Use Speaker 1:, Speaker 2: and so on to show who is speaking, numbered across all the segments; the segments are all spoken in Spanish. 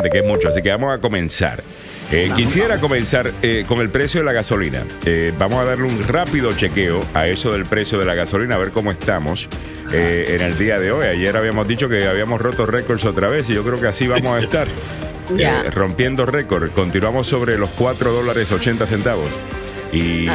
Speaker 1: Que es mucho, así que vamos a comenzar. Eh, quisiera comenzar eh, con el precio de la gasolina. Eh, vamos a darle un rápido chequeo a eso del precio de la gasolina, a ver cómo estamos en el día de hoy. Ayer habíamos dicho que habíamos roto récords otra vez y yo creo que así vamos a estar. rompiendo récord. Continuamos sobre los 4 dólares 80 centavos. Y,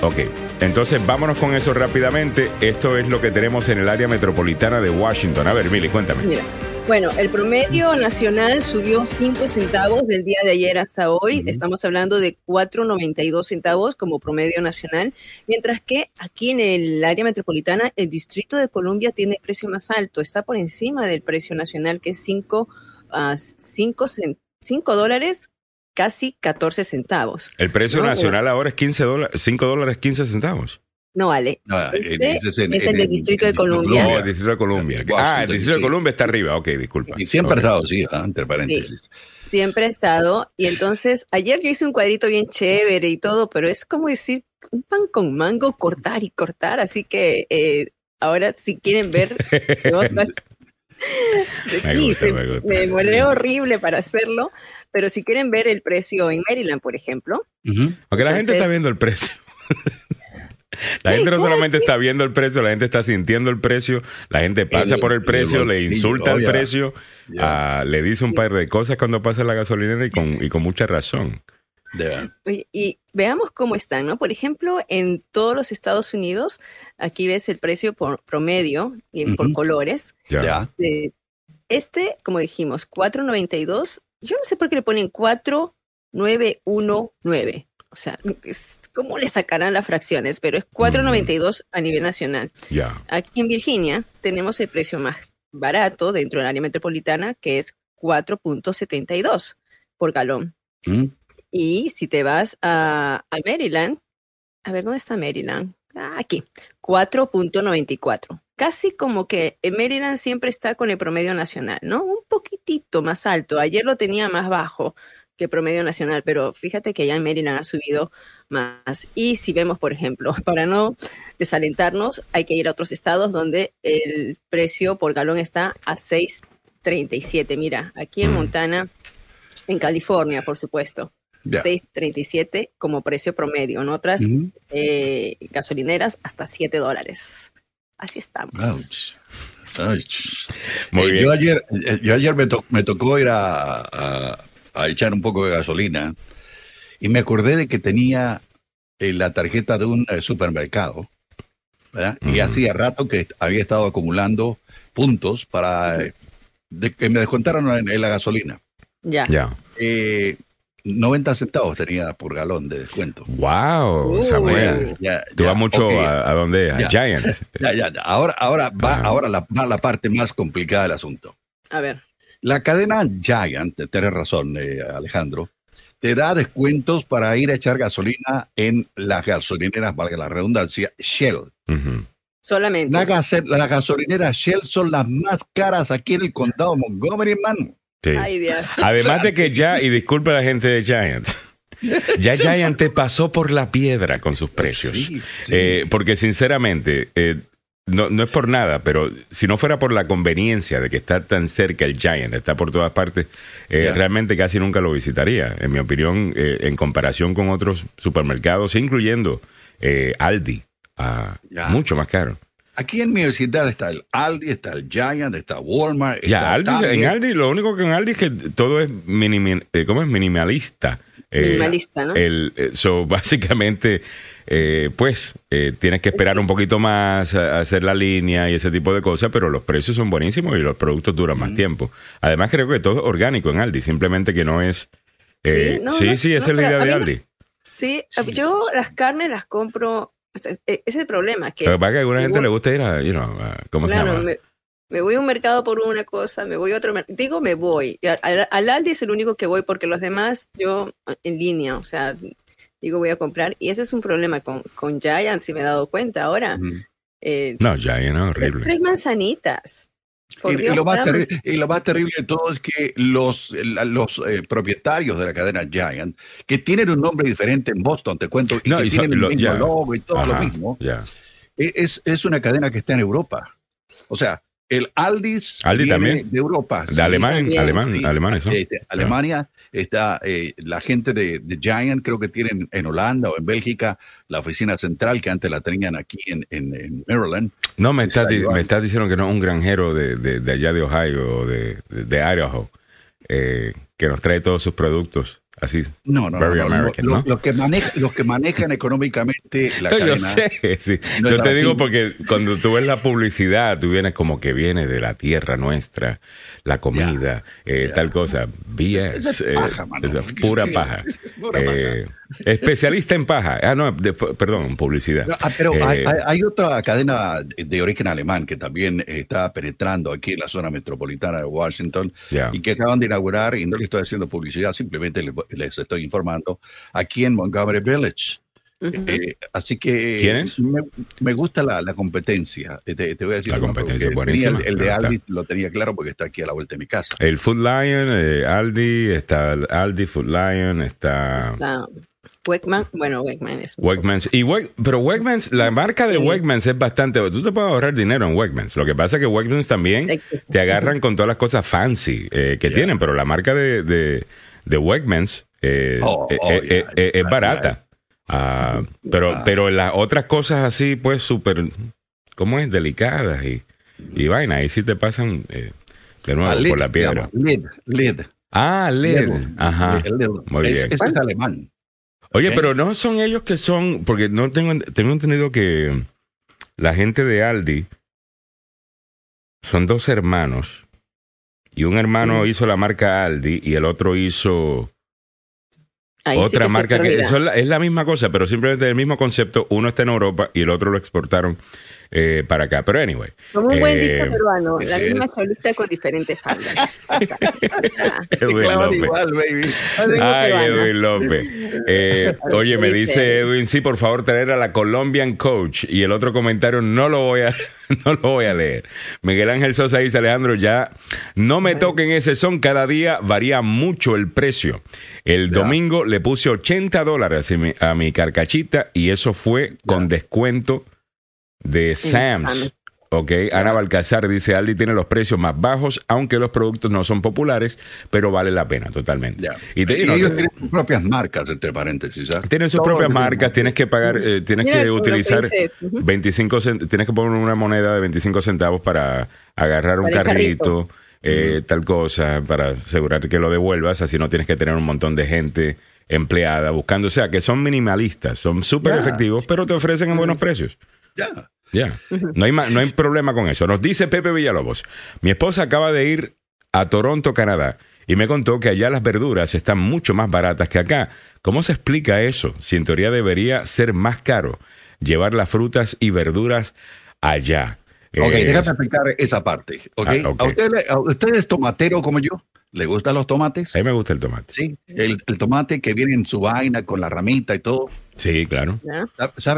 Speaker 1: ok, entonces vámonos con eso rápidamente. Esto es lo que tenemos en el área metropolitana de Washington. A ver, Mili, cuéntame.
Speaker 2: Mira. Bueno, el promedio nacional subió 5 centavos del día de ayer hasta hoy. Estamos hablando de 4,92 centavos como promedio nacional, mientras que aquí en el área metropolitana el Distrito de Columbia tiene el precio más alto, está por encima del precio nacional que es 5 uh, dólares casi 14 centavos.
Speaker 1: El precio nacional ahora es 15 dólares, 5 dólares 15 centavos.
Speaker 2: No vale. este es, el del Distrito de Columbia.
Speaker 1: No, el Distrito de Columbia. ah, el Distrito de Columbia está arriba. Ok, disculpa.
Speaker 3: Y siempre ha estado, sí, entre paréntesis.
Speaker 2: siempre ha estado. Y entonces, ayer yo hice un cuadrito bien chévere y todo, pero es como decir un pan con mango, cortar y cortar. Así que eh, ahora, si quieren ver me, me, horrible para hacerlo, pero si quieren ver el precio en Maryland, por ejemplo.
Speaker 1: Aunque la gente está viendo el precio. La gente no solamente está viendo el precio, la gente está sintiendo el precio, la gente pasa por el precio, le insulta el precio, ah, le dice un par de cosas cuando pasa la gasolinera y con, y con mucha razón.
Speaker 2: Y, veamos cómo están, ¿no? Por ejemplo, en todos los Estados Unidos, aquí ves el precio por promedio y por colores.
Speaker 1: Ya.
Speaker 2: Este, como dijimos, 4.92. Yo no sé por qué le ponen 4.919. O sea, ¿cómo le sacarán las fracciones? Pero es 4.92 a nivel nacional.
Speaker 1: Ya.
Speaker 2: Aquí en Virginia tenemos el precio más barato dentro del área metropolitana, que es 4.72 por galón. Mm. Y si te vas a, Maryland, a ver, ¿dónde está Maryland? Ah, aquí, 4.94. Casi como que Maryland siempre está con el promedio nacional, ¿no? Un poquitito más alto. Ayer lo tenía más bajo que promedio nacional, pero fíjate que ya en Maryland ha subido más. Y si vemos, por ejemplo, para no desalentarnos, hay que ir a otros estados donde el precio por galón está a 6.37. Mira, aquí en mm. Montana, en California, por supuesto. 6.37 como precio promedio. En otras eh, gasolineras hasta 7 dólares. Así estamos.
Speaker 3: Muy bien. Yo ayer, eh, yo ayer me, me tocó ir a, a, echar un poco de gasolina y me acordé de que tenía eh, la tarjeta de un supermercado. Y hacía rato que había estado acumulando puntos para que me descontaran en, la gasolina.
Speaker 2: Ya.
Speaker 1: ya.
Speaker 3: 90 centavos tenía por galón de descuento.
Speaker 1: ¡Wow! Samuel. Te va mucho a, a, dónde? A Giant.
Speaker 3: ya, ya, Ahora, ahora va, ahora la, va la parte más complicada del asunto.
Speaker 2: A ver.
Speaker 3: La cadena Giant, tienes razón, eh, Alejandro, te da descuentos para ir a echar gasolina en las gasolineras, valga la redundancia, Shell.
Speaker 2: Solamente.
Speaker 3: Las la gasolineras Shell son las más caras aquí en el condado de Montgomery, hermano.
Speaker 1: Además de que ya, y disculpe a la gente de Giant, ya Giant te pasó por la piedra con sus precios. Eh, porque sinceramente, eh, no, no, es por nada, pero si no fuera por la conveniencia de que está tan cerca el Giant, está por todas partes, eh, realmente casi nunca lo visitaría, en mi opinión, en comparación con otros supermercados, incluyendo Aldi, ah, mucho más caro.
Speaker 3: Aquí en mi ciudad está el Aldi, está el Giant, está Walmart.
Speaker 1: ya, Aldi, en Aldi, lo único que en Aldi es que todo es, eh, ¿cómo es? minimalista.
Speaker 2: Eh, minimalista, ¿no?
Speaker 1: El, eh, so, básicamente, pues, tienes que esperar un poquito más a hacer la línea y ese tipo de cosas, pero los precios son buenísimos y los productos duran más tiempo. Además, creo que todo es orgánico en Aldi, simplemente que no es. sí, sí, sí, esa es la idea de Aldi.
Speaker 2: Sí, yo las carnes las compro ese es el problema. Que,
Speaker 1: Pero para que a alguna gente le gusta ir a, you know, ¿cómo se llama?
Speaker 2: Me, voy a un mercado por una cosa, me voy a otro mercado. Digo, me voy. Al, Aldi es el único que voy porque los demás yo en línea, o sea, digo, voy a comprar. Y ese es un problema con, con Giant, si me he dado cuenta ahora.
Speaker 1: Eh, no, Giant, no, horrible.
Speaker 2: Tres manzanitas.
Speaker 3: Y, lo más y, lo más terrible de todo es que los, los eh, propietarios de la cadena Giant, que tienen un nombre diferente en Boston, te cuento, y que tienen el mismo logo y todo lo mismo, e, es, es una cadena que está en Europa. O sea, el Aldis
Speaker 1: Aldi también.
Speaker 3: de Europa.
Speaker 1: De alemán, alemán, alemanes,
Speaker 3: Alemania está eh, la gente de, Giant, creo que tienen en Holanda o en Bélgica la oficina central que antes la tenían aquí en, en, Maryland.
Speaker 1: No, me estás me está diciendo que no es un granjero de, de, allá de Ohio o de, de, Idaho eh, que nos trae todos sus productos. Así,
Speaker 3: no, no, no, Los, que los que manejan económicamente la cadena.
Speaker 1: Yo sé, sí. Yo te digo porque cuando tú ves la publicidad, tú vienes como que viene de la tierra nuestra, la comida, eh, tal cosa. BS, eh, pura paja. Eh, especialista en paja. Ah, no, perdón, publicidad.
Speaker 3: Ah, pero hay, otra cadena de origen alemán que también está penetrando aquí en la zona metropolitana de Washington y que acaban de inaugurar, y no le estoy haciendo publicidad, simplemente les estoy informando, aquí en Montgomery Village. Eh, así que Me, gusta la, competencia. Te, voy a decir
Speaker 1: la competencia buenísima.
Speaker 3: El, de Aldi lo tenía claro porque está aquí a la vuelta de mi casa.
Speaker 1: El Food Lion, eh, Aldi, está Aldi, Food Lion, está.
Speaker 2: Wegman, bueno, Wegman es.
Speaker 1: Wegmans. Y pero Wegmans, la marca de Wegmans es bastante. Tú te puedes ahorrar dinero en Wegmans. Lo que pasa es que Wegmans también te agarran con todas las cosas fancy eh, que tienen, pero la marca de, de, de Wegmans oh, oh, es barata. Ah, pero, ah. pero las otras cosas así, pues súper, ¿cómo es? Delicadas y, y vaina. Ahí sí te pasan eh, de nuevo por la piedra.
Speaker 3: Led.
Speaker 1: Ah, led. Ajá.
Speaker 3: Muy bien. Ese es alemán.
Speaker 1: Oye, pero no son ellos que son, porque no tengo, tengo entendido que la gente de Aldi son dos hermanos y un hermano mm. hizo la marca Aldi y el otro hizo otra marca que es la misma cosa, pero simplemente el mismo concepto. Uno está en Europa y el otro lo exportaron eh, para acá. Pero anyway.
Speaker 2: Como un buen disco eh, peruano, la misma cholita con diferentes faldas.
Speaker 1: Edwin López. Igual, baby. Ay, Edwin López. Eh, oye, me dice Edwin, sí, por favor, traer a la Colombian Coach. Y el otro comentario no lo voy a, no lo voy a leer. Miguel Ángel Sosa dice, Alejandro, ya no me toquen ese son, cada día varía mucho el precio. El domingo le puse 80 dólares a mi carcachita y eso fue con descuento de Sam's. Ok, Ana Balcazar dice, Aldi tiene los precios más bajos, aunque los productos no son populares, pero vale la pena totalmente.
Speaker 3: Y, ellos tienen sus propias marcas, entre paréntesis. ¿ah?
Speaker 1: Tienen sus propias marcas, tienes que pagar, eh, tienes que utilizar 25 tienes que poner una moneda de 25 centavos para agarrar un carrito, eh, tal cosa, para asegurar que lo devuelvas, así no tienes que tener un montón de gente empleada buscando, o sea, que son minimalistas, son súper efectivos, pero te ofrecen en buenos precios.
Speaker 3: Ya.
Speaker 1: Ya. No, hay, no hay problema con eso. Nos dice Pepe Villalobos. Mi esposa acaba de ir a Toronto, Canadá, y me contó que allá las verduras están mucho más baratas que acá. ¿Cómo se explica eso? Si en teoría debería ser más caro llevar las frutas y verduras allá.
Speaker 3: Ok, déjame explicar esa parte. Okay. Ah, ¿A, usted, es tomatero como yo? ¿Le gustan los tomates?
Speaker 1: A mí me gusta el tomate.
Speaker 3: Sí, el, tomate que viene en su vaina con la ramita y todo.
Speaker 1: Sí, claro.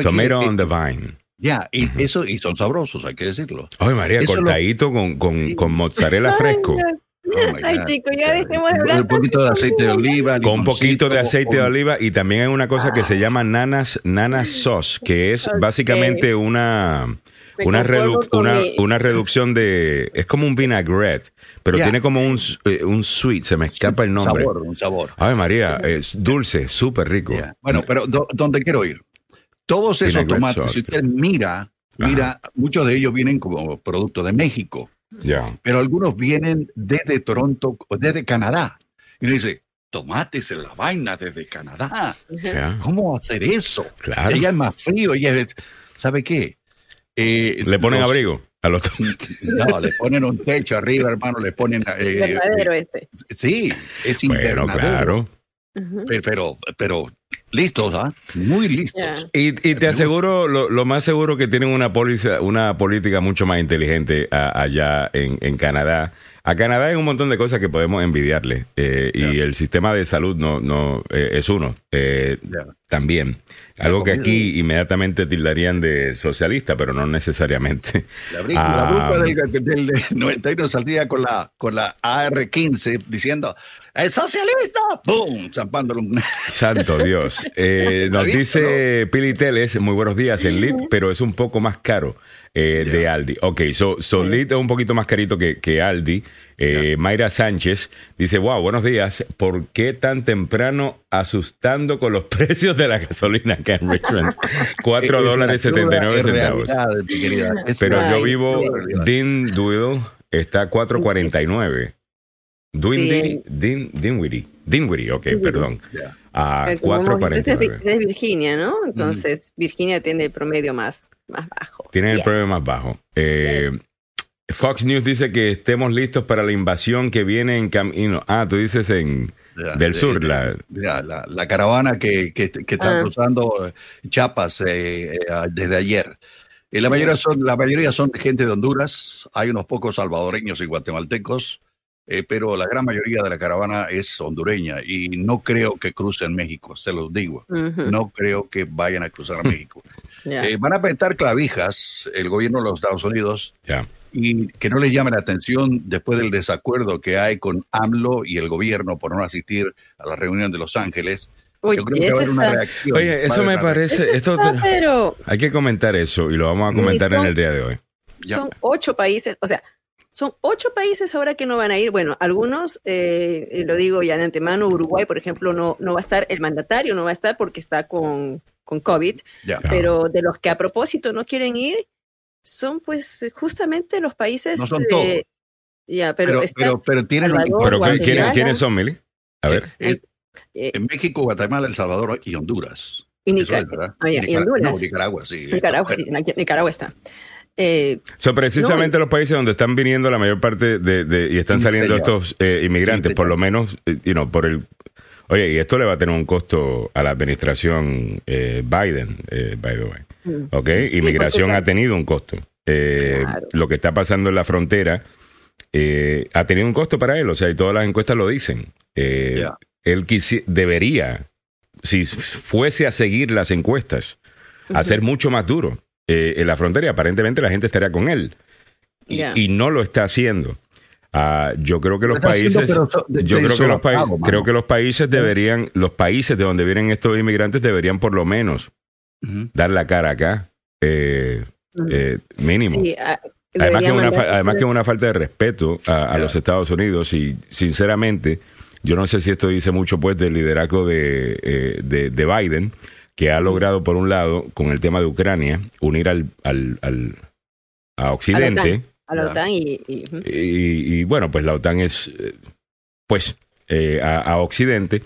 Speaker 3: Tomato
Speaker 1: on the vine.
Speaker 3: Ya, y eso, y son sabrosos, hay que decirlo.
Speaker 1: Ay, María, cortadito con, con, con, mozzarella fresco.
Speaker 2: Ay, chicos, ya dejemos de hablar.
Speaker 3: Un poquito de aceite de oliva.
Speaker 1: Con un poquito de aceite de oliva y también hay una cosa que se llama nanas, nanas sauce, que es básicamente una, una, una, una, reducción de. Es como un vinaigrette, pero tiene como un, eh, un sweet, se me escapa el nombre.
Speaker 3: Un sabor, un sabor.
Speaker 1: Ay, María, es dulce, súper rico.
Speaker 3: Bueno, pero ¿dónde quiero ir? Todos esos tomates, si usted mira, mira, muchos de ellos vienen como producto de México. Pero algunos vienen desde Toronto, desde Canadá. Y uno dice, tomates en la vaina desde Canadá. ¿Cómo hacer eso?
Speaker 1: Claro.
Speaker 3: Si ella es más frío, ella es, ¿sabe qué?
Speaker 1: Eh, le ponen abrigo a los tomates.
Speaker 3: No, le ponen un techo arriba, hermano, le ponen...
Speaker 2: Eh, este.
Speaker 3: Sí, es invernadero. Bueno, claro. Pero, pero Listos, ¿ah? Muy listos.
Speaker 1: Y, te aseguro, lo, más seguro que tienen una, una política mucho más inteligente allá en, Canadá. A Canadá hay un montón de cosas que podemos envidiarle. Eh, y el sistema de salud no, no eh, es uno. Eh, también. Algo que aquí inmediatamente tildarían de socialista, pero no necesariamente.
Speaker 3: La, ah, del, del, 91 saldría con la, con la AR-15 diciendo ¡Es socialista! Zampándolo.
Speaker 1: Santo Dios. Eh, nos dice Pili Teles, muy buenos días en Lid, pero es un poco más caro eh, de Aldi. Ok, so, so Lid es un poquito más carito que, que Aldi. Eh, Mayra Sánchez dice, wow, buenos días. ¿Por qué tan temprano asustando con los precios de la gasolina acá en Richmond? 4 dólares 79 centavos. Pero yo vivo, Dean Duil está a 4.49. Dinwiddie, Din, Dinwiddie, Dinwiddie, ok, perdón. A 4.49.
Speaker 2: Es, es Virginia, ¿no? Entonces, Virginia tiene el promedio más, más bajo.
Speaker 1: Tiene el promedio más bajo. Eh, Fox News dice que estemos listos para la invasión que viene en camino. Ah, tú dices en del sur.
Speaker 3: la, la, caravana que, que, que están ah. cruzando Chiapas eh, eh, desde ayer. Y la mayoría son, la mayoría son gente de Honduras, hay unos pocos salvadoreños y guatemaltecos, eh, pero la gran mayoría de la caravana es hondureña y no creo que crucen México, se los digo. No creo que vayan a cruzar a México. Eh, van a apretar clavijas el gobierno de los Estados Unidos y que no les llame la atención después del desacuerdo que hay con AMLO y el gobierno por no asistir a la reunión de Los Ángeles.
Speaker 1: Oye, Yo creo que va a haber una reacción. Oye, eso me parece. Esto, hay que comentar eso y lo vamos a comentar en el día de hoy.
Speaker 2: Son ocho países, o sea, son ocho países ahora que no van a ir. Bueno, algunos, eh, lo digo ya de antemano, Uruguay, por ejemplo, no, no va a estar, el mandatario no va a estar porque está con, con COVID, pero de los que a propósito no quieren ir, son pues justamente los países...
Speaker 3: No son todos.
Speaker 2: Ya, pero,
Speaker 3: pero, pero, tienen...
Speaker 1: pero ¿quiénes, son, Meli? A ver.
Speaker 3: Eh, en México, Guatemala, El Salvador y Honduras.
Speaker 2: Y, Nicaragua.
Speaker 3: Ah, y
Speaker 2: Honduras.
Speaker 3: No, Nicaragua, sí.
Speaker 2: Nicaragua, sí, Nicaragua está. Eh,
Speaker 1: son precisamente los países donde están viniendo la mayor parte de, y están saliendo estos eh, inmigrantes, por lo menos, eh, you know, por el Oye, y esto le va a tener un costo a la administración eh, Biden, by the way. Mm. ¿Ok? Inmigración ha tenido un costo. Lo que está pasando en la frontera ha tenido un costo para él, o sea, y todas las encuestas lo dicen. Él debería, si fuese a seguir las encuestas, hacer mucho más duro eh, en la frontera y aparentemente la gente estaría con él. Y, no lo está haciendo. Ah, yo creo que los países, yo creo que los, creo que los países deberían, los países de donde vienen estos inmigrantes deberían por lo menos dar la cara acá, eh, eh, mínimo. además, que una, además que es una falta de respeto a, los Estados Unidos y sinceramente yo no sé si esto dice mucho pues del liderazgo de, de, de Biden, que ha logrado, por un lado, con el tema de Ucrania, unir al, al, al a Occidente.
Speaker 2: A la OTAN, y,
Speaker 1: y, bueno, pues la OTAN es, eh, pues, eh, a, Occidente.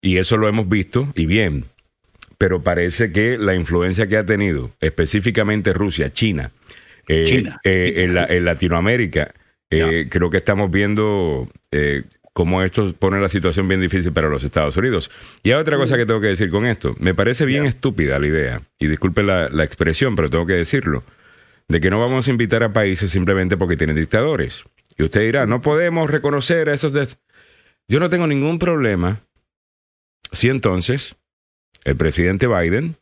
Speaker 1: Y eso lo hemos visto, y bien. Pero parece que la influencia que ha tenido, específicamente Rusia, China, eh, En, en, Latinoamérica, creo que estamos viendo cómo esto pone la situación bien difícil para los Estados Unidos. Y hay otra cosa que tengo que decir con esto. Me parece bien estúpida la idea, y disculpen la, expresión, pero tengo que decirlo, de que no vamos a invitar a países simplemente porque tienen dictadores. Y usted dirá, no podemos reconocer a esos... Yo no tengo ningún problema si entonces el presidente Biden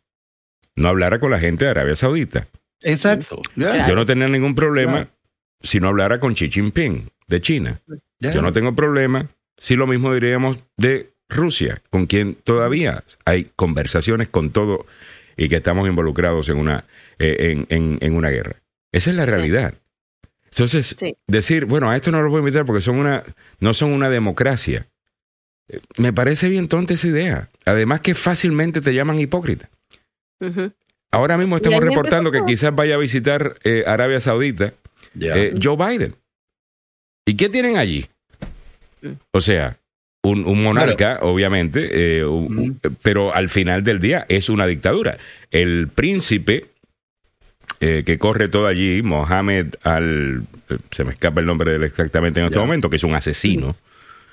Speaker 1: no hablara con la gente de Arabia Saudita.
Speaker 3: Exacto.
Speaker 1: Yo no tenía ningún problema si no hablara con Xi Jinping de China. Yo no tengo problema si lo mismo diríamos de Rusia, con quien todavía hay conversaciones con todo y que estamos involucrados en una, eh, en, una guerra. Esa es la realidad. Entonces, decir, bueno, a esto no lo voy a invitar porque son una, no son una democracia. Eh, me parece bien tonta esa idea. Además que fácilmente te llaman hipócrita. Ahora mismo estamos reportando que quizás vaya a visitar eh, Arabia Saudita Joe Biden. ¿Y qué tienen allí? Mm. O sea, un, monarca, obviamente, eh, pero al final del día es una dictadura. El príncipe eh, que corre todo allí, Mohamed al... Eh, se me escapa el nombre de él exactamente en este momento, que es un asesino.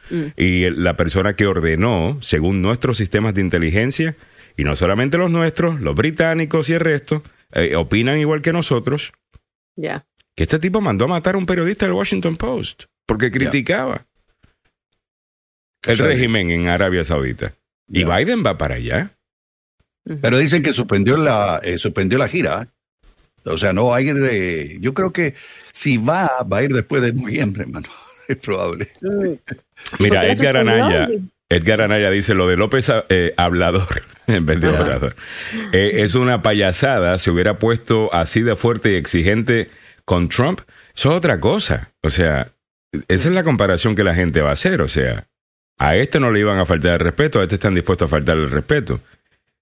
Speaker 1: Mm. Y la persona que ordenó, según nuestros sistemas de inteligencia, y no solamente los nuestros, los británicos y el resto, opinan igual que nosotros.
Speaker 2: Ya
Speaker 1: que este tipo mandó a matar a un periodista del Washington Post porque criticaba el régimen en Arabia Saudita. Y Biden va para allá.
Speaker 3: Pero dicen que suspendió la, eh, suspendió la gira. O sea, no hay. yo creo que si va, va a ir después de noviembre, hermano. es probable.
Speaker 1: Mm. Mira, Edgar Anaya, Edgar Anaya dice lo de López eh, hablador en vez de hablador. Eh, es una payasada, se hubiera puesto así de fuerte y exigente con Trump. Eso es otra cosa. O sea, esa es la comparación que la gente va a hacer. O sea, a este no le iban a faltar el respeto, a este están dispuestos a faltar el respeto.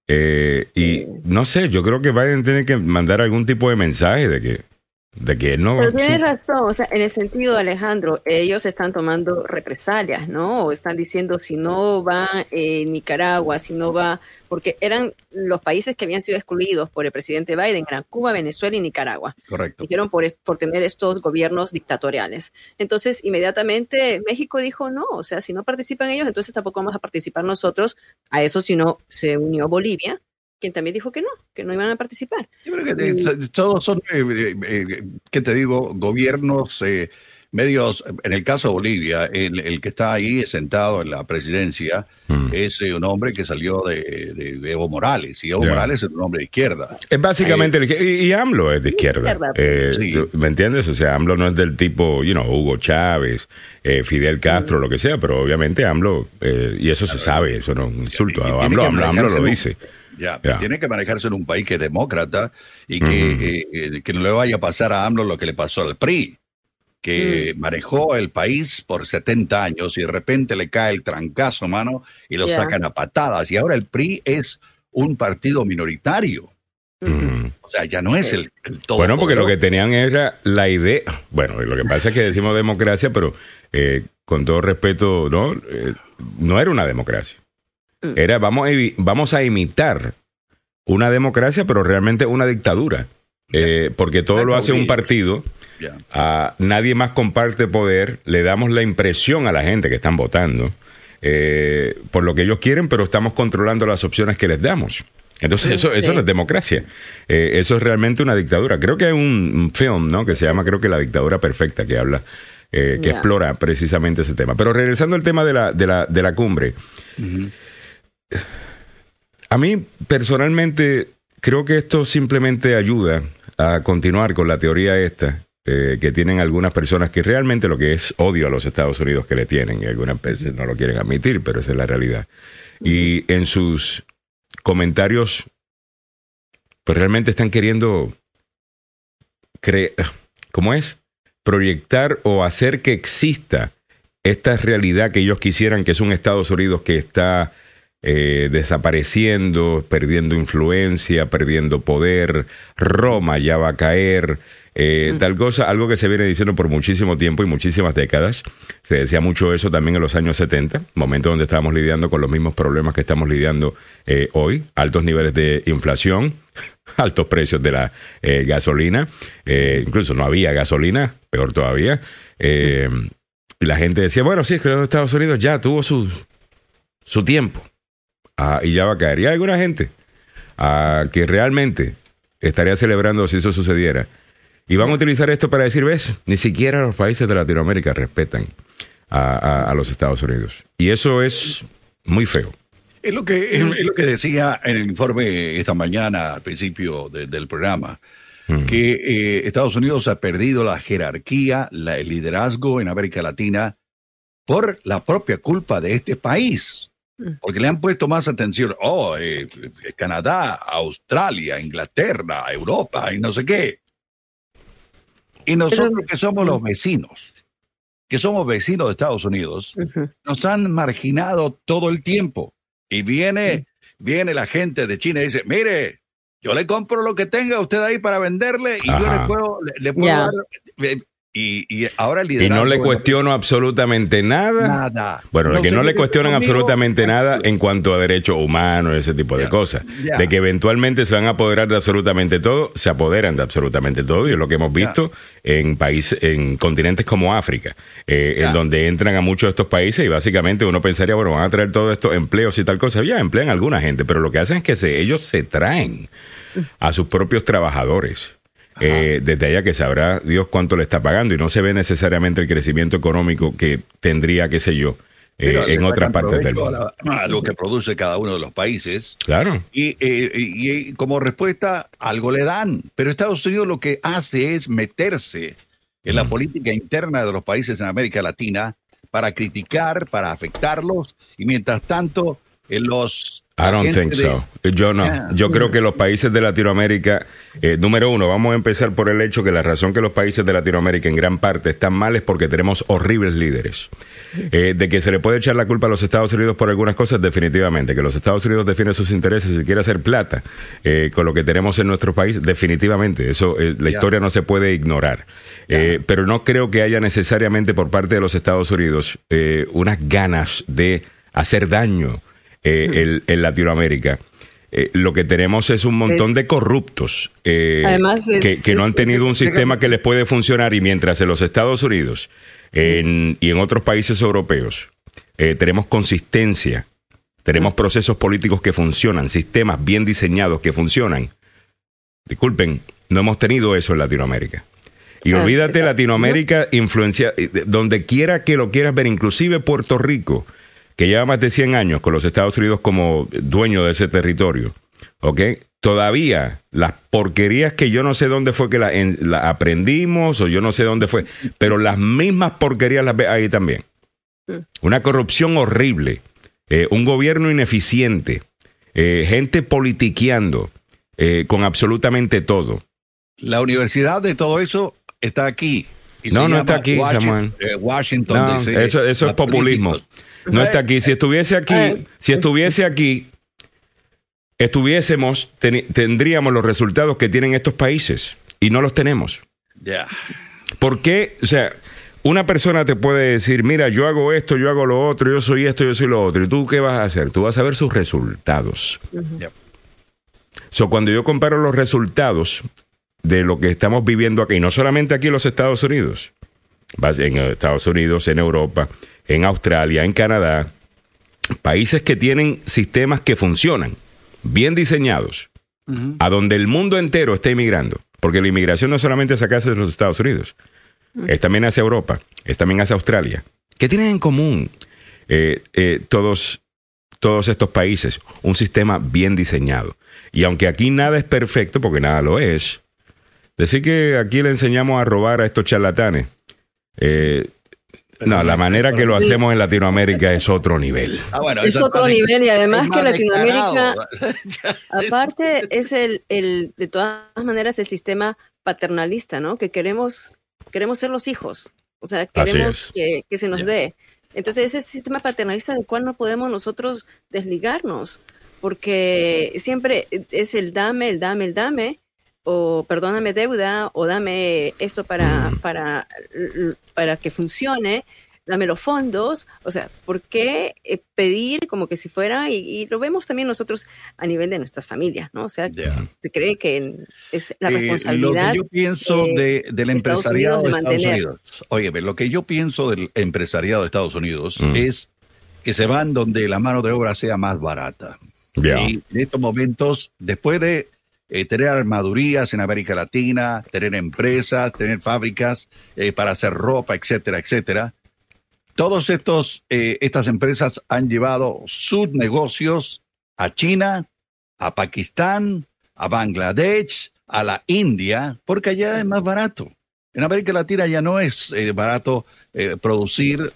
Speaker 1: Eh, y no sé, yo creo que Biden tiene que mandar algún tipo de mensaje de que de que no.
Speaker 2: Pero tienes razón, o sea, en el sentido, Alejandro, ellos están tomando represalias, ¿no? O están diciendo si no va eh, Nicaragua, si no va, porque eran los países que habían sido excluidos por el presidente Biden, eran Cuba, Venezuela y Nicaragua.
Speaker 3: Correcto.
Speaker 2: Dijeron por, por tener estos gobiernos dictatoriales. Entonces, inmediatamente México dijo no, o sea, si no participan ellos, entonces tampoco vamos a participar nosotros. A eso, si no, se unió Bolivia quien también dijo que no, que no iban a participar.
Speaker 3: Yo creo que todos son, eh, eh, eh, ¿qué te digo? Gobiernos medios, en el caso de Bolivia, el, que está ahí sentado en la presidencia mm. es un hombre que salió de, Evo Morales, y Evo Morales es un hombre de izquierda.
Speaker 1: Es básicamente, y, AMLO es de izquierda. ¿Me entiendes? O sea, AMLO no es del tipo, you know, Hugo Chávez, Fidel Castro, mm. lo que sea, pero obviamente AMLO, y eso se sabe, eso no es un insulto, AMLO, AMLO lo dice.
Speaker 3: Ya, tiene que manejarse en un país que es demócrata y que, eh, que, no le vaya a pasar a AMLO lo que le pasó al PRI, que mm. manejó el país por 70 años y de repente le cae el trancazo, mano, y lo sacan a patadas. Y ahora el PRI es un partido minoritario. O sea, ya no es el,
Speaker 1: todo. Bueno, porque lo que tenían era la idea. Bueno, lo que pasa es que decimos democracia, pero eh, con todo respeto, no, eh, no era una democracia. Mm. Era vamos a, vamos a imitar una democracia, pero realmente una dictadura. Eh, porque todo lo hace un partido. nadie más comparte poder. Le damos la impresión a la gente que están votando eh, por lo que ellos quieren, pero estamos controlando las opciones que les damos. Entonces, eso, eso no es democracia. Eh, eso es realmente una dictadura. Creo que hay un, film, ¿no? Que se llama, creo que La Dictadura Perfecta, que habla, que explora precisamente ese tema. Pero regresando al tema de la, de la, de la cumbre. A mí personalmente creo que esto simplemente ayuda a continuar con la teoría esta eh, que tienen algunas personas que realmente lo que es odio a los Estados Unidos que le tienen y algunas veces no lo quieren admitir, pero esa es la realidad. Y en sus comentarios, pues realmente están queriendo creer, ¿cómo es? Proyectar o hacer que exista esta realidad que ellos quisieran, que es un Estados Unidos que está eh, desapareciendo, perdiendo influencia, perdiendo poder, Roma ya va a caer, eh, tal cosa, algo que se viene diciendo por muchísimo tiempo y muchísimas décadas. Se decía mucho eso también en los años 70, momento donde estábamos lidiando con los mismos problemas que estamos lidiando eh, hoy, altos niveles de inflación, altos precios de la gasolina, incluso no había gasolina, peor todavía. y la gente decía, bueno, sí, es que los Estados Unidos ya tuvo su, su tiempo Ah, y ya va a caer. Y hay alguna gente ah, que realmente estaría celebrando si eso sucediera. Y van a utilizar esto para decir, ves, ni siquiera los países de Latinoamérica respetan a, los Estados Unidos. Y eso es muy feo.
Speaker 3: Es lo que, es, lo que decía en el informe esta mañana al principio del programa, mm. que eh, Estados Unidos ha perdido la jerarquía, la, el liderazgo en América Latina por la propia culpa de este país. Mm. Porque le han puesto más atención, oh, eh, Canadá, Australia, Inglaterra, Europa y no sé qué. Y nosotros que somos los vecinos, que somos vecinos de Estados Unidos, nos han marginado todo el tiempo. Y viene, viene la gente de China y dice, mire, yo le compro lo que tenga usted ahí para venderle y yo le puedo, le, puedo dar eh, y, ahora el
Speaker 1: Y no le cuestiono absolutamente nada.
Speaker 3: Nada.
Speaker 1: Bueno, de que no le cuestionan absolutamente nada en cuanto a derechos humanos, ese tipo de cosas. De que eventualmente se van a apoderar de absolutamente todo, se apoderan de absolutamente todo. Y es lo que hemos visto en países, en continentes como África, eh, en donde entran a muchos de estos países y básicamente uno pensaría, bueno, van a traer todos estos empleos y tal cosa. Ya emplean a alguna gente, pero lo que hacen es que se, ellos se traen a sus propios trabajadores. Eh, desde allá que sabrá Dios cuánto le está pagando y no se ve necesariamente el crecimiento económico que tendría, qué sé yo, eh, en otras partes del mundo.
Speaker 3: A, lo que produce cada uno de los países.
Speaker 1: Claro.
Speaker 3: Y, eh, y, como respuesta, algo le dan. Pero Estados Unidos lo que hace es meterse en la política interna de los países en América Latina para criticar, para afectarlos, y mientras tanto, en los
Speaker 1: I don't think so. Yo no. Yo creo que los países de Latinoamérica, eh, número uno, vamos a empezar por el hecho que la razón que los países de Latinoamérica en gran parte están mal es porque tenemos horribles líderes. Eh, de que se le puede echar la culpa a los Estados Unidos por algunas cosas, definitivamente. Que los Estados Unidos defienden sus intereses y quiere hacer plata eh, con lo que tenemos en nuestro país, definitivamente. Eso, la historia no se puede ignorar. pero no creo que haya necesariamente por parte de los Estados Unidos unas ganas de hacer daño eh, en Latinoamérica. Eh, lo que tenemos es un montón de corruptos eh, que, no han tenido un sistema que les puede funcionar y mientras en los Estados Unidos y en otros países europeos tenemos consistencia, tenemos procesos políticos que funcionan, sistemas bien diseñados que funcionan. Disculpen, no hemos tenido eso en Latinoamérica. Y olvídate, Latinoamérica influencia, donde quiera que lo quieras ver, inclusive Puerto Rico, que lleva más de 100 años con los Estados Unidos como dueño de ese territorio, ¿ok? Todavía las porquerías que yo no sé dónde fue que la, aprendimos o yo no sé dónde fue, pero las mismas porquerías las ve ahí también. Mm. Una corrupción horrible, eh, un gobierno ineficiente, eh, gente politiqueando eh, con absolutamente todo.
Speaker 3: La universidad de todo eso está aquí.
Speaker 1: no, no está aquí,
Speaker 3: Washington, Samuel. Washington
Speaker 1: eso, eso es populismo. No está aquí. Si estuviese aquí, si estuviese aquí, estuviésemos, tendríamos los resultados que tienen estos países y no los tenemos.
Speaker 3: Ya.
Speaker 1: ¿Por qué? O sea, una persona te puede decir, mira, yo hago esto, yo hago lo otro, yo soy esto, yo soy lo otro. ¿Y tú qué vas a hacer? Tú vas a ver sus resultados. So, cuando yo comparo los resultados de lo que estamos viviendo aquí, no solamente aquí en los Estados Unidos, en Estados Unidos, en Europa, en Australia, en Canadá, países que tienen sistemas que funcionan, bien diseñados, a donde el mundo entero está inmigrando. Porque la inmigración no solamente es acá de los Estados Unidos, es también hacia Europa, es también hacia Australia. ¿Qué tienen en común eh, eh, todos, todos estos países? Un sistema bien diseñado. Y aunque aquí nada es perfecto, porque nada lo es, decir que aquí le enseñamos a robar a estos charlatanes. Eh, no, la manera que lo hacemos en Latinoamérica es otro nivel.
Speaker 2: Ah, es otro nivel y además que Latinoamérica, aparte es el, el, de todas maneras, el sistema paternalista, ¿no? Que queremos, queremos ser los hijos, o sea, queremos que, que, se nos dé. Entonces, ese sistema paternalista del cual no podemos nosotros desligarnos, porque siempre es el dame, el dame, el dame, o perdóname deuda, o dame esto para, para, para que funcione, dame los fondos, o sea, ¿por qué eh, pedir como que si fuera? Y, lo vemos también nosotros a nivel de nuestras familias, ¿no? O sea, se cree que es la responsabilidad.
Speaker 3: Eh, lo que yo pienso de, del empresariado de Estados Unidos, oye, lo que yo pienso del empresariado de Estados Unidos mm. es que se van donde la mano de obra sea más barata. Y en estos momentos, después de eh, tener armadurías en América Latina, tener empresas, tener fábricas eh, para hacer ropa, etcétera, etcétera. Estos eh, estas empresas han llevado sus negocios a China, a Pakistán, a Bangladesh, a la India, porque allá es más barato. En América Latina ya no es barato producir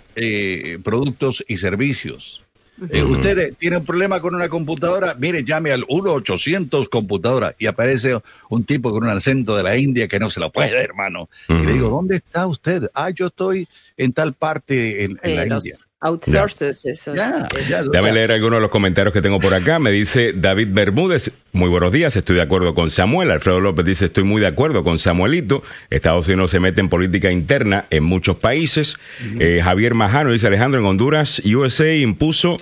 Speaker 3: productos y servicios. Eh, ustedes tienen un problema con una computadora, mire, llame al 1-800 computadora y aparece un tipo con un acento de la India que no se lo puede, hermano. Y le digo, ¿dónde está usted? Ah, yo estoy en tal parte en, la India.
Speaker 2: Outsources, esos.
Speaker 1: Déjame leer algunos de los comentarios que tengo por acá. Me dice David Bermúdez, muy buenos días, estoy de acuerdo con Samuel. Alfredo López dice, estoy muy de acuerdo con Samuelito. Estados Unidos se mete en política interna en muchos países. Eh, Javier Majano dice, Alejandro, en Honduras, USA impuso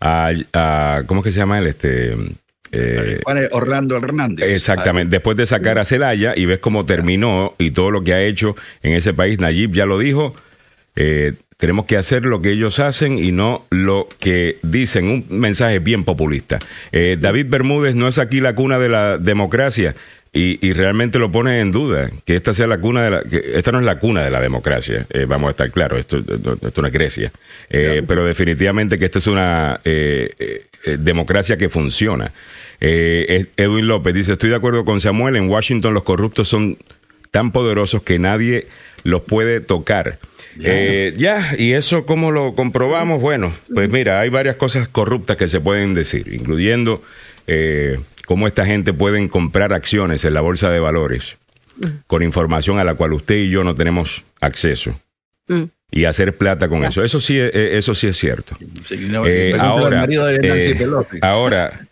Speaker 1: a, ¿cómo es que se llama él? Este...
Speaker 3: Eh, Orlando Hernández.
Speaker 1: Exactamente. Después de sacar a Celaya y ves cómo terminó y todo lo que ha hecho en ese país, Nayib ya lo dijo. Eh, tenemos que hacer lo que ellos hacen y no lo que dicen. Un mensaje bien populista. Eh, David Bermúdez no es aquí la cuna de la democracia. Y, realmente lo pone en duda que esta sea la cuna de la que esta no es la cuna de la democracia eh, vamos a estar claros esto, esto, no es Grecia pero definitivamente que esta es una democracia que funciona Edwin López dice estoy de acuerdo con Samuel en Washington los corruptos son tan poderosos que nadie los puede tocar. Eh, ya, y eso cómo lo comprobamos, bueno, pues mira, hay varias cosas corruptas que se pueden decir, incluyendo eh, cómo esta gente pueden comprar acciones en la bolsa de valores con información a la cual usted y yo no tenemos acceso. Mm. Y hacer plata con eso. Eso sí, eh, eso sí es cierto. ahora, ahora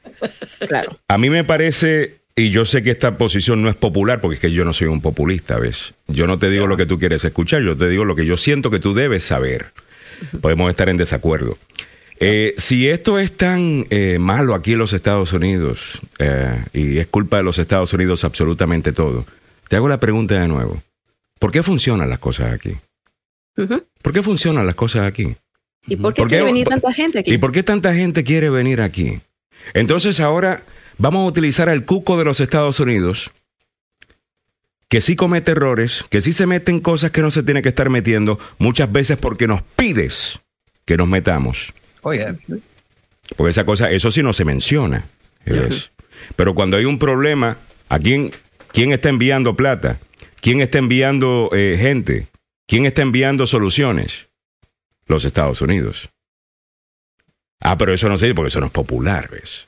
Speaker 1: a mí me parece y yo sé que esta posición no es popular porque es que yo no soy un populista, ¿ves? Yo no te digo lo que tú quieres escuchar, yo te digo lo que yo siento que tú debes saber. Podemos estar en desacuerdo. Eh, si esto es tan eh, malo aquí en los Estados Unidos eh, y es culpa de los Estados Unidos absolutamente todo, te hago la pregunta de nuevo. ¿Por qué funcionan las cosas aquí? ¿Por qué funcionan las cosas aquí?
Speaker 2: ¿Y por qué quiere venir tanta gente aquí?
Speaker 1: ¿Y por qué tanta gente quiere venir aquí? Entonces ahora vamos a utilizar al cuco de los Estados Unidos, que sí comete errores, que sí se mete en cosas que no se tiene que estar metiendo, muchas veces porque nos pides que nos metamos.
Speaker 3: Oye.
Speaker 1: Porque esa cosa, eso sí no se menciona. Pero cuando hay un problema, ¿a quién, quién está enviando plata? ¿Quién está enviando eh, gente? ¿Quién está enviando soluciones? Los Estados Unidos. Ah, pero eso no sé, porque eso no es popular, ¿ves?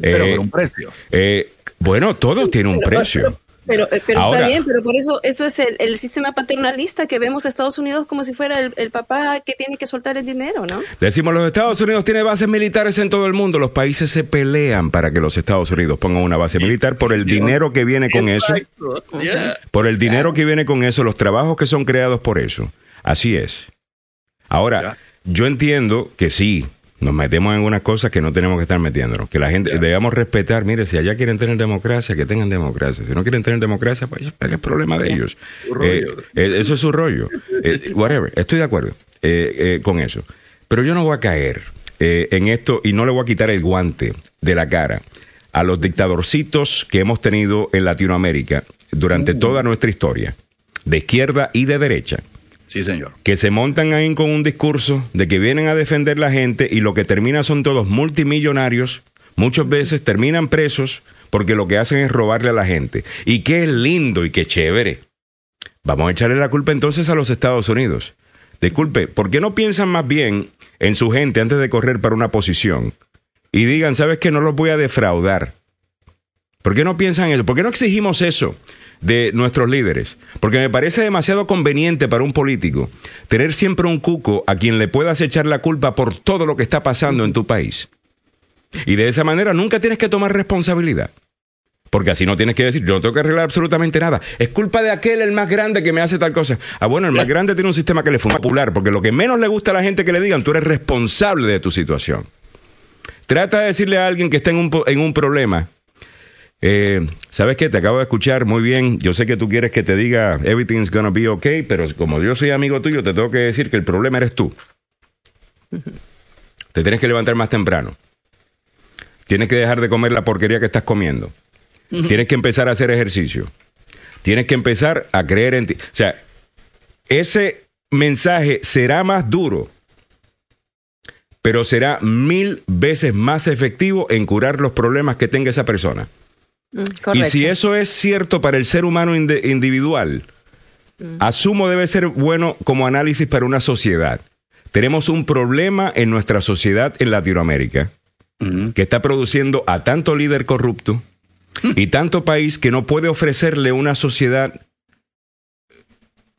Speaker 3: Pero eh, un precio.
Speaker 1: Eh, bueno, todo tiene un precio.
Speaker 2: Pero, eh, está bien, pero por eso eso es el, sistema paternalista que vemos a Estados Unidos como si fuera el, papá que tiene que soltar el dinero, ¿no?
Speaker 1: Decimos, los Estados Unidos tienen bases militares en todo el mundo. Los países se pelean para que los Estados Unidos pongan una base militar por el dinero que viene con eso. Por el dinero que viene con eso, los trabajos que son creados por eso. Así es. Ahora, yo entiendo que sí, nos metemos en unas cosas que no tenemos que estar metiéndonos. Que la gente debamos respetar. Mire, si allá quieren tener democracia, que tengan democracia. Si no quieren tener democracia, pues es el problema de ellos. Eh, eh, eso es su rollo. Eh, whatever. Estoy de acuerdo con eso. Pero yo no voy a caer en esto y no le voy a quitar el guante de la cara a los dictadorcitos que hemos tenido en Latinoamérica durante mm. toda nuestra historia, de izquierda y de derecha
Speaker 3: Sí, señor.
Speaker 1: Que se montan ahí con un discurso de que vienen a defender la gente y lo que termina son todos multimillonarios, muchas veces terminan presos porque lo que hacen es robarle a la gente. Y qué lindo y qué chévere. Vamos a echarle la culpa entonces a los Estados Unidos. Disculpe, ¿por qué no piensan más bien en su gente antes de correr para una posición? Y digan, ¿sabes qué? No los voy a defraudar. ¿Por qué no piensan eso? ¿Por qué no exigimos eso? De nuestros líderes. Porque me parece demasiado conveniente para un político tener siempre un cuco a quien le puedas echar la culpa por todo lo que está pasando en tu país. Y de esa manera nunca tienes que tomar responsabilidad. Porque así no tienes que decir, yo no tengo que arreglar absolutamente nada. Es culpa de aquel, el más grande, que me hace tal cosa. Ah, bueno, el más grande tiene un sistema que le fue popular, porque lo que menos le gusta a la gente que le digan, tú eres responsable de tu situación. Trata de decirle a alguien que está en un, en un problema, eh, ¿Sabes qué? Te acabo de escuchar muy bien. Yo sé que tú quieres que te diga everything's gonna be okay, pero como yo soy amigo tuyo, te tengo que decir que el problema eres tú. Te tienes que levantar más temprano. Tienes que dejar de comer la porquería que estás comiendo. Tienes que empezar a hacer ejercicio. Tienes que empezar a creer en ti. O sea, ese mensaje será más duro, pero será mil veces más efectivo en curar los problemas que tenga esa persona. Mm, y si eso es cierto para el ser humano individual, mm. asumo debe ser bueno como análisis para una sociedad. Tenemos un problema en nuestra sociedad en Latinoamérica mm. que está produciendo a tanto líder corrupto y tanto país que no puede ofrecerle una sociedad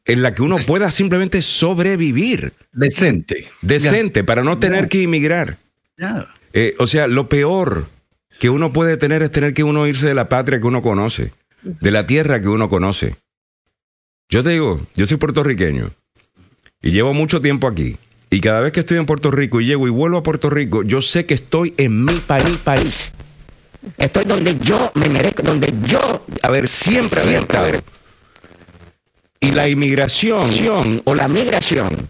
Speaker 1: en la que uno pueda simplemente sobrevivir.
Speaker 3: Decente.
Speaker 1: Decente, para no tener que inmigrar. Eh, o sea, lo peor que uno puede tener es tener que uno irse de la patria que uno conoce, de la tierra que uno conoce. Yo te digo, yo soy puertorriqueño y llevo mucho tiempo aquí. Y cada vez que estoy en Puerto Rico y llego y vuelvo a Puerto Rico, yo sé que estoy en mi país, país. Estoy donde yo me merezco, donde yo, a ver, siempre, siempre, a. Y la inmigración o la migración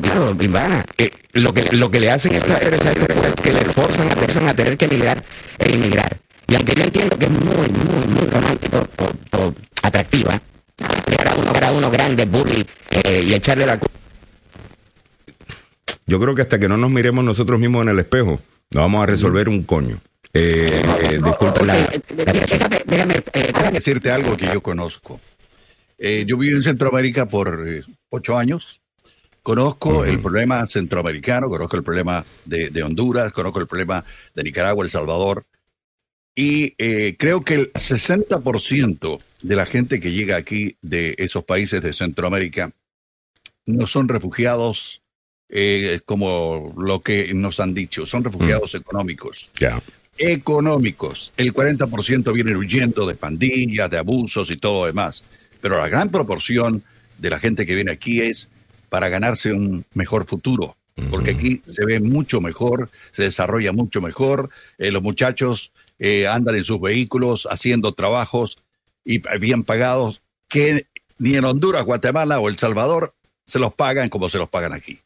Speaker 1: claro, claro, eh, lo, que, lo que le hacen es que le forzan a personas a tener que emigrar e inmigrar. Y aunque yo entiendo que es muy, muy, muy romántico o, atractiva, crear a uno, a uno grande, bully, eh, y echarle la culpa. Yo creo que hasta que no nos miremos nosotros mismos en el espejo, no vamos a resolver un coño. Eh, disculpa
Speaker 3: Déjame, déjame decirte algo que yo conozco. Eh, yo viví en Centroamérica por eh, ocho años. Conozco el problema centroamericano, conozco el problema de, Honduras, conozco el problema de Nicaragua, El Salvador. Y eh, creo que el 60% de la gente que llega aquí de esos países de Centroamérica no son refugiados como lo que nos han dicho, son refugiados económicos. Económicos. El 40% vienen huyendo de pandillas, de abusos y todo lo demás. Pero la gran proporción de la gente que viene aquí es para ganarse un mejor futuro, porque aquí se ve mucho mejor, se desarrolla mucho mejor, eh, los muchachos eh, andan en sus vehículos haciendo trabajos y bien pagados que ni en Honduras, Guatemala o El Salvador se los pagan como se los pagan aquí.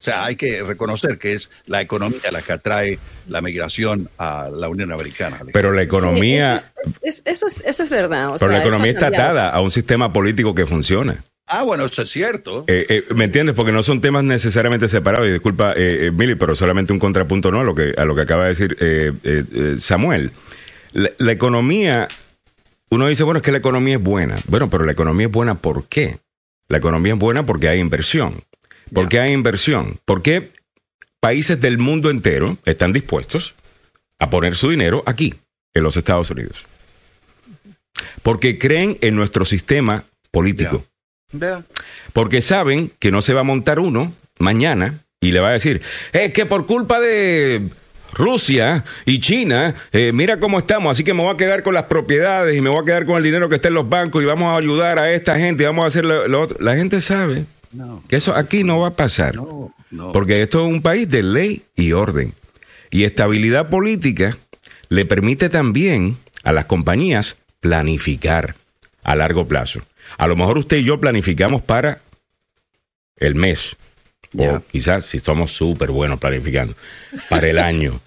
Speaker 3: O sea, hay que reconocer que es la economía la que atrae la migración a la Unión Americana.
Speaker 1: Pero la economía...
Speaker 2: eso, es, eso, es, verdad.
Speaker 1: pero la economía está atada a un sistema político que funciona.
Speaker 3: Ah, bueno, eso es cierto.
Speaker 1: Eh, eh, ¿Me entiendes? Porque no son temas necesariamente separados. Y disculpa, eh, Mili, pero solamente un contrapunto no a lo que, a lo que acaba de decir Samuel. la economía, uno dice, bueno, es que la economía es buena. Bueno, pero la economía es buena ¿por qué? La economía es buena porque hay inversión. ¿Por qué hay inversión? Porque países del mundo entero están dispuestos a poner su dinero aquí, en los Estados Unidos. Porque creen en nuestro sistema político. Porque saben que no se va a montar uno mañana y le va a decir, es que por culpa de Rusia y China, eh, mira cómo estamos, así que me voy a quedar con las propiedades y me voy a quedar con el dinero que está en los bancos y vamos a ayudar a esta gente y vamos a hacer lo otro. La gente sabe que eso aquí no va a pasar. Porque esto es un país de ley y orden. Y estabilidad política le permite también a las compañías planificar a largo plazo. A lo mejor usted y yo planificamos para el mes. O quizás si somos súper buenos planificando, para el año.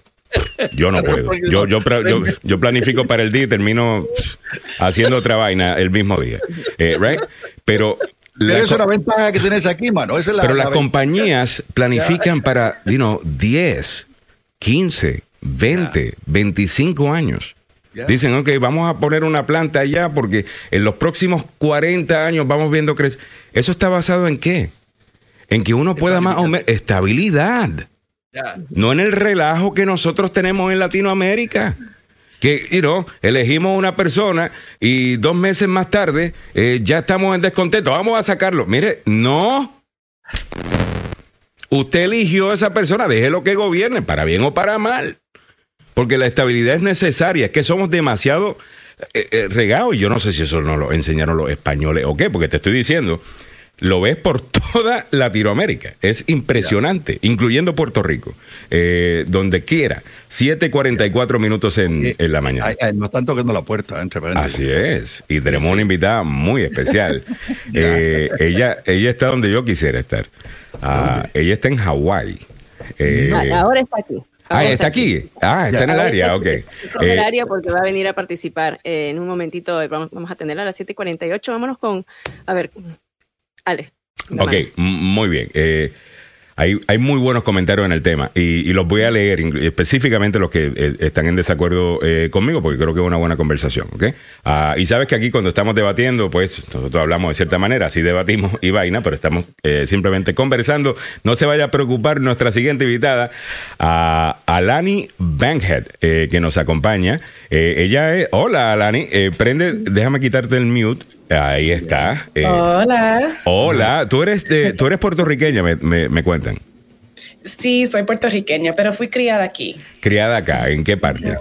Speaker 1: Yo no puedo. Yo, yo, yo, planifico para el día y termino haciendo otra vaina el mismo día. Eh, right? Pero
Speaker 3: pero es una ventaja que tienes aquí, mano.
Speaker 1: pero las compañías planifican para, you know, 10, 15, 20, 25 años. Dicen, ok, vamos a poner una planta allá porque en los próximos 40 años vamos viendo crecer. ¿Eso está basado en qué? En que uno pueda más o menos... Estabilidad. No en el relajo que nosotros tenemos en Latinoamérica que you elegimos una persona y dos meses más tarde eh, ya estamos en descontento, vamos a sacarlo. Mire, no. Usted eligió a esa persona, déjelo que gobierne, para bien o para mal. Porque la estabilidad es necesaria, es que somos demasiado eh, eh, regados yo no sé si eso nos lo enseñaron los españoles o qué, porque te estoy diciendo lo ves por toda Latinoamérica. Es impresionante, incluyendo Puerto Rico, eh, donde quiera. 7.44 minutos en, en la mañana.
Speaker 3: no están tocando la puerta, entre
Speaker 1: Así es. Y tenemos una invitada muy especial. Eh, ella, ella está donde yo quisiera estar. Ah, ella está en Hawái.
Speaker 2: Eh, ahora está aquí.
Speaker 1: Ah, está aquí. Ah, está en el área, ok.
Speaker 2: Está en el área porque va a venir a participar. en un momentito vamos, vamos a tenerla a las 7.48. Vámonos con, a ver, Ale.
Speaker 1: Ok, muy bien. Eh, hay, hay, muy buenos comentarios en el tema y, los voy a leer específicamente los que eh, están en desacuerdo eh, conmigo porque creo que es una buena conversación. ¿okay? Ah, y sabes que aquí cuando estamos debatiendo, pues nosotros hablamos de cierta manera, así debatimos y vaina, pero estamos simplemente conversando. No se vaya a preocupar nuestra siguiente invitada, a Alani Bankhead, que nos acompaña. ella es, hola Alani, prende, déjame quitarte el mute. Ahí está.
Speaker 4: Eh, hola.
Speaker 1: Hola. Tú eres, de, tú eres puertorriqueña, me, me, cuentan.
Speaker 4: Sí, soy puertorriqueña, pero fui criada aquí.
Speaker 1: ¿Criada acá? ¿En qué parte?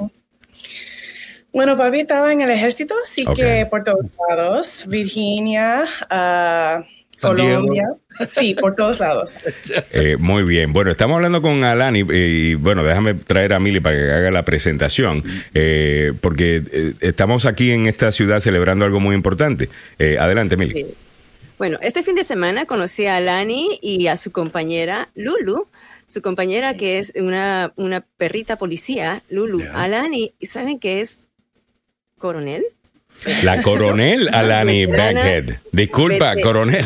Speaker 4: Bueno, papi estaba en el ejército, así que por todos lados. Virginia, uh, Colombia. Sí, por todos lados.
Speaker 1: Eh, muy bien. Bueno, estamos hablando con Alani y, bueno, déjame traer a Mili para que haga la presentación, eh, porque eh, estamos aquí en esta ciudad celebrando algo muy importante. adelante, Mili.
Speaker 2: Bueno, este fin de semana conocí a Alani y a su compañera Lulu, su compañera que es una, una perrita policía, Lulu. Alani, ¿saben qué es coronel?
Speaker 1: La coronel Alani Backhead. Disculpa, coronel.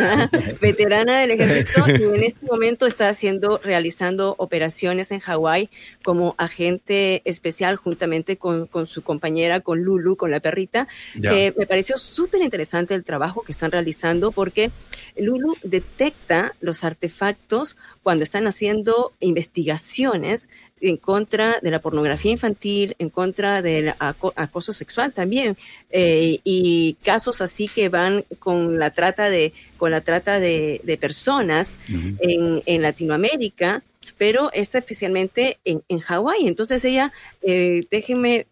Speaker 2: veterana del ejército y en este momento está haciendo, realizando operaciones en Hawái como agente especial juntamente con, su compañera, con Lulu, con la perrita. me pareció súper interesante el trabajo que están realizando porque Lulu detecta los artefactos cuando están haciendo investigaciones en contra de la pornografía infantil, en contra del acoso sexual también, eh, y casos así que van con la trata de, con la trata de, personas en, Latinoamérica, pero está especialmente en, en Hawái. Entonces ella, eh, déjenme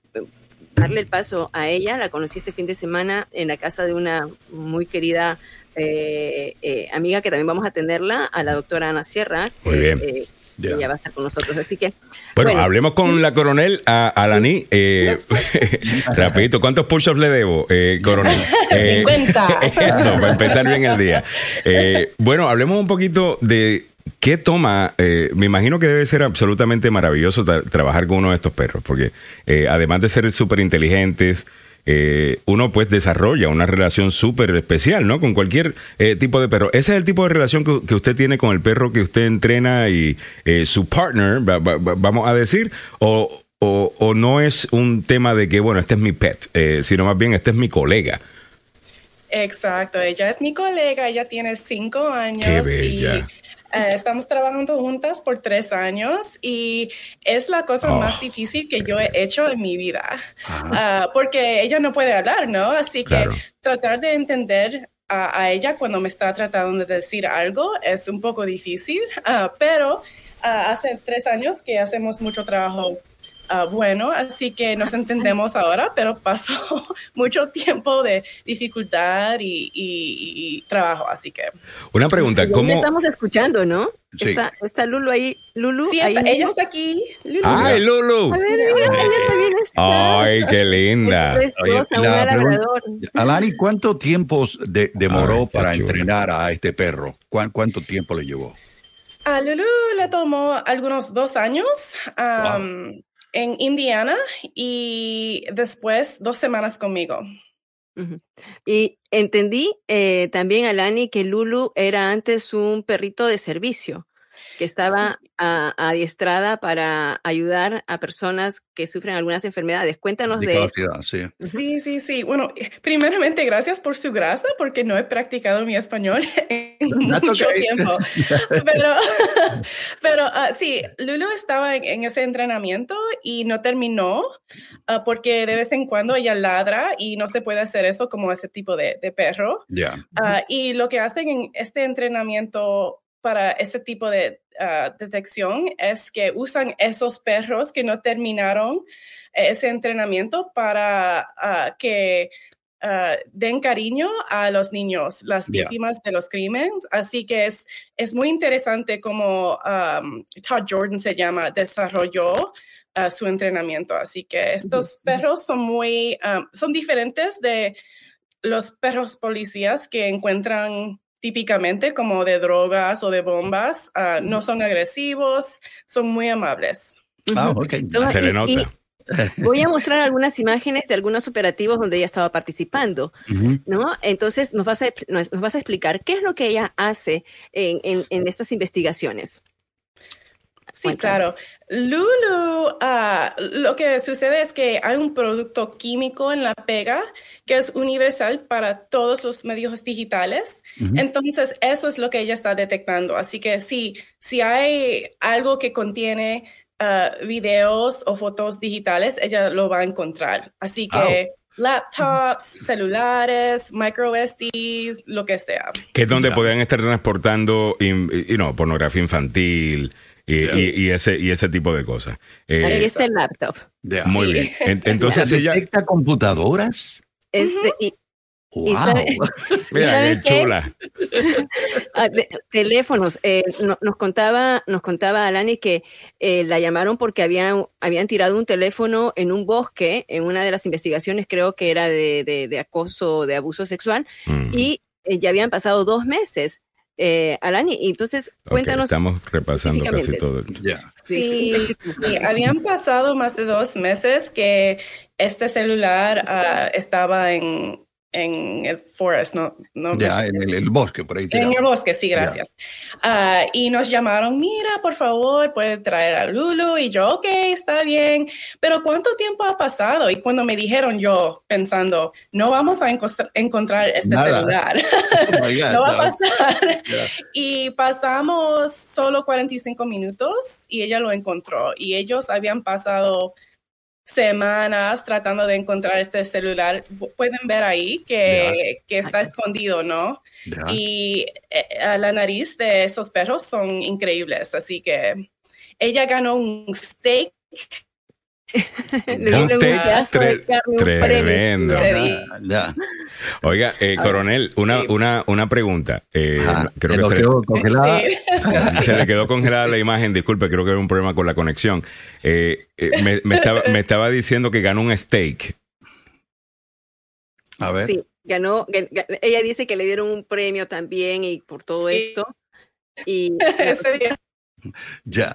Speaker 2: darle el paso a ella, la conocí este fin de semana en la casa de una muy querida eh, amiga que también vamos a atenderla, a la doctora Ana Sierra.
Speaker 1: Muy bien
Speaker 2: ella va a estar con nosotros. Así que.
Speaker 1: Bueno, hablemos con la coronel a Alani. Eh, rapidito, ¿cuántos push-ups le debo, eh, coronel?
Speaker 4: 50.
Speaker 1: Eh, eso, para empezar bien el día. Eh, bueno, hablemos un poquito de ¿Qué toma? Eh, me imagino que debe ser absolutamente maravilloso trabajar con uno de estos perros, porque además de ser súper inteligentes, eh, uno pues desarrolla una relación súper especial, ¿no? Con cualquier eh, tipo de perro. Ese es el tipo de relación que, usted tiene con el perro que usted entrena y eh, su partner, vamos a decir, o, o, no es un tema de que, bueno, este es mi pet, sino más bien este es mi colega.
Speaker 4: Exacto, ella es mi colega, ella tiene cinco años.
Speaker 1: Qué bella.
Speaker 4: Eh, estamos trabajando juntas por tres años y es la cosa más oh. difícil que yo he hecho en mi vida, ah, porque ella no puede hablar, ¿no? Así que tratar de entender a, ella cuando me está tratando de decir algo es un poco difícil, ah, pero ah, hace tres años que hacemos mucho trabajo Ah, bueno, así que nos entendemos ahora, pero pasó mucho tiempo de dificultad y, trabajo, así que...
Speaker 1: Una pregunta, ¿cómo...?
Speaker 2: Estamos escuchando, ¿no? Está, está, Lulu ahí. Lulu,
Speaker 4: sí, ella está aquí.
Speaker 1: Lulu. ¡Ay, Lulu! A ver, mira, ella está. ¡Ay, qué linda!
Speaker 3: Alani, ¿cuánto tiempo demoró para entrenar a este perro? ¿Cuánto tiempo le llevó?
Speaker 4: A Lulu le tomó algunos dos años en Indiana y después dos semanas conmigo.
Speaker 2: Y entendí eh, también, Alani, que Lulu era antes un perrito de servicio que estaba adiestrada para ayudar a personas que sufren algunas enfermedades. Cuéntanos de.
Speaker 3: Sí.
Speaker 4: sí, sí, sí. Bueno, primeramente, gracias por su grasa, porque no he practicado mi español en mucho tiempo. pero, pero uh, sí, Lulu estaba en, ese entrenamiento y no terminó uh, porque de vez en cuando ella ladra y no se puede hacer eso como ese tipo de, perro.
Speaker 3: Ya.
Speaker 4: Uh, y lo que hacen en este entrenamiento para ese tipo de ah, detección es que usan esos perros que no terminaron ese entrenamiento para ah, que ah, den cariño a los niños, las víctimas de los crímenes. Así que es, es muy interesante cómo Todd Jordan se llama, desarrolló su entrenamiento. Así que estos perros son muy, son diferentes de los perros policías que encuentran típicamente como de drogas o de bombas, ah, no son agresivos, son muy amables.
Speaker 3: Ah, okay.
Speaker 1: Se le nota.
Speaker 2: Voy a mostrar algunas imágenes de algunos operativos donde ella estaba participando, ¿no? Entonces nos vas, a, nos vas a explicar qué es lo que ella hace en, en, en estas investigaciones.
Speaker 4: Sí, claro. Lulu, ah, lo que sucede es que hay un producto químico en la pega que es universal para todos los medios digitales. Entonces, eso es lo que ella está detectando. Así que sí, si hay algo que contiene ah, videos o fotos digitales, ella lo va a encontrar. Así que... laptops, celulares, micro SDs, lo que sea.
Speaker 1: Que es donde podrían estar transportando pornografía infantil, y, ese, y ese tipo de cosas.
Speaker 2: Eh, Ahí está el laptop.
Speaker 1: Muy bien. Entonces ella...
Speaker 3: ¿Detecta computadoras?
Speaker 2: Este, y,
Speaker 1: Mira, qué chula.
Speaker 2: Ah, teléfonos. Eh, nos contaba, nos contaba Alani que eh, la llamaron porque habían, habían tirado un teléfono en un bosque, en una de las investigaciones, creo que era de, de, acoso, de abuso sexual, y ya habían pasado dos meses Eh, Alani, entonces cuéntanos.
Speaker 1: estamos repasando casi todo.
Speaker 4: Sí, sí, habían pasado más de dos meses que este celular uh, estaba en, en el forest, ¿no? no
Speaker 3: ya, en el, bosque, por ahí.
Speaker 4: En el bosque, sí, gracias. Uh, y nos llamaron, mira, por favor, puede traer a Lulu. Y yo, ok, está bien. Pero ¿cuánto tiempo ha pasado? Y cuando me dijeron yo, pensando, no vamos a encontrar este celular. Oh no va a pasar. Y pasamos solo 45 minutos y ella lo encontró. Y ellos habían pasado semanas tratando de encontrar este celular. Pueden ver ahí que, que está escondido, ¿no? Y eh, la nariz de esos perros son increíbles, así que ella ganó un steak
Speaker 1: un steak tremendo. Oiga, eh, coronel, una, una, una pregunta. Eh, creo que se, quedó congelada. se le quedó congelada la imagen. Disculpe, creo que era un problema con la conexión. Eh, me, me, estaba, me estaba diciendo que ganó un steak.
Speaker 2: A ver. Sí, ganó. Ella dice que le dieron un premio también y por todo esto. Y ese día
Speaker 3: Ya,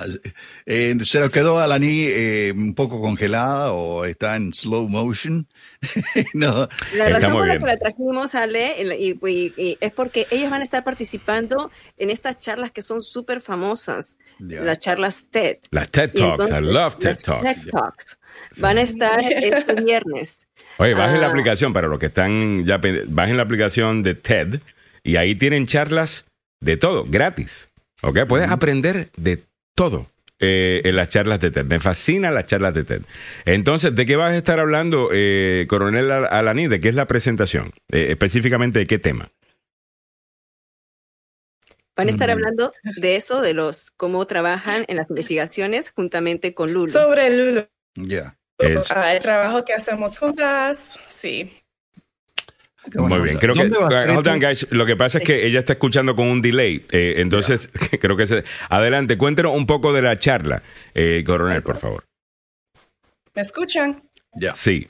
Speaker 3: eh, ¿se nos quedó Alani eh, un poco congelada o está en slow motion?
Speaker 2: no. La razón por la que la trajimos, Ale, y, es porque ellos van a estar participando en estas charlas que son súper famosas, las charlas TED.
Speaker 1: Las TED Talks, I love TED Talks.
Speaker 2: TED Talks. Van a estar este viernes.
Speaker 1: Oye, bajen la ah. aplicación para los que están ya, bajen la aplicación de TED y ahí tienen charlas de todo, gratis. ¿Ok? Puedes aprender de todo. Eh, en las charlas de TED. Me fascinan las charlas de TED. Entonces, ¿de qué vas a estar hablando, eh, Coronel Alaní? ¿De qué es la presentación? Eh, específicamente, ¿de qué tema?
Speaker 2: Van a estar hablando de eso, de los cómo trabajan en las investigaciones juntamente con Lulu.
Speaker 4: Sobre Lulu. Ya. Ah, el trabajo que hacemos juntas, sí.
Speaker 1: Muy bien, creo que, hold on, guys, lo que pasa es que ella está escuchando con un delay, eh, entonces creo que se... Adelante, cuéntenos un poco de la charla, eh, coronel, por favor.
Speaker 4: ¿Me escuchan?
Speaker 1: Ya. Sí.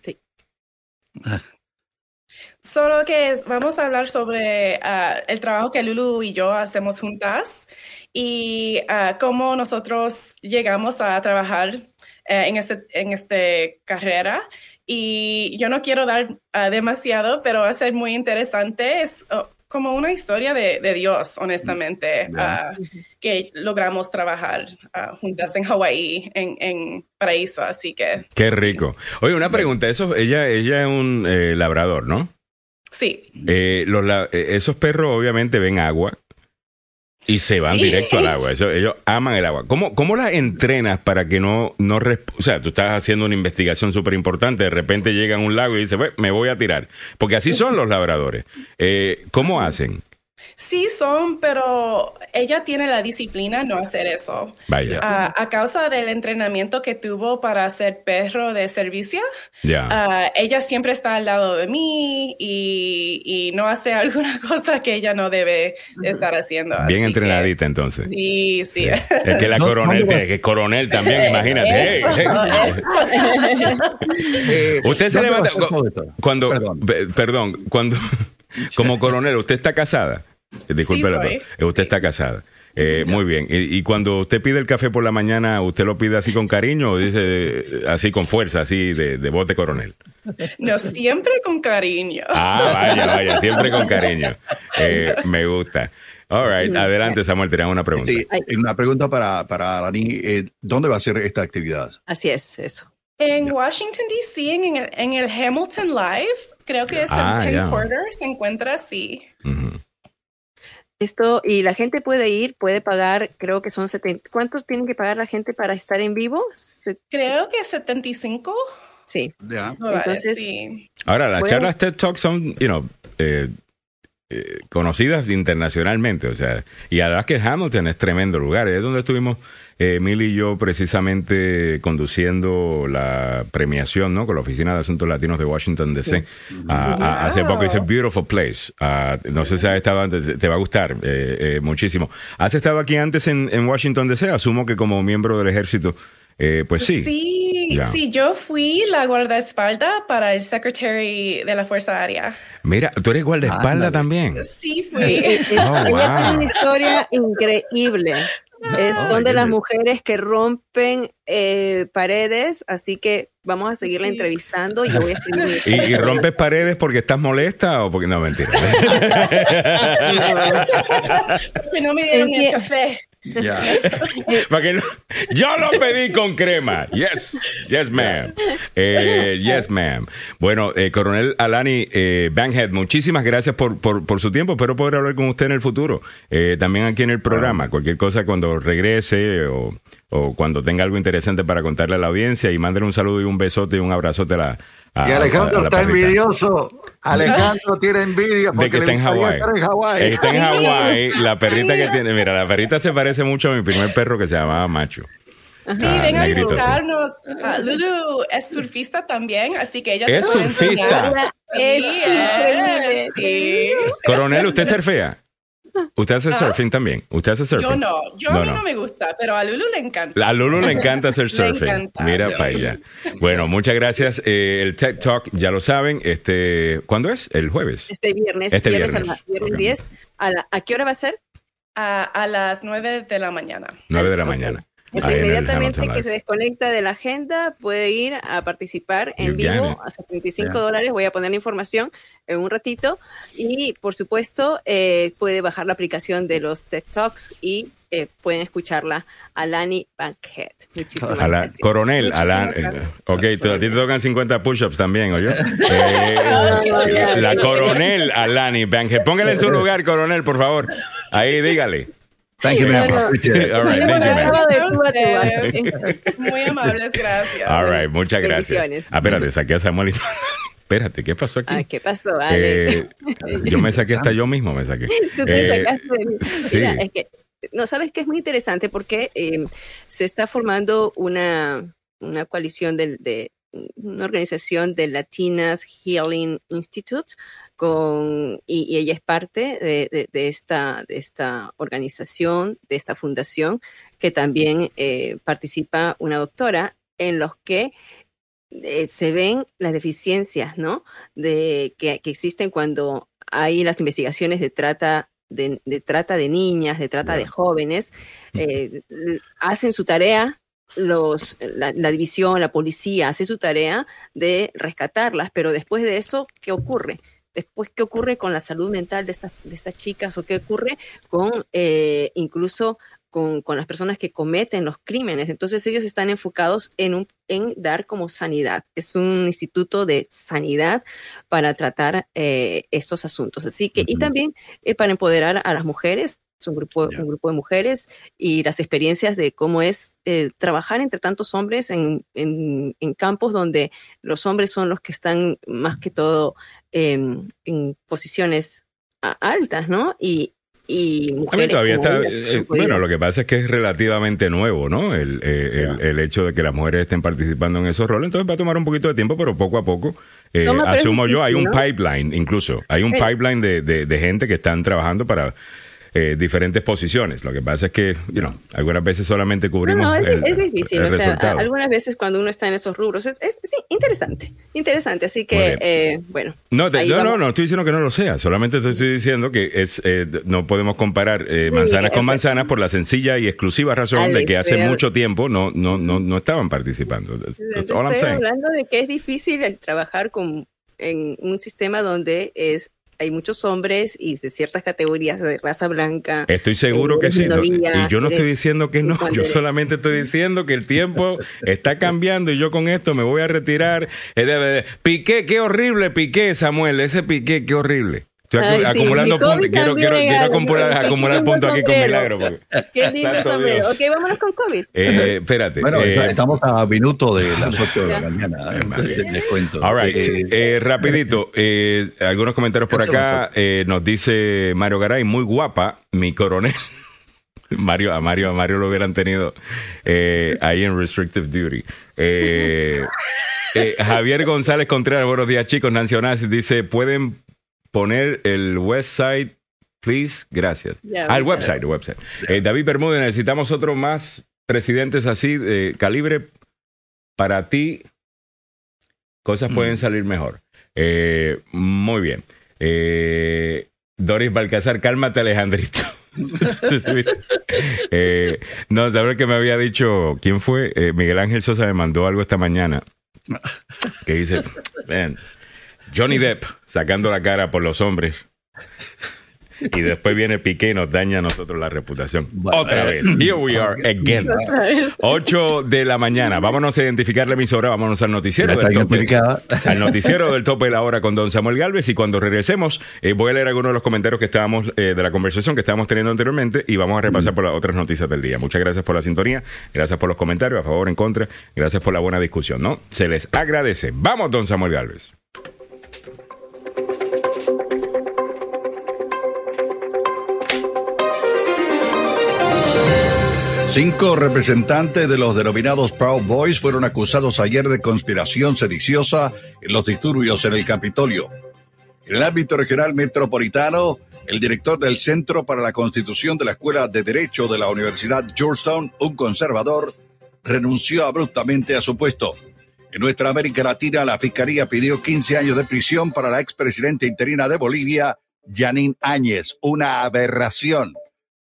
Speaker 4: Solo que vamos a hablar sobre ah, el trabajo que Lulu y yo hacemos juntas y uh, cómo nosotros llegamos a trabajar eh, en, este, en esta carrera y yo no quiero dar ah, demasiado, pero va a ser muy interesante. Es oh, como una historia de, Dios, honestamente, ah, que logramos trabajar uh, juntas en Hawái, en, en, Paraíso, así que...
Speaker 1: Qué rico. Oye, una pregunta, eso, ella, ella es un eh, labrador, ¿no?
Speaker 4: Sí.
Speaker 1: Eh, los, eh, esos perros obviamente ven agua. Y se van directo al agua. Eso, ellos aman el agua. ¿Cómo, ¿Cómo las entrenas para que no, no... O sea, tú estás haciendo una investigación súper importante, de repente llega a un lago y dice, me voy a tirar. Porque así son los labradores. Eh, ¿Cómo hacen?
Speaker 4: Sí son, pero ella tiene la disciplina no hacer eso.
Speaker 1: Vaya.
Speaker 4: Ah, a causa del entrenamiento que tuvo para ser perro de servicio, uh, ella siempre está al lado de mí y, no hace alguna cosa que ella no debe estar haciendo.
Speaker 1: Bien entrenadita entonces.
Speaker 4: Sí, sí.
Speaker 1: Es que la coronel, que coronel también, imagínate. Eh, usted se levanta cuando, perdón cuando como coronel, ¿usted está casada? Disculpe, usted está casada. Eh, muy bien. Y, cuando usted pide el café por la mañana, ¿usted lo pide así con cariño o dice eh, así con fuerza, así de, de bote coronel?
Speaker 4: No, siempre con cariño.
Speaker 1: Ah, vaya, vaya, siempre con cariño. Eh, me gusta. All right, adelante Samuel, tenemos una pregunta. Sí,
Speaker 3: una pregunta para, para Dani. ¿Dónde va a ser esta actividad?
Speaker 2: Así es, eso.
Speaker 4: En Washington, D.C., en el, en el Hamilton Live, creo que es ah, el headquarters, se encuentra así.
Speaker 2: Esto, y la gente puede ir, puede pagar, creo que son 70. ¿Cuántos tienen que pagar la gente para estar en vivo?
Speaker 4: creo que 75.
Speaker 2: Sí.
Speaker 4: Entonces, sí.
Speaker 1: Ahora, las charlas TED Talk son, you know, eh, eh, conocidas internacionalmente, o sea, y además que Hamilton es tremendo lugar, es donde estuvimos eh, y yo precisamente conduciendo la premiación, ¿no? Con la Oficina de Asuntos Latinos de Washington DC. Ah, ah, hace poco hice Beautiful Place. Ah, no sé si has estado antes, te va a gustar eh, eh, muchísimo. ¿Has estado aquí antes en, en Washington DC? Asumo que como miembro del ejército Eh, pues sí.
Speaker 4: Sí, sí, yo fui la guardaespaldas para el secretary de la Fuerza Aérea.
Speaker 1: Mira, tú eres guardaespaldas también.
Speaker 4: Sí, fui.
Speaker 2: oh, wow. una historia increíble. Son de las mujeres que rompen eh, paredes, así que vamos a seguirla entrevistando y yo voy a escribir.
Speaker 1: ¿Y, ¿Y, rompes paredes porque estás molesta o porque no mentira?
Speaker 4: porque no me dieron el café.
Speaker 1: Ya. yo lo pedí con crema. Yes, yes, ma'am. Eh, yes, ma'am. Bueno, eh, coronel Alani eh, Bankhead, muchísimas gracias por, por, por, su tiempo. Espero poder hablar con usted en el futuro. Eh, también aquí en el programa. Cualquier cosa cuando regrese o, o cuando tenga algo interesante para contarle a la audiencia y mándele un saludo y un besote y un abrazote a la,
Speaker 5: y Alejandro está envidioso. Alejandro tiene envidia porque
Speaker 1: de que está en Hawái. Está en Hawái. La perrita que tiene, mira, la perrita se parece mucho a mi primer perro que se llamaba Macho.
Speaker 4: Sí, ah, ven a visitarnos. Ah, Lulu es surfista también, así que ella
Speaker 1: es surfista.
Speaker 4: Es
Speaker 1: sí. Coronel, ¿usted surfea? ¿Usted hace surfing también? ¿Usted hace surfing?
Speaker 4: Yo no, yo a mí no. me gusta, pero a Lulu le encanta.
Speaker 1: A Lulu le encanta hacer surfing. Mira para ella. Bueno, muchas gracias. Eh, el Tech Talk, ya lo saben, este, ¿cuándo es? El jueves.
Speaker 2: Este viernes. Este viernes. A, viernes 10. ¿A, qué hora va a ser?
Speaker 4: A, a las 9 de la mañana.
Speaker 1: 9 de la mañana.
Speaker 2: Pues inmediatamente que se desconecta de la agenda puede ir a participar en vivo a 75 dólares. Voy a poner la información en un ratito. Y por supuesto, eh, puede bajar la aplicación de los TED Talks y eh, pueden escucharla a Lani Bankhead. Muchísimas gracias.
Speaker 1: Coronel, Alan, eh, ok, a ti te tocan 50 push-ups también, ¿oye? la coronel Alani Bankhead. Póngale en su lugar, coronel, por favor. Ahí, dígale.
Speaker 3: Thank you, ma'am. All right,
Speaker 4: thank you, Muy amables, gracias.
Speaker 1: All right, muchas gracias. Ah, espérate, saqué a Samuel Espérate, ¿qué pasó aquí?
Speaker 2: Ah, ¿qué pasó? Vale.
Speaker 1: Eh, yo me saqué hasta yo mismo, me saqué.
Speaker 2: Tú te eh, sacaste. Sí. Mira, es que, no, sabes que es muy interesante porque eh, se está formando una, una coalición de, de, una organización de Latinas Healing Institute con, y, ella es parte de, de, esta, de esta organización, de esta fundación, que también eh, participa una doctora en los que eh, se ven las deficiencias, ¿no? De, que, que, existen cuando hay las investigaciones de trata de, de trata de niñas, de trata de jóvenes, eh, hacen su tarea los, la, división, la policía hace su tarea de rescatarlas, pero después de eso, ¿qué ocurre? Después, ¿qué ocurre con la salud mental de estas, de estas chicas o qué ocurre con eh, incluso con, con, las personas que cometen los crímenes? Entonces ellos están enfocados en, un, en dar como sanidad. Es un instituto de sanidad para tratar eh, estos asuntos. Así que, y también eh, para empoderar a las mujeres un grupo, un grupo de mujeres y las experiencias de cómo es eh, trabajar entre tantos hombres en, en, campos donde los hombres son los que están más que todo en posiciones altas, ¿no? Y, y mujeres.
Speaker 1: todavía está, eh, bueno, lo que pasa es que es relativamente nuevo, ¿no? El, eh, el, hecho de que las mujeres estén participando en esos roles. Entonces va a tomar un poquito de tiempo, pero poco a poco, asumo yo, hay un pipeline incluso. Hay un pipeline de, de, de gente que están trabajando para eh, diferentes posiciones. Lo que pasa es que, you know, algunas veces solamente cubrimos. No,
Speaker 2: es, difícil. o sea, algunas veces cuando uno está en esos rubros es, es sí, interesante. Interesante. Así que, eh, bueno.
Speaker 1: No, no, no, estoy diciendo que no lo sea. Solamente te estoy diciendo que es eh, no podemos comparar manzanas con manzanas por la sencilla y exclusiva razón de que hace mucho tiempo no, no, no, no estaban participando.
Speaker 2: Estoy hablando de que es difícil el trabajar con, en un sistema donde es hay muchos hombres y de ciertas categorías de raza blanca.
Speaker 1: Estoy seguro que sí. y yo no estoy diciendo que no, yo solamente estoy diciendo que el tiempo está cambiando y yo con esto me voy a retirar. Piqué, qué horrible Piqué, Samuel, ese Piqué, qué horrible. Estoy acumulando puntos. Quiero, quiero, quiero acumular, acumular puntos aquí con Milagro.
Speaker 2: Qué lindo. Ok, vámonos con COVID.
Speaker 1: Eh, espérate.
Speaker 3: Bueno, eh, estamos a minuto de las 8 de la mañana. Eh, les cuento.
Speaker 1: All right. Eh, rapidito, algunos comentarios por acá. nos dice Mario Garay, muy guapa, mi coronel. Mario, a Mario, a Mario lo hubieran tenido ahí en Restrictive Duty. Javier González Contreras, buenos días chicos. Nancy Onassis dice, pueden poner el website, please. Gracias. Al ah, website, el website. Eh, David Bermúdez, necesitamos otro más presidentes así de calibre, para ti, cosas mm. pueden salir mejor. Eh, muy bien. Eh, Doris Balcazar, cálmate, Alejandrito. eh, no, sabes que me había dicho, ¿quién fue? Eh, Miguel Ángel Sosa me mandó algo esta mañana que dice, Johnny Depp sacando la cara por los hombres y después viene Piqué y nos daña a nosotros la reputación. Otra vez. Here we are again. 8 de la mañana. Vámonos a identificar la emisora. Vámonos al noticiero del tope. Al noticiero del tope de la hora con don Samuel Galvez. Y cuando regresemos, eh, voy a leer algunos de los comentarios que estábamos, eh, de la conversación que estábamos teniendo anteriormente y vamos a repasar por las otras noticias del día. Muchas gracias por la sintonía. Gracias por los comentarios. A favor, en contra. Gracias por la buena discusión, ¿no? Se les agradece. Vamos, don Samuel Galvez.
Speaker 3: Cinco representantes de los denominados Proud Boys fueron acusados ayer de conspiración sediciosa en los disturbios en el Capitolio. En el ámbito regional metropolitano, el director del Centro para la Constitución de la Escuela de Derecho de la Universidad Georgetown, un conservador, renunció abruptamente a su puesto. En nuestra América Latina, la Fiscalía pidió 15 años de prisión para la expresidenta interina de Bolivia, Janine Áñez, una aberración.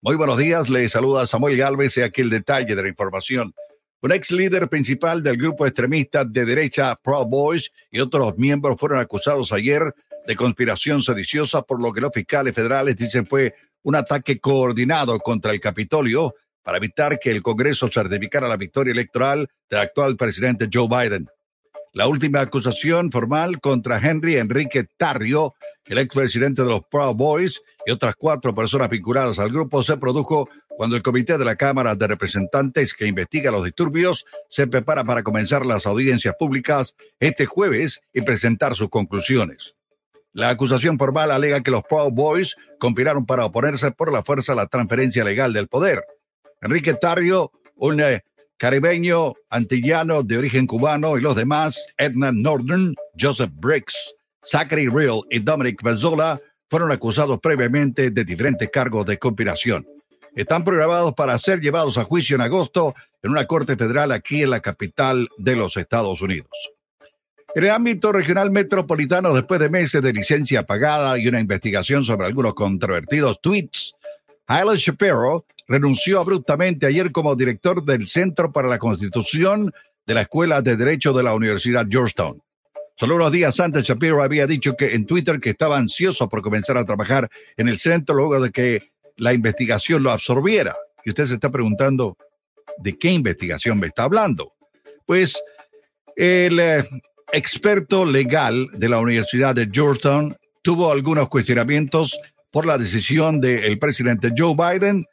Speaker 3: Muy buenos días, le saluda Samuel Galvez y aquí el detalle de la información. Un ex líder principal del grupo extremista de derecha Pro Boys y otros miembros fueron acusados ayer de conspiración sediciosa por lo que los fiscales federales dicen fue un ataque coordinado contra el Capitolio para evitar que el Congreso certificara la victoria electoral del actual presidente Joe Biden. La última acusación formal contra Henry Enrique Tarrio el expresidente de los Proud Boys y otras cuatro personas vinculadas al grupo se produjo cuando el comité de la Cámara de Representantes que investiga los disturbios se prepara para comenzar las audiencias públicas este jueves y presentar sus conclusiones. La acusación formal alega que los Proud Boys conspiraron para oponerse por la fuerza a la transferencia legal del poder. Enrique Tarrio, un eh, caribeño antillano de origen cubano y los demás, Edna Northern, Joseph Briggs, Zachary Real y Dominic Mazzola fueron acusados previamente de diferentes cargos de conspiración. Están programados para ser llevados a juicio en agosto en una corte federal aquí en la capital de los Estados Unidos. En el ámbito regional metropolitano, después de meses de licencia pagada y una investigación sobre algunos controvertidos tweets, Highland Shapiro renunció abruptamente ayer como director del Centro para la Constitución de la Escuela de Derecho de la Universidad Georgetown. Solo unos días antes, Shapiro había dicho que en Twitter que estaba ansioso por comenzar a trabajar en el centro luego de que la investigación lo absorbiera. Y usted se está preguntando, ¿de qué investigación me está hablando? Pues el eh, experto legal de la Universidad de Georgetown tuvo algunos cuestionamientos por la decisión del presidente Joe Biden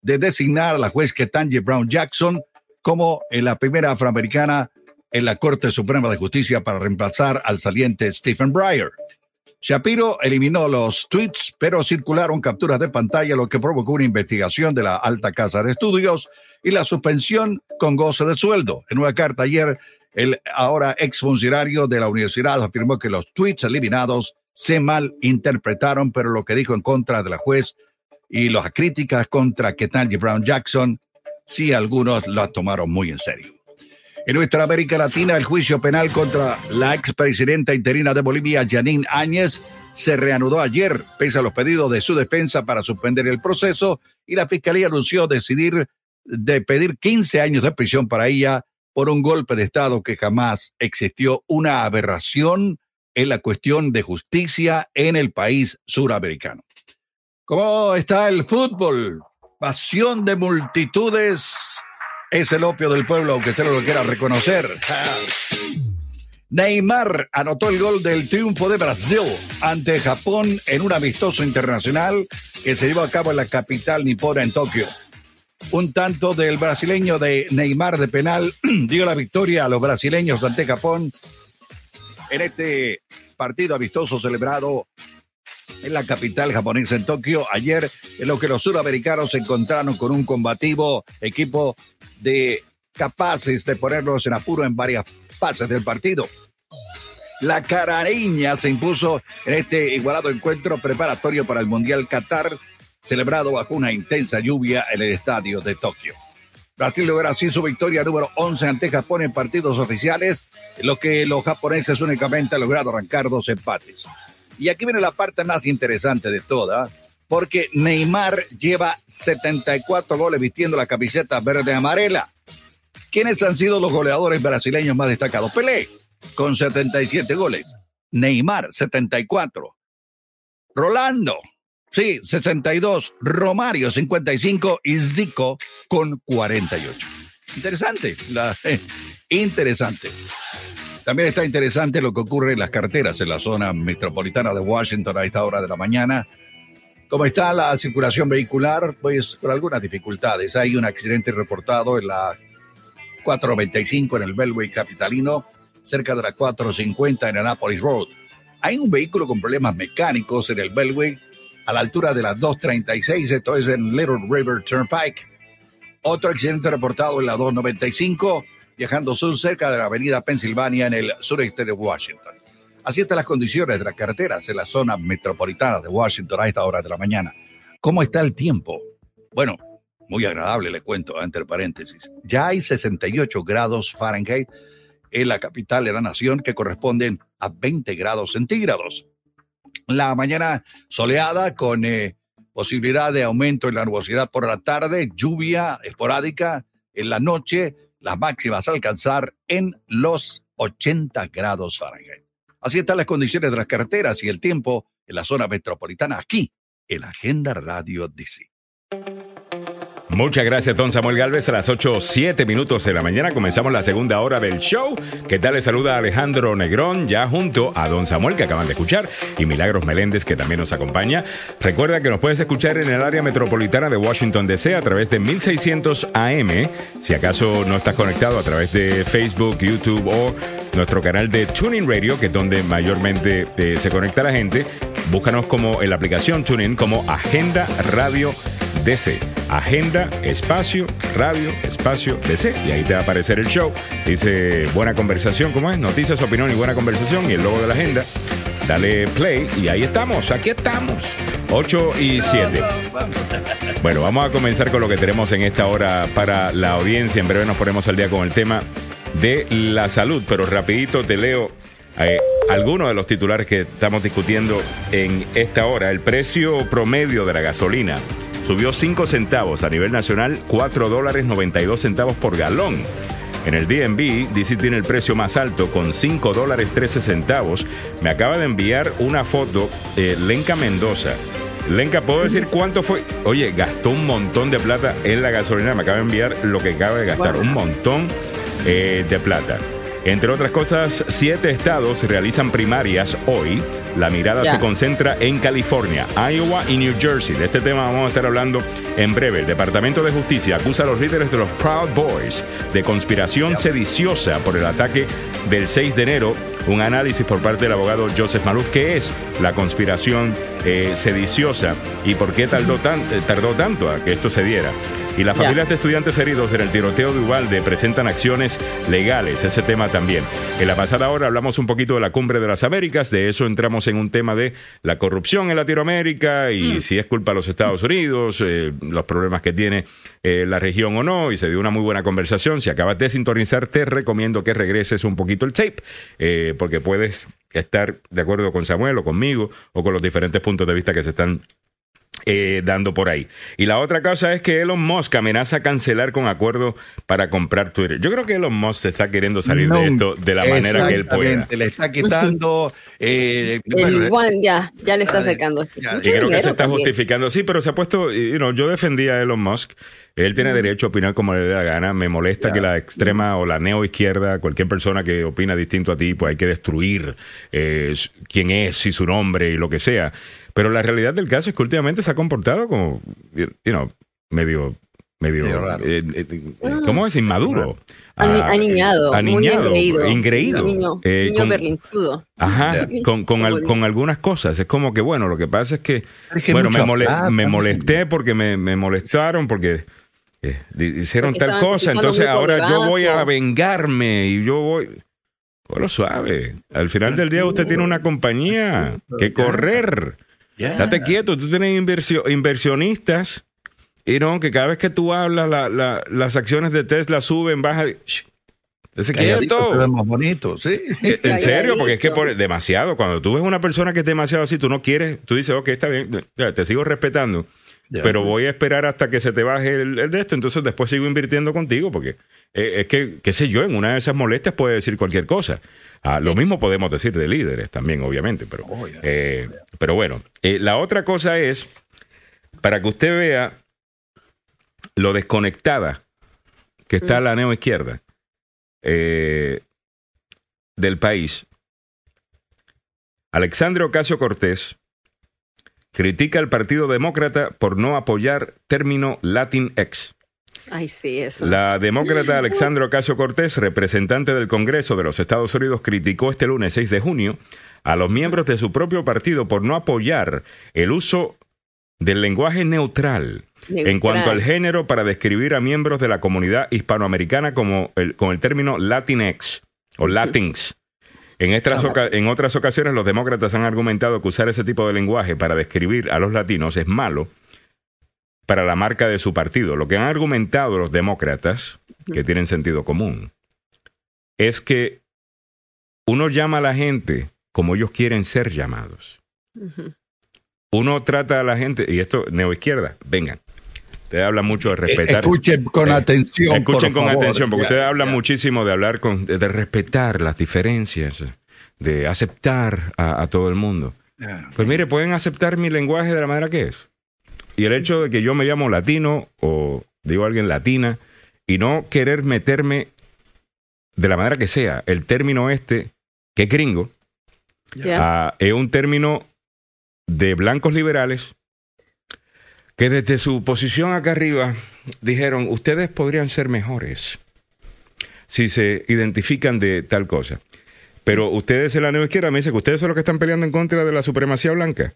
Speaker 3: de designar a la juez Ketanji Brown Jackson como la primera afroamericana en la Corte Suprema de Justicia para reemplazar al saliente Stephen Breyer. Shapiro eliminó los tweets, pero circularon capturas de pantalla, lo que provocó una investigación de la alta casa de estudios y la suspensión con goce de sueldo. En una carta ayer, el ahora exfuncionario de la universidad afirmó que los tweets eliminados se malinterpretaron, pero lo que dijo en contra de la juez y las críticas contra Ketanji Brown Jackson, sí algunos la tomaron muy en serio. En nuestra América Latina, el juicio penal contra la expresidenta interina de Bolivia, Janine Áñez, se reanudó ayer, pese a los pedidos de su defensa para suspender el proceso, y la fiscalía anunció decidir de pedir 15 años de prisión para ella por un golpe de Estado que jamás existió, una aberración en la cuestión de justicia en el país suramericano. ¿Cómo está el fútbol? Pasión de multitudes es el opio del pueblo, aunque usted no lo quiera reconocer. Neymar anotó el gol del triunfo de Brasil ante Japón en un amistoso internacional que se llevó a cabo en la capital nipona en Tokio. Un tanto del brasileño de Neymar de penal dio la victoria a los brasileños ante Japón en este partido amistoso celebrado en la capital japonesa, en Tokio, ayer, en lo que los suramericanos se encontraron con un combativo equipo de capaces de ponerlos en apuro en varias fases del partido. La carareña se impuso en este igualado encuentro preparatorio para el Mundial Qatar, celebrado bajo una intensa lluvia en el estadio de Tokio. Brasil logra así su victoria número 11 ante Japón en partidos oficiales, lo que los japoneses únicamente han logrado arrancar dos empates. Y aquí viene la parte más interesante de toda, porque Neymar lleva 74 goles vistiendo la camiseta verde amarela. ¿Quiénes han sido los goleadores brasileños más destacados? Pelé, con 77 goles. Neymar, 74. Rolando, sí, 62. Romario, 55. Y Zico, con 48. Interesante, interesante. También está interesante lo que ocurre en las carteras en la zona metropolitana de Washington a esta hora de la mañana. ¿Cómo está la circulación vehicular? Pues con algunas dificultades. Hay un accidente reportado en la 495 en el Belway Capitalino, cerca de la 450 en Annapolis Road. Hay un vehículo con problemas mecánicos en el Belway a la altura de la 236, esto es en Little River Turnpike. Otro accidente reportado en la 295, viajando sur cerca de la avenida Pensilvania en el sureste de Washington. Así están las condiciones de las carreteras en la zona metropolitana de Washington a esta hora de la mañana. ¿Cómo está el tiempo? Bueno, muy agradable, le cuento, entre paréntesis. Ya hay 68 grados Fahrenheit en la capital de la nación que corresponden a 20 grados centígrados. La mañana soleada con eh, posibilidad de aumento en la nubosidad por la tarde, lluvia esporádica en la noche, las máximas a alcanzar en los 80 grados Fahrenheit. Así están las condiciones de las carreteras y el tiempo en la zona metropolitana aquí en Agenda Radio DC.
Speaker 1: Muchas gracias, don Samuel Galvez. A las 8 7 minutos de la mañana comenzamos la segunda hora del show. ¿Qué tal? Les saluda Alejandro Negrón, ya junto a don Samuel, que acaban de escuchar, y Milagros Meléndez, que también nos acompaña. Recuerda que nos puedes escuchar en el área metropolitana de Washington, D.C. a través de 1600 AM. Si acaso no estás conectado a través de Facebook, YouTube o nuestro canal de Tuning Radio, que es donde mayormente eh, se conecta la gente, búscanos como en la aplicación TuneIn como Agenda Radio DC. Agenda, espacio, radio, espacio, DC. Y ahí te va a aparecer el show. Dice buena conversación, ¿cómo es? Noticias, opinión y buena conversación. Y el logo de la agenda. Dale play y ahí estamos, aquí estamos. 8 y 7. Bueno, vamos a comenzar con lo que tenemos en esta hora para la audiencia. En breve nos ponemos al día con el tema de la salud, pero rapidito te leo eh, algunos de los titulares que estamos discutiendo en esta hora. El precio promedio de la gasolina subió 5 centavos a nivel nacional, 4 dólares 92 centavos por galón. En el DNB, DC tiene el precio más alto con 5 dólares 13 centavos. Me acaba de enviar una foto eh, Lenca Mendoza. Lenca, ¿puedo decir cuánto fue? Oye, gastó un montón de plata en la gasolina. Me acaba de enviar lo que acaba de gastar. Un montón eh, de plata. Entre otras cosas, siete estados realizan primarias hoy. La mirada se concentra en California, Iowa y New Jersey. De este tema vamos a estar hablando en breve. El Departamento de Justicia acusa a los líderes de los Proud Boys de conspiración sediciosa por el ataque del 6 de enero. Un análisis por parte del abogado Joseph Maluf. ¿Qué es la conspiración eh, sediciosa y por qué tardó, tardó tanto a que esto se diera? Y las familias de estudiantes heridos en el tiroteo de Ubalde presentan acciones legales, ese tema también. En la pasada hora hablamos un poquito de la cumbre de las Américas, de eso entramos en un tema de la corrupción en Latinoamérica y mm. si es culpa de los Estados Unidos, eh, los problemas que tiene eh, la región o no, y se dio una muy buena conversación. Si acabas de sintonizar, te recomiendo que regreses un poquito el tape, eh, porque puedes estar de acuerdo con Samuel o conmigo o con los diferentes puntos de vista que se están eh, dando por ahí. Y la otra cosa es que Elon Musk amenaza cancelar con acuerdo para comprar Twitter. Yo creo que Elon Musk se está queriendo salir de esto de la manera que él pueda.
Speaker 3: Le está quitando.
Speaker 2: Eh, el One ya, ya le está secando.
Speaker 1: Y creo que se está justificando. Sí, pero se ha puesto. yo defendía a Elon Musk. Él tiene derecho a opinar como le dé la gana. Me molesta que la extrema o la neo izquierda, cualquier persona que opina distinto a ti, pues hay que destruir eh, quién es y su nombre y lo que sea. Pero la realidad del caso es que últimamente se ha comportado como, you know, medio, medio, eh, eh, eh, ¿cómo es? Inmaduro.
Speaker 2: aniñado,
Speaker 1: aniñado,
Speaker 2: muy
Speaker 1: engreído.
Speaker 2: Niño, niño berlinchudo.
Speaker 1: Ajá, con, con, con, algunas cosas. Es como que, bueno, lo que pasa es que, bueno, me, me, molesté porque me, me molestaron, porque hicieron tal cosa, entonces ahora yo voy a vengarme y yo voy... Bueno, suave. Al final del día usted tiene una compañía que correr. Date quieto, tú tienes inversionistas Y no, que cada vez que tú hablas, las acciones de Tesla suben, bajan.
Speaker 3: Ese quieto. Se más bonito, sí.
Speaker 1: Eh, en serio, porque es que por demasiado. Cuando tú ves una persona que es demasiado así, tú no quieres, tú dices, ok, está bien, te sigo respetando, pero voy a esperar hasta que se te baje el, de esto, entonces después sigo invirtiendo contigo, porque eh, es que, qué sé yo, en una de esas molestias puede decir cualquier cosa. Ah, lo mismo podemos decir de líderes también, obviamente, pero, oh, eh, pero bueno. la otra cosa es, para que usted vea lo desconectada que está mm. la neo izquierda eh, del país, Alexandre Ocasio Cortés critica al Partido Demócrata por no apoyar término Latinx.
Speaker 2: Ay, sí, eso.
Speaker 1: La demócrata Alexandre Ocasio Cortés, representante del Congreso de los Estados Unidos, criticó este lunes 6 de junio a los miembros de su propio partido por no apoyar el uso del lenguaje neutral, en cuanto al género para describir a miembros de la comunidad hispanoamericana como el, con el término Latinx o Latins. En, en otras ocasiones los demócratas han argumentado que usar ese tipo de lenguaje para describir a los latinos es malo para la marca de su partido. Lo que han argumentado los demócratas, que tienen sentido común, es que uno llama a la gente como ellos quieren ser llamados uno trata a la gente, y esto, neoizquierda, vengan. Ustedes hablan mucho de respetar.
Speaker 3: Escuchen con eh, atención.
Speaker 1: Escuchen con atención, porque ustedes hablan muchísimo de hablar con, de, respetar las diferencias, de aceptar a, todo el mundo. Pues mire, pueden aceptar mi lenguaje de la manera que es. Y el hecho de que yo me llamo latino o digo alguien latina y no querer meterme de la manera que sea, el término este, que es gringo, ah, es un término de blancos liberales que desde su posición acá arriba dijeron, ustedes podrían ser mejores si se identifican de tal cosa. Pero ustedes en la nueva izquierda me dicen que ustedes son los que están peleando en contra de la supremacía blanca.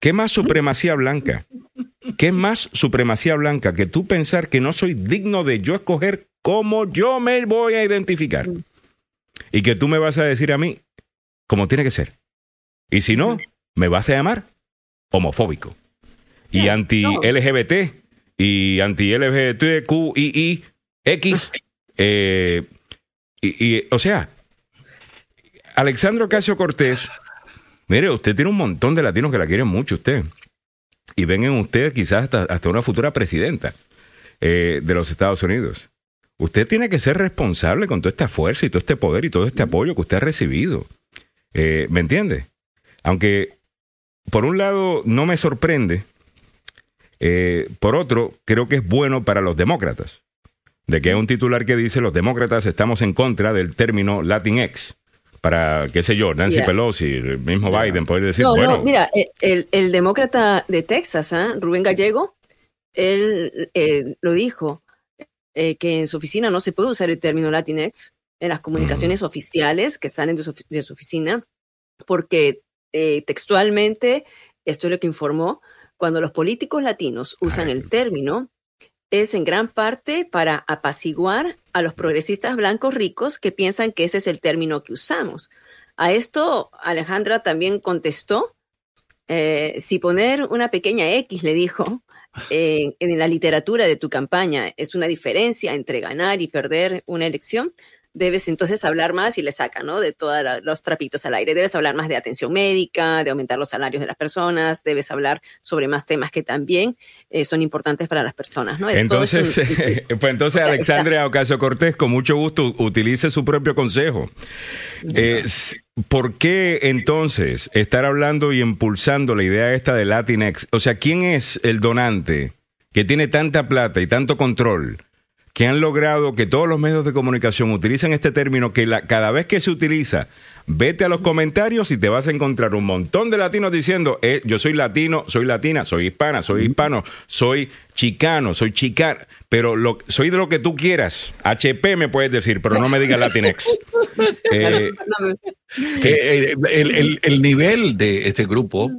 Speaker 1: ¿Qué más supremacía blanca? ¿Qué más supremacía blanca que tú pensar que no soy digno de yo escoger cómo yo me voy a identificar? Y que tú me vas a decir a mí cómo tiene que ser. Y si no, me vas a llamar homofóbico y anti-LGBT y anti-LGBTQII X. Eh, y, o sea, Alexandro Casio Cortés, mire, usted tiene un montón de latinos que la quieren mucho, usted. Y ven en usted quizás hasta, una futura presidenta eh, de los Estados Unidos. Usted tiene que ser responsable con toda esta fuerza y todo este poder y todo este apoyo que usted ha recibido. Eh, ¿Me entiende? Aunque por un lado, no me sorprende. Eh, por otro, creo que es bueno para los demócratas. De que hay un titular que dice los demócratas estamos en contra del término Latinx. Para, qué sé yo, Nancy Pelosi, el mismo Biden, poder decir,
Speaker 2: no,
Speaker 1: bueno.
Speaker 2: No, mira, el, demócrata de Texas, ¿ah? Rubén Gallego, él eh, lo dijo, eh, que en su oficina no se puede usar el término Latinx en las comunicaciones mm. oficiales que salen de su, de su oficina, porque eh, textualmente, esto es lo que informó, cuando los políticos latinos usan el término, es en gran parte para apaciguar a los progresistas blancos ricos que piensan que ese es el término que usamos. A esto Alejandra también contestó, eh, si poner una pequeña X, le dijo, en la literatura de tu campaña es una diferencia entre ganar y perder una elección, debes entonces hablar más y le saca, ¿no? De todos los trapitos al aire. Debes hablar más de atención médica, de aumentar los salarios de las personas, debes hablar sobre más temas que también eh, son importantes para las personas, ¿no?
Speaker 1: entonces, pues entonces Alexandria Ocasio Cortés, con mucho gusto, utilice su propio consejo. Eh, ¿Por qué entonces estar hablando y impulsando la idea esta de Latinx? O sea, ¿quién es el donante que tiene tanta plata y tanto control? Que han logrado que todos los medios de comunicación utilicen este término que la, cada vez que se utiliza, vete a los comentarios y te vas a encontrar un montón de latinos diciendo, eh, yo soy latino, soy latina, soy hispana, soy hispano, soy chicano, soy chicana, pero lo, soy de lo que tú quieras. HP me puedes decir, pero no me digas Latinx.
Speaker 3: Eh, eh, el, el nivel de este grupo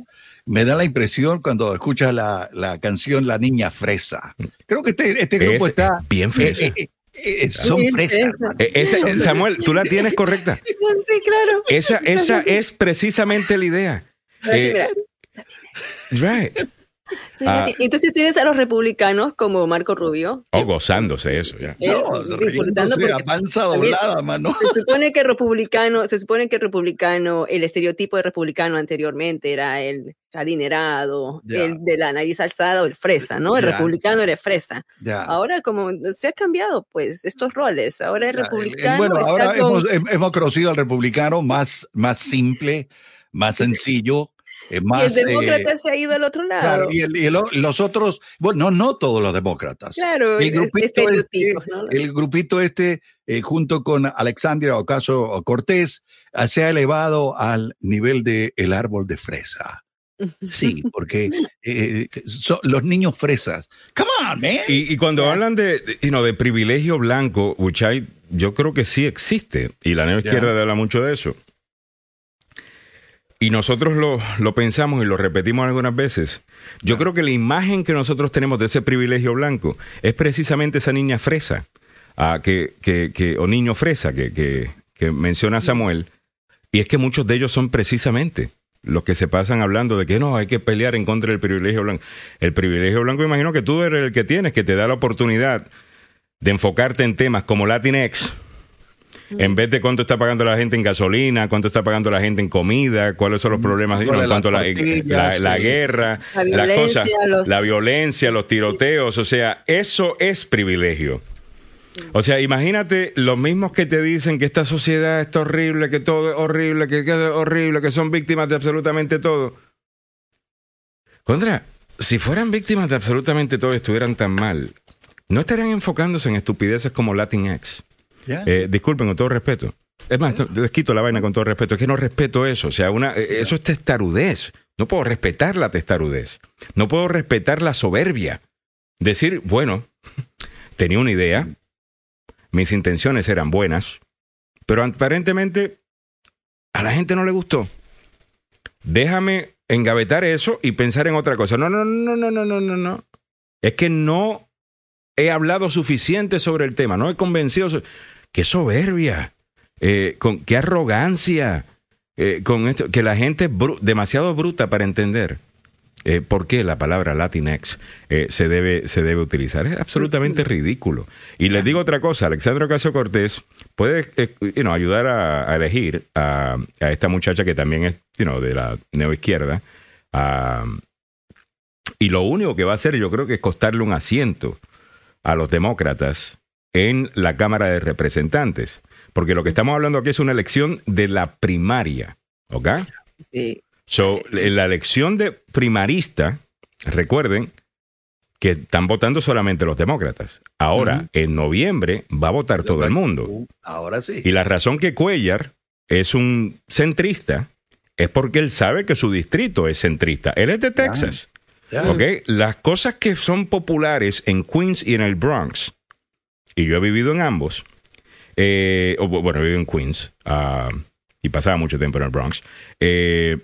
Speaker 3: me da la impresión cuando escuchas la, la canción La Niña Fresa. Creo que este, este grupo está...
Speaker 1: Bien fresa. Eh, eh,
Speaker 3: eh, son fresas.
Speaker 1: Samuel, tú la tienes correcta.
Speaker 2: Sí, claro.
Speaker 1: Esa, esa es precisamente la idea. right.
Speaker 2: Ah. entonces tienes a los republicanos como Marco Rubio.
Speaker 1: O oh, gozándose eso, ya.
Speaker 3: No, disfrutando avanza doblada, mano.
Speaker 2: Se supone que republicano, se supone que el republicano, el estereotipo de republicano anteriormente era el adinerado, el de la nariz alzada o el fresa, ¿no? El republicano era fresa. Ahora como se ha cambiado, pues, estos roles. Ahora el republicano.
Speaker 3: bueno, ahora hemos, hemos, conocido al republicano más, más simple, más sencillo
Speaker 2: y el demócrata eh, se ha ido al otro lado.
Speaker 3: y, los otros, bueno, no, todos los demócratas.
Speaker 2: Claro, el grupito este,
Speaker 3: el grupito este eh, junto con Alexandria Ocasio Cortés, ah, se ha elevado al nivel del el árbol de fresa. Sí, porque eh, los niños fresas. Come on, man.
Speaker 1: Y, cuando hablan de, de privilegio blanco, Uchay, yo creo que sí existe. Y la neo izquierda habla mucho de eso. Y nosotros lo, pensamos y lo repetimos algunas veces. Yo creo que la imagen que nosotros tenemos de ese privilegio blanco es precisamente esa niña fresa, ah, que, que, o niño fresa que, que, menciona Samuel. Y es que muchos de ellos son precisamente los que se pasan hablando de que no, hay que pelear en contra del privilegio blanco. El privilegio blanco, imagino que tú eres el que tienes, que te da la oportunidad de enfocarte en temas como Latinx, en vez de cuánto está pagando la gente en gasolina, cuánto está pagando la gente en comida, cuáles son los problemas en cuanto a la, guerra, la violencia, los... la violencia, los tiroteos, o sea, eso es privilegio. O sea, imagínate los mismos que te dicen que esta sociedad está horrible, que todo es horrible, que, es horrible, que son víctimas de absolutamente todo. Contra, si fueran víctimas de absolutamente todo y estuvieran tan mal, no estarían enfocándose en estupideces como Latinx. Eh, disculpen, con todo respeto. Es más, les quito la vaina con todo respeto. Es que no respeto eso. O sea, una, eh, eso es testarudez. No puedo respetar la testarudez. No puedo respetar la soberbia. Decir, bueno, tenía una idea, mis intenciones eran buenas, pero aparentemente a la gente no le gustó. Déjame engavetar eso y pensar en otra cosa. No, no, no, no, no, no, no, no. Es que no he hablado suficiente sobre el tema, no he convencido qué soberbia, eh, con, qué arrogancia, eh, con esto, que la gente es demasiado bruta para entender. Eh, por qué la palabra Latinx se, debe, se debe utilizar. Es absolutamente ridículo. Y les digo otra cosa, Alexandro Casio Cortés puede ayudar a, elegir a, esta muchacha que también es de la neoizquierda. y lo único que va a hacer yo creo que es costarle un asiento a los demócratas en la Cámara de Representantes. Porque lo que estamos hablando aquí es una elección de la primaria. ¿Ok? Sí. So, la elección de primarista, recuerden que están votando solamente los demócratas. Ahora, en noviembre, va a votar todo el mundo.
Speaker 3: Ahora sí.
Speaker 1: Y la razón que Cuellar es un centrista es porque él sabe que su distrito es centrista. Él es de Texas. ¿Ok? Las cosas que son populares en Queens y en el Bronx y yo he vivido en ambos. Eh, bueno, he vivido en Queens ah, y pasaba mucho tiempo en el Bronx. Eh,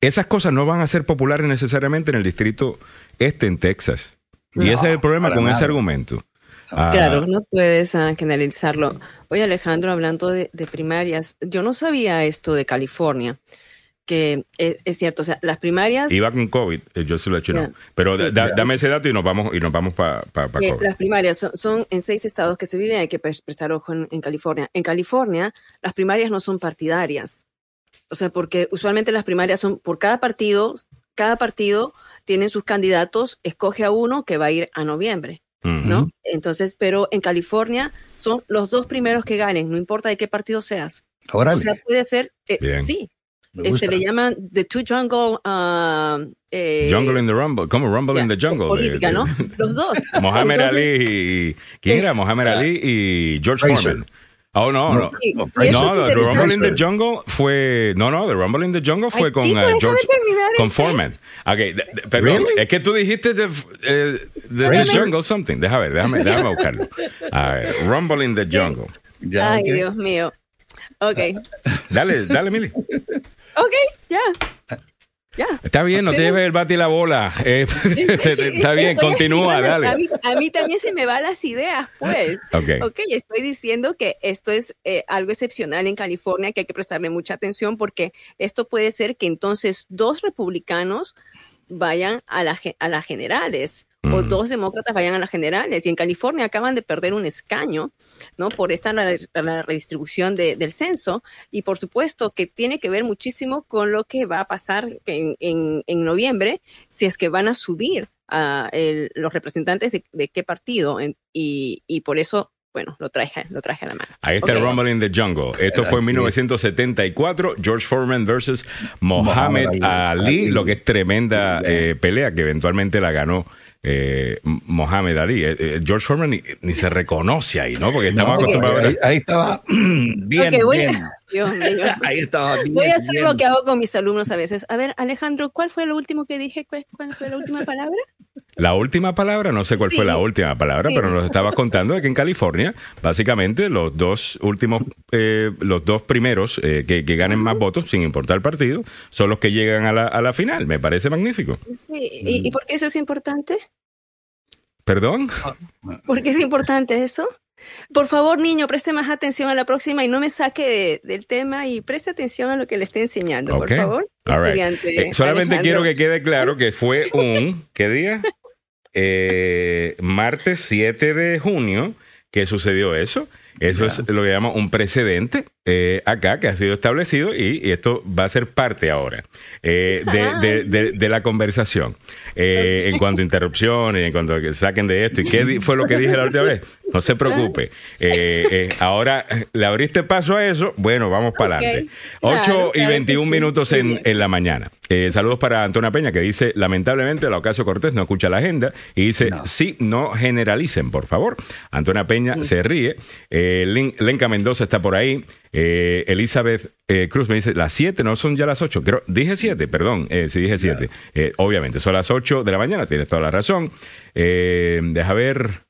Speaker 1: esas cosas no van a ser populares necesariamente en el distrito este en Texas. y ese es el problema con ese argumento.
Speaker 2: Ah, claro, no puedes uh, generalizarlo. Oye, Alejandro, hablando de, primarias, yo no sabía esto de California que es, cierto, o sea, las primarias...
Speaker 1: Iba con COVID, eh, yo se lo he hecho, no. Pero dame ese dato y nos vamos y nos vamos para pa,
Speaker 2: Las primarias son, en seis estados que se viven, hay que prestar ojo en, California. En California, las primarias no son partidarias. O sea, porque usualmente las primarias son por cada partido, cada partido tiene sus candidatos, escoge a uno que va a ir a noviembre. ¿no? Entonces, pero en California son los dos primeros que ganen, no importa de qué partido seas.
Speaker 3: Ahora
Speaker 2: o sea, puede ser, eh, sí, se le llaman The Two Jungle. Uh,
Speaker 1: eh, jungle in the Rumble. ¿Cómo Rumble in the Jungle?
Speaker 2: Política, ¿no? Los dos.
Speaker 1: Mohamed Ali y. ¿Quién era? Mohamed Ali y George Foreman. Oh, no, no. no, The Rumble in the Jungle fue. No, no, The Rumble in the Jungle fue con uh, George. Con Foreman. Okay, perdón. Es que tú dijiste The, uh, the, Jungle something. Déjame, déjame, déjame buscarlo. Rumble in the Jungle.
Speaker 2: Ay, Dios mío. Ok.
Speaker 1: Dale, dale, Mili.
Speaker 2: Ok, ya.
Speaker 1: Está bien, no te lleves el bate y la bola. Eh, está bien, continúa, dale.
Speaker 2: A mí, también se me van las ideas, pues. Okay. ok, estoy diciendo que esto es eh, algo excepcional en California, que hay que prestarle mucha atención porque esto puede ser que entonces dos republicanos vayan a, la, a las generales o mm. dos demócratas vayan a las generales. Y en California acaban de perder un escaño, ¿no? Por esta la, redistribución del censo. Y por supuesto que tiene que ver muchísimo con lo que va a pasar en, en, noviembre, si es que van a subir a los representantes de, qué partido. y, y por eso bueno, lo traje, lo traje a la mano.
Speaker 1: Ahí está Rumble in the Jungle. Esto fue en 1974, George Foreman versus Mohammed Ali, lo que es tremenda eh, pelea que eventualmente la ganó eh, Mohamed Ali. Eh, eh, George Foreman ni, se reconoce ahí, ¿no? Porque estamos acostumbrados
Speaker 3: ahí, ahí, estaba bien, bien.
Speaker 2: ahí estaba bien, Voy a hacer lo que hago con mis alumnos a veces. A ver, Alejandro, ¿cuál fue lo último que dije? ¿Cuál, fue la última palabra?
Speaker 1: La última palabra, no sé cuál fue la última palabra, pero nos estabas contando de que en California, básicamente, los dos últimos, eh, los dos primeros que, que, ganen más votos, sin importar el partido, son los que llegan a la, a la final. Me parece magnífico.
Speaker 2: ¿Y, ¿Y por qué eso es importante?
Speaker 1: ¿Perdón?
Speaker 2: ¿Por qué es importante eso? Por favor, niño, preste más atención a la próxima y no me saque del tema y preste atención a lo que le esté enseñando, por favor.
Speaker 1: Eh, solamente quiero que quede claro que fue un, ¿qué día? Eh, martes 7 de junio que sucedió eso. Eso es lo que llamamos un precedente eh, acá que ha sido establecido y, esto va a ser parte ahora eh, de, la conversación. Eh, en cuanto a interrupciones, en cuanto a que saquen de esto. ¿Y qué fue lo que dije la última vez? No se preocupe. ahora, ¿le abriste paso a eso? Bueno, vamos para adelante. 8 y 21 minutos en, en, la mañana. saludos para Antonia Peña que dice, lamentablemente la Ocasio Cortés no escucha la agenda y dice, sí, no generalicen, por favor. Antonia Peña se ríe. Lenca Mendoza está por ahí. Eh, Elizabeth eh, Cruz me dice, las 7 no son ya las 8. Creo, dije 7, perdón, eh, sí dije 7. obviamente, son las 8 de la mañana, tienes toda la razón. deja ver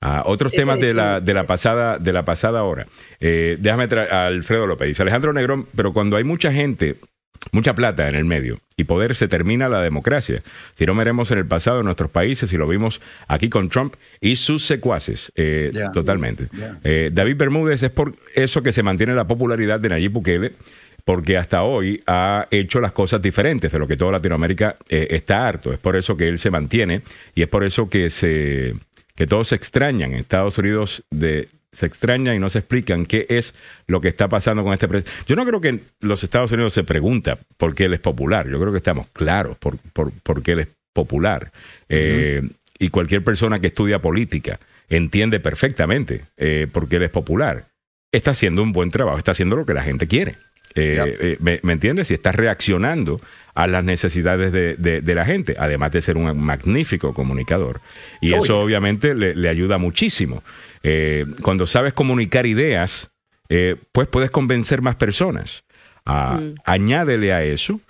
Speaker 1: ah, otros temas de la, de, la pasada, de la pasada hora. déjame traer a Alfredo López. Dice Alejandro Negrón, pero cuando hay mucha gente mucha plata en el medio y poder se termina la democracia. Si no veremos en el pasado en nuestros países y lo vimos aquí con Trump y sus secuaces, eh, totalmente. Eh, David Bermúdez es por eso que se mantiene la popularidad de Nayib Bukele porque hasta hoy ha hecho las cosas diferentes de lo que toda Latinoamérica eh, está harto. Es por eso que él se mantiene y es por eso que se que todos se extrañan en Estados Unidos de se extraña y no se explican qué es lo que está pasando con este presidente. Yo no creo que los Estados Unidos se pregunta por qué él es popular. Yo creo que estamos claros por, por, qué él es popular. Eh, y cualquier persona que estudia política entiende perfectamente eh, por qué él es popular. Está haciendo un buen trabajo, está haciendo lo que la gente quiere. Eh, ¿me, entiendes? Y está reaccionando a las necesidades de, la gente, además de ser un magnífico comunicador. Y eso obviamente le, le, ayuda muchísimo. Eh, cuando sabes comunicar ideas, eh, pues puedes convencer más personas. Ah, mm. Añádele a eso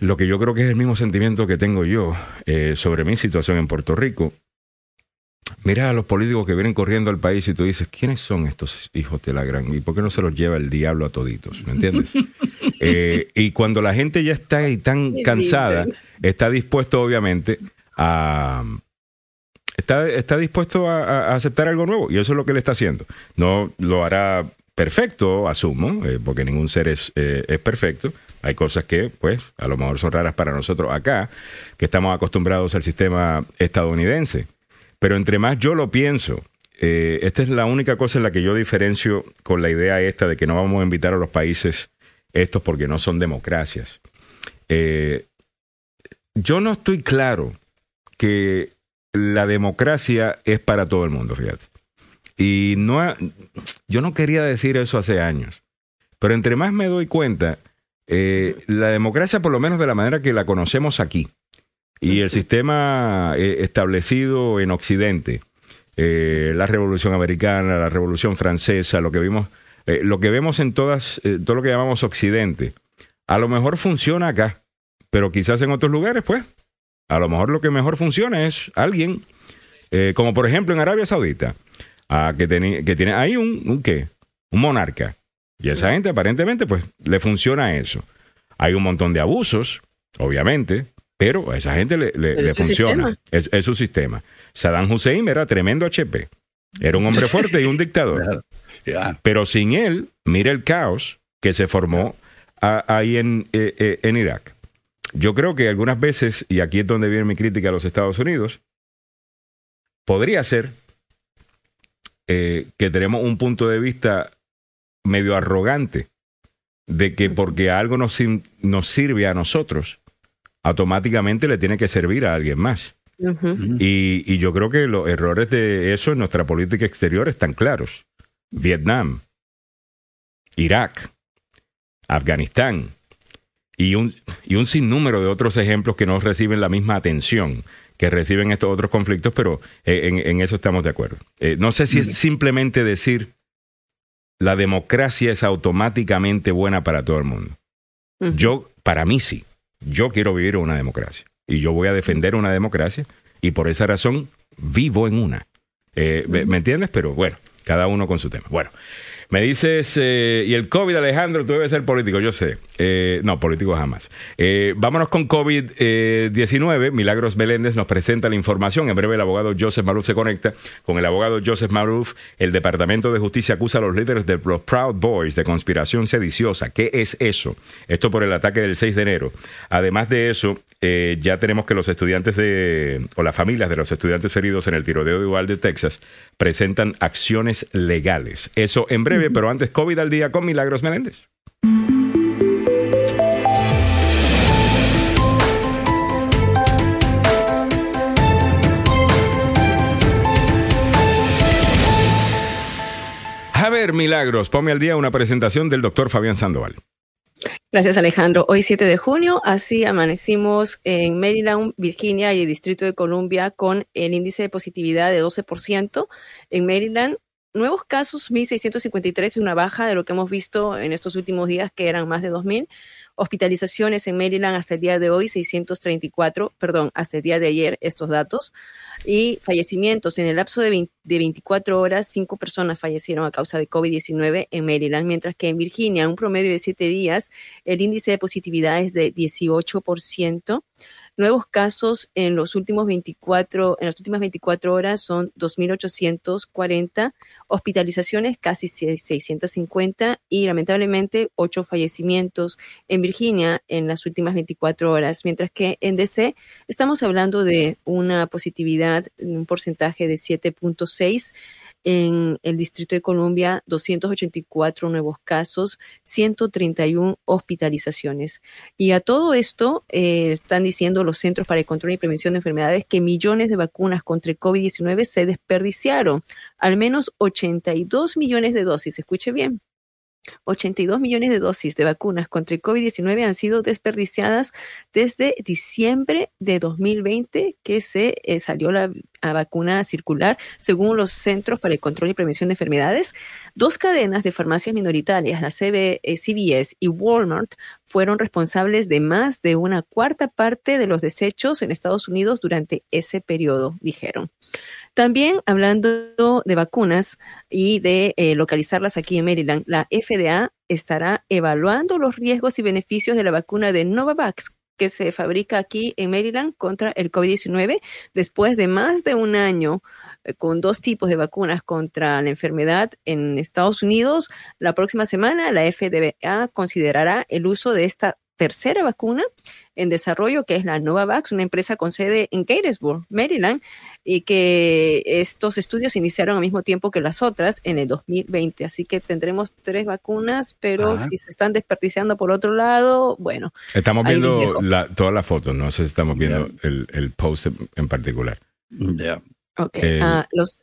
Speaker 1: lo que yo creo que es el mismo sentimiento que tengo yo eh, sobre mi situación en Puerto Rico. Mira a los políticos que vienen corriendo al país y tú dices, ¿quiénes son estos hijos de la gran? ¿Y por qué no se los lleva el diablo a toditos? ¿Me entiendes? y cuando la gente ya está ahí tan cansada, está dispuesto obviamente a, está, está dispuesto a, aceptar algo nuevo y eso es lo que él está haciendo. No lo hará perfecto, asumo, eh, porque ningún ser es, eh, es perfecto. Hay cosas que, pues, a lo mejor son raras para nosotros acá, que estamos acostumbrados al sistema estadounidense. Pero entre más yo lo pienso, eh, esta es la única cosa en la que yo diferencio con la idea esta de que no vamos a invitar a los países estos porque no son democracias. yo no estoy claro que la democracia es para todo el mundo, fíjate. Y no, yo no quería decir eso hace años, pero entre más me doy cuenta, eh, la democracia, por lo menos de la manera que la conocemos aquí, y el sistema eh, establecido en Occidente, eh, la Revolución Americana, la Revolución Francesa, lo que vimos, lo que vemos en todas, todo lo que llamamos Occidente, a lo mejor funciona acá, pero quizás en otros lugares, pues, a lo mejor lo que mejor funciona es alguien, eh, como por ejemplo en Arabia Saudita, ah, que, que tiene ahí un, un qué, un monarca. Y esa gente aparentemente pues le funciona eso. Hay un montón de abusos, obviamente, pero a esa gente le, le, funciona. Es, su sistema. Saddam Hussein era tremendo HP. Era un hombre fuerte y un dictador. Pero sin él, mira el caos que se formó ahí en, eh, eh, en Irak. Yo creo que algunas veces, y aquí es donde viene mi crítica a los Estados Unidos, podría ser eh, que tenemos un punto de vista medio arrogante de que porque algo nos, nos sirve a nosotros, automáticamente le tiene que servir a alguien más. y, yo creo que los errores de eso en nuestra política exterior están claros. Vietnam, Irak, Afganistán y un, y un sinnúmero de otros ejemplos que no reciben la misma atención que reciben estos otros conflictos, pero eh, en, eso estamos de acuerdo. Eh, no sé si es simplemente decir la democracia es automáticamente buena para todo el mundo. Yo, para mí sí. Yo quiero vivir en una democracia y yo voy a defender una democracia y por esa razón vivo en una. Eh, ¿Me entiendes? Pero bueno, cada uno con su tema. Bueno, me dices, eh, y el COVID, Alejandro, tú debes ser político, yo sé. Eh, no, político jamás. Eh, vámonos con COVID-19. Milagros Meléndez nos presenta la información. En breve el abogado Joseph Maruf se conecta. Con el abogado Joseph Maruf, el Departamento de Justicia acusa a los líderes de los Proud Boys de conspiración sediciosa. ¿Qué es eso? Esto por el ataque del 6 de enero. Además de eso, ya tenemos que los estudiantes de, o las familias de los estudiantes heridos en el tiroteo de Uvalde, Texas, presentan acciones legales. Eso en breve pero antes COVID al día con Milagros Meléndez. A ver, Milagros, ponme al día una presentación del doctor Fabián Sandoval.
Speaker 2: Gracias, Alejandro. Hoy 7 de junio, así amanecimos en Maryland, Virginia y el Distrito de Columbia con el índice de positividad de 12%. En Maryland, nuevos casos, 1.653, una baja de lo que hemos visto en estos últimos días, que eran más de 2.000. Hospitalizaciones en Maryland hasta el día de hoy, 634, perdón, hasta el día de ayer, estos datos. Y fallecimientos, en el lapso de, de 24 horas, cinco personas fallecieron a causa de COVID-19 en Maryland, mientras que en Virginia, un promedio de siete días, el índice de positividad es de 18%. Nuevos casos en los últimos 24, en las últimas 24 horas son 2.840, hospitalizaciones casi 650 y lamentablemente 8 fallecimientos en Virginia en las últimas 24 horas, mientras que en DC estamos hablando de una positividad, un porcentaje de 7.6 en el Distrito de Columbia 284 nuevos casos, 131 hospitalizaciones. Y a todo esto eh, están diciendo los Centros para el Control y Prevención de Enfermedades que millones de vacunas contra el COVID-19 se desperdiciaron, al menos 82 millones de dosis, escuche bien, 82 millones de dosis de vacunas contra el COVID-19 han sido desperdiciadas desde diciembre de 2020 que se eh, salió la vacuna circular según los Centros para el Control y Prevención de Enfermedades. Dos cadenas de farmacias minoritarias, la CBS eh, y Walmart, fueron responsables de más de una cuarta parte de los desechos en Estados Unidos durante ese periodo, dijeron. También hablando de vacunas y de eh, localizarlas aquí en Maryland, la FDA estará evaluando los riesgos y beneficios de la vacuna de Novavax que se fabrica aquí en Maryland contra el COVID-19 después de más de un año eh, con dos tipos de vacunas contra la enfermedad en Estados Unidos. La próxima semana la FDA considerará el uso de esta tercera vacuna en desarrollo, que es la Novavax, una empresa con sede en Gatesburg, Maryland, y que estos estudios iniciaron al mismo tiempo que las otras en el 2020. Así que tendremos tres vacunas, pero si se están desperdiciando por otro lado, bueno.
Speaker 1: Estamos viendo todas las fotos, no sé si estamos viendo el, post en particular.
Speaker 3: Ya.
Speaker 2: Ok. Eh, ah, los,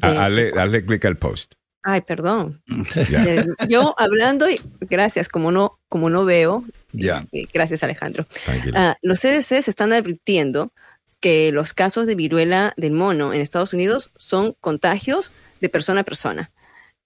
Speaker 1: hazle clic al post.
Speaker 2: Ay, perdón. Eh, yo hablando y gracias, como no, como no veo. Este, gracias, Alejandro. Uh, los CDC están advirtiendo que los casos de viruela del mono en Estados Unidos son contagios de persona a persona.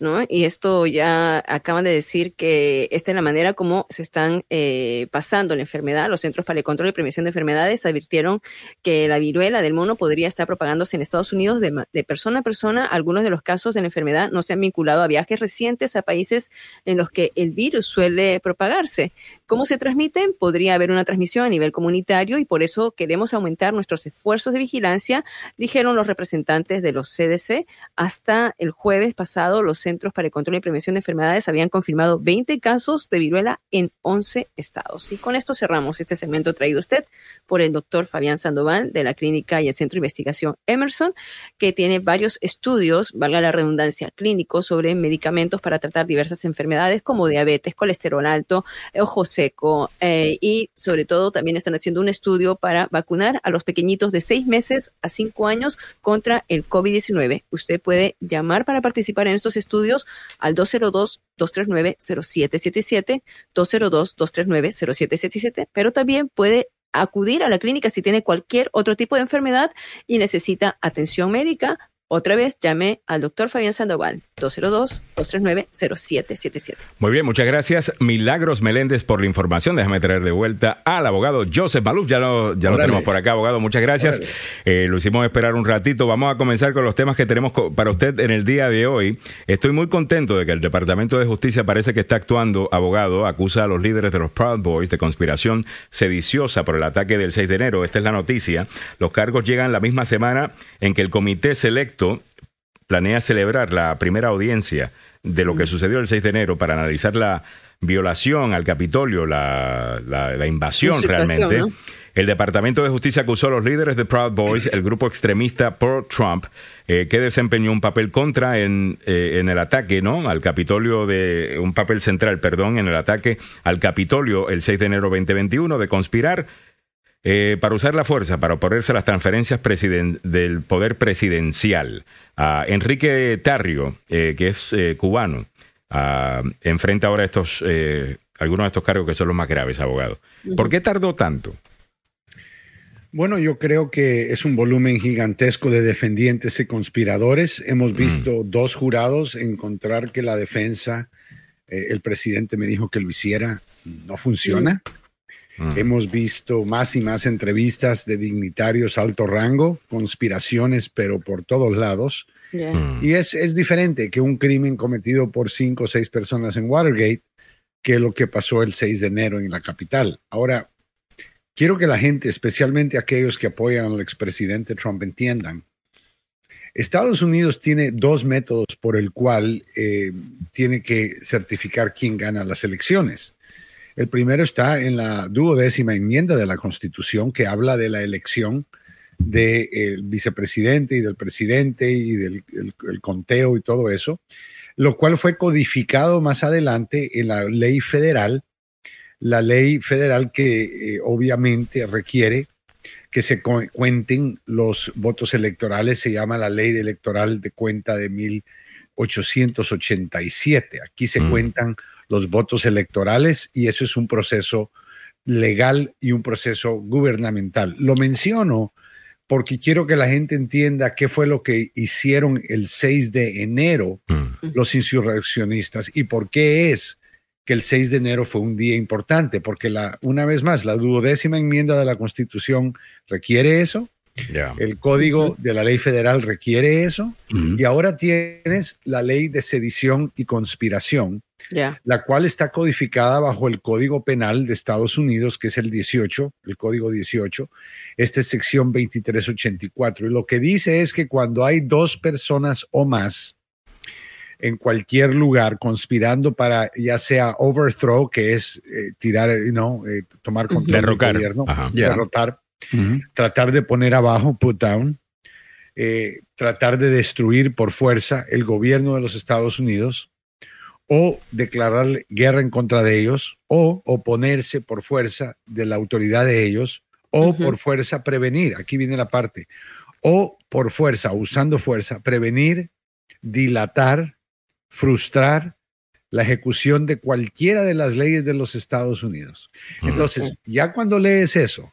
Speaker 2: ¿No? Y esto ya acaban de decir que esta es la manera como se están eh, pasando la enfermedad. Los Centros para el Control y Prevención de Enfermedades advirtieron que la viruela del mono podría estar propagándose en Estados Unidos de, de, persona a persona. Algunos de los casos de la enfermedad no se han vinculado a viajes recientes a países en los que el virus suele propagarse. ¿Cómo se transmiten? Podría haber una transmisión a nivel comunitario y por eso queremos aumentar nuestros esfuerzos de vigilancia, dijeron los representantes de los CDC. Hasta el jueves pasado, los Centros para el Control y Prevención de Enfermedades habían confirmado 20 casos de viruela en 11 estados. Y con esto cerramos este segmento traído usted por el doctor Fabián Sandoval de la Clínica y el Centro de Investigación Emerson, que tiene varios estudios, valga la redundancia, clínicos sobre medicamentos para tratar diversas enfermedades como diabetes, colesterol alto, ojo seco eh, y sobre todo también están haciendo un estudio para vacunar a los pequeñitos de 6 meses a 5 años contra el COVID-19. Usted puede llamar para participar en estos estudios al 202-239-0777, 202-239-0777, pero también puede acudir a la clínica si tiene cualquier otro tipo de enfermedad y necesita atención médica otra vez llame al doctor Fabián Sandoval, 202-239-0777.
Speaker 1: Muy bien, muchas gracias. Milagros Meléndez por la información. Déjame traer de vuelta al abogado Joseph Maluf. Ya lo, ya lo tenemos por acá, abogado. Muchas gracias. Eh, lo hicimos esperar un ratito. Vamos a comenzar con los temas que tenemos para usted en el día de hoy. Estoy muy contento de que el Departamento de Justicia parece que está actuando, abogado. Acusa a los líderes de los Proud Boys de conspiración sediciosa por el ataque del 6 de enero. Esta es la noticia. Los cargos llegan la misma semana en que el comité selecto planea celebrar la primera audiencia de lo que mm. sucedió el 6 de enero para analizar la violación al Capitolio, la, invasión realmente. El Departamento de Justicia acusó a los líderes de Proud Boys, el grupo extremista por Trump, eh, que desempeñó un papel contra en, eh, en, el ataque, ¿no? Al Capitolio de, un papel central, perdón, en el ataque al Capitolio el 6 de enero 2021 de conspirar eh, para usar la fuerza, para oponerse a las transferencias del poder presidencial. Enrique Tarrio, eh, que es eh, cubano, enfrenta ahora estos, algunos de estos cargos que son los más graves, abogado. ¿Por qué tardó tanto?
Speaker 6: Bueno, yo creo que es un volumen gigantesco de defendientes y conspiradores. Hemos visto dos jurados encontrar que la defensa, el presidente me dijo que lo hiciera, no funciona. Mm. Hemos visto más y más entrevistas de dignitarios alto rango, conspiraciones, pero por todos lados. Mm. Y es, es diferente que un crimen cometido por cinco o seis personas en Watergate que lo que pasó el 6 de enero en la capital. Ahora, quiero que la gente, especialmente aquellos que apoyan al expresidente Trump, entiendan. Estados Unidos tiene dos métodos por el cual eh, tiene que certificar quién gana las elecciones. El primero está en la duodécima enmienda de la Constitución que habla de la elección del vicepresidente y del presidente y del conteo y todo eso, lo cual fue codificado más adelante en la ley federal, la ley federal que eh, obviamente requiere que se cuenten los votos electorales, se llama la ley electoral de cuenta de 1887. Aquí se mm. cuentan los votos electorales y eso es un proceso legal y un proceso gubernamental. Lo menciono porque quiero que la gente entienda qué fue lo que hicieron el 6 de enero mm. los insurreccionistas y por qué es que el 6 de enero fue un día importante, porque la, una vez más, la duodécima enmienda de la Constitución requiere eso, el código de la ley federal requiere eso, y ahora tienes la ley de sedición y conspiración, la cual está codificada bajo el Código Penal de Estados Unidos, que es el 18, el Código 18. Esta es sección 2384. Y lo que dice es que cuando hay dos personas o más en cualquier lugar conspirando para ya sea overthrow, que es eh, tirar, no, eh, tomar control
Speaker 1: Derrocar.
Speaker 6: del gobierno, derrotar, tratar de poner abajo, put down, eh, tratar de destruir por fuerza el gobierno de los Estados Unidos o declarar guerra en contra de ellos, o oponerse por fuerza de la autoridad de ellos, o por fuerza prevenir, aquí viene la parte, o por fuerza, usando fuerza, prevenir, dilatar, frustrar la ejecución de cualquiera de las leyes de los Estados Unidos. Entonces, ya cuando lees eso,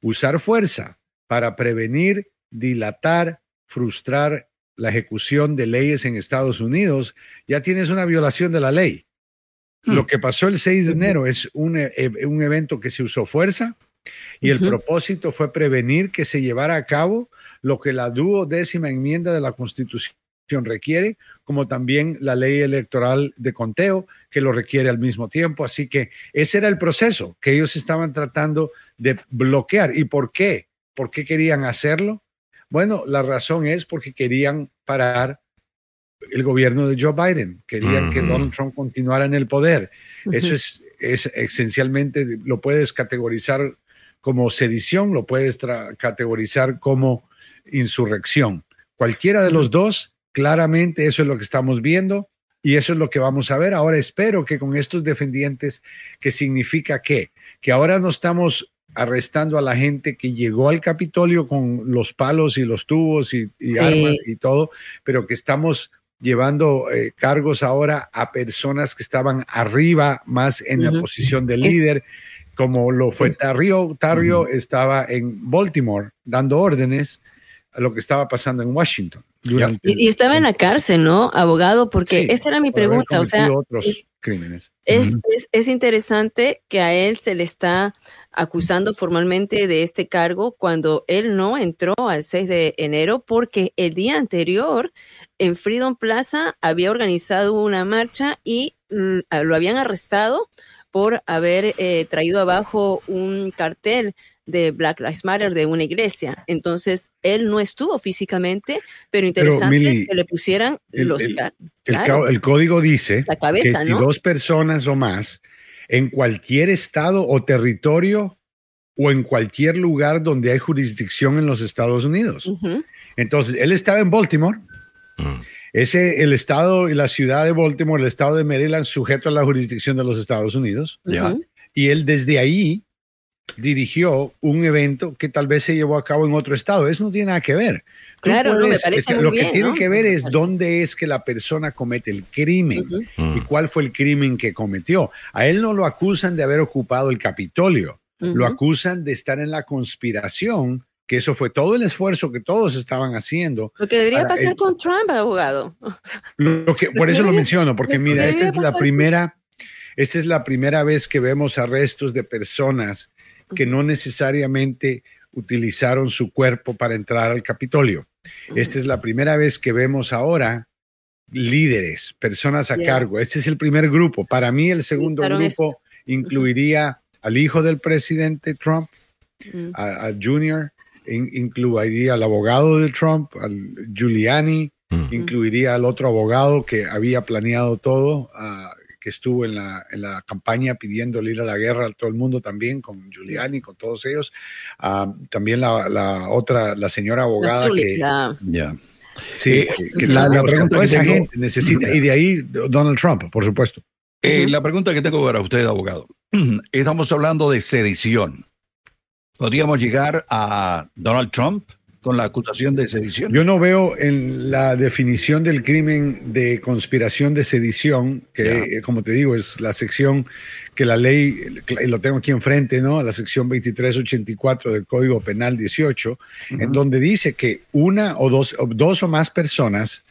Speaker 6: usar fuerza para prevenir, dilatar, frustrar la ejecución de leyes en Estados Unidos, ya tienes una violación de la ley. Hmm. Lo que pasó el 6 de enero es un, e, e, un evento que se usó fuerza y el propósito fue prevenir que se llevara a cabo lo que la duodécima enmienda de la Constitución requiere, como también la ley electoral de conteo, que lo requiere al mismo tiempo. Así que ese era el proceso que ellos estaban tratando de bloquear. ¿Y por qué? ¿Por qué querían hacerlo? Bueno, la razón es porque querían parar el gobierno de Joe Biden, querían que Donald Trump continuara en el poder. Eso es, es esencialmente, lo puedes categorizar como sedición, lo puedes categorizar como insurrección. Cualquiera de los dos, claramente eso es lo que estamos viendo y eso es lo que vamos a ver. Ahora espero que con estos defendientes, que significa que, que ahora no estamos arrestando a la gente que llegó al Capitolio con los palos y los tubos y, armas y todo, pero que estamos llevando eh, cargos ahora a personas que estaban arriba, más en la posición de líder, como lo fue Tarrio. Tarrio estaba en Baltimore dando órdenes a lo que estaba pasando en Washington.
Speaker 2: y, estaba en la cárcel, ¿no, abogado? Porque esa era mi pregunta. O sea,
Speaker 6: otros crímenes.
Speaker 2: Es, es, interesante que a él se le está acusando formalmente de este cargo cuando él no entró al 6 de enero porque el día anterior en Freedom Plaza había organizado una marcha y mm, lo habían arrestado por haber eh, traído abajo un cartel de Black Lives Matter de una iglesia. Entonces, él no estuvo físicamente, pero interesante que le pusieran los...
Speaker 6: El, el, código dice que si dos personas o más en cualquier estado o territorio o en cualquier lugar donde hay jurisdicción en los Estados Unidos. Entonces, él estaba en Baltimore. Mm. Ese, el estado y la ciudad de Baltimore, el estado de Maryland, sujeto a la jurisdicción de los Estados Unidos. Y él desde ahí dirigió un evento que tal vez se llevó a cabo en otro estado. Eso no tiene nada que ver.
Speaker 2: Claro, no, me parece
Speaker 6: Lo que tiene que ver es dónde es que la persona comete el crimen y cuál fue el crimen que cometió. A él no lo acusan de haber ocupado el Capitolio, lo acusan de estar en la conspiración que eso fue todo el esfuerzo que todos estaban haciendo.
Speaker 2: Lo que debería pasar con Trump, abogado.
Speaker 6: Lo que, por eso lo menciono, porque mira, esta es la primera, esta es la primera vez que vemos arrestos de personas que no necesariamente utilizaron su cuerpo para entrar al Capitolio. Esta es la primera vez que vemos ahora líderes, personas a cargo. Este es el primer grupo. Para mí el segundo grupo incluiría al hijo del presidente Trump, a, Junior, incluiría al abogado de Trump, al Giuliani, incluiría al otro abogado que había planeado todo, que estuvo en la, en la campaña pidiéndole ir a la guerra a todo el mundo también, con Giuliani, con todos ellos. Ah, también la, la, otra, la señora abogada que... Ya. Sí, eh, la, pregunta que esa gente necesita, y de ahí Donald Trump, por supuesto.
Speaker 3: Eh, la pregunta que tengo para usted, abogado. Estamos hablando de sedición. ¿Podríamos llegar a Donald Trump con la acusación de sedición?
Speaker 6: Yo no veo en la definición del crimen de conspiración de sedición, que como te digo es la sección que la ley, lo tengo aquí enfrente, ¿no? La sección 2384 del Código Penal 18, en donde dice que una o dos, o dos o más personas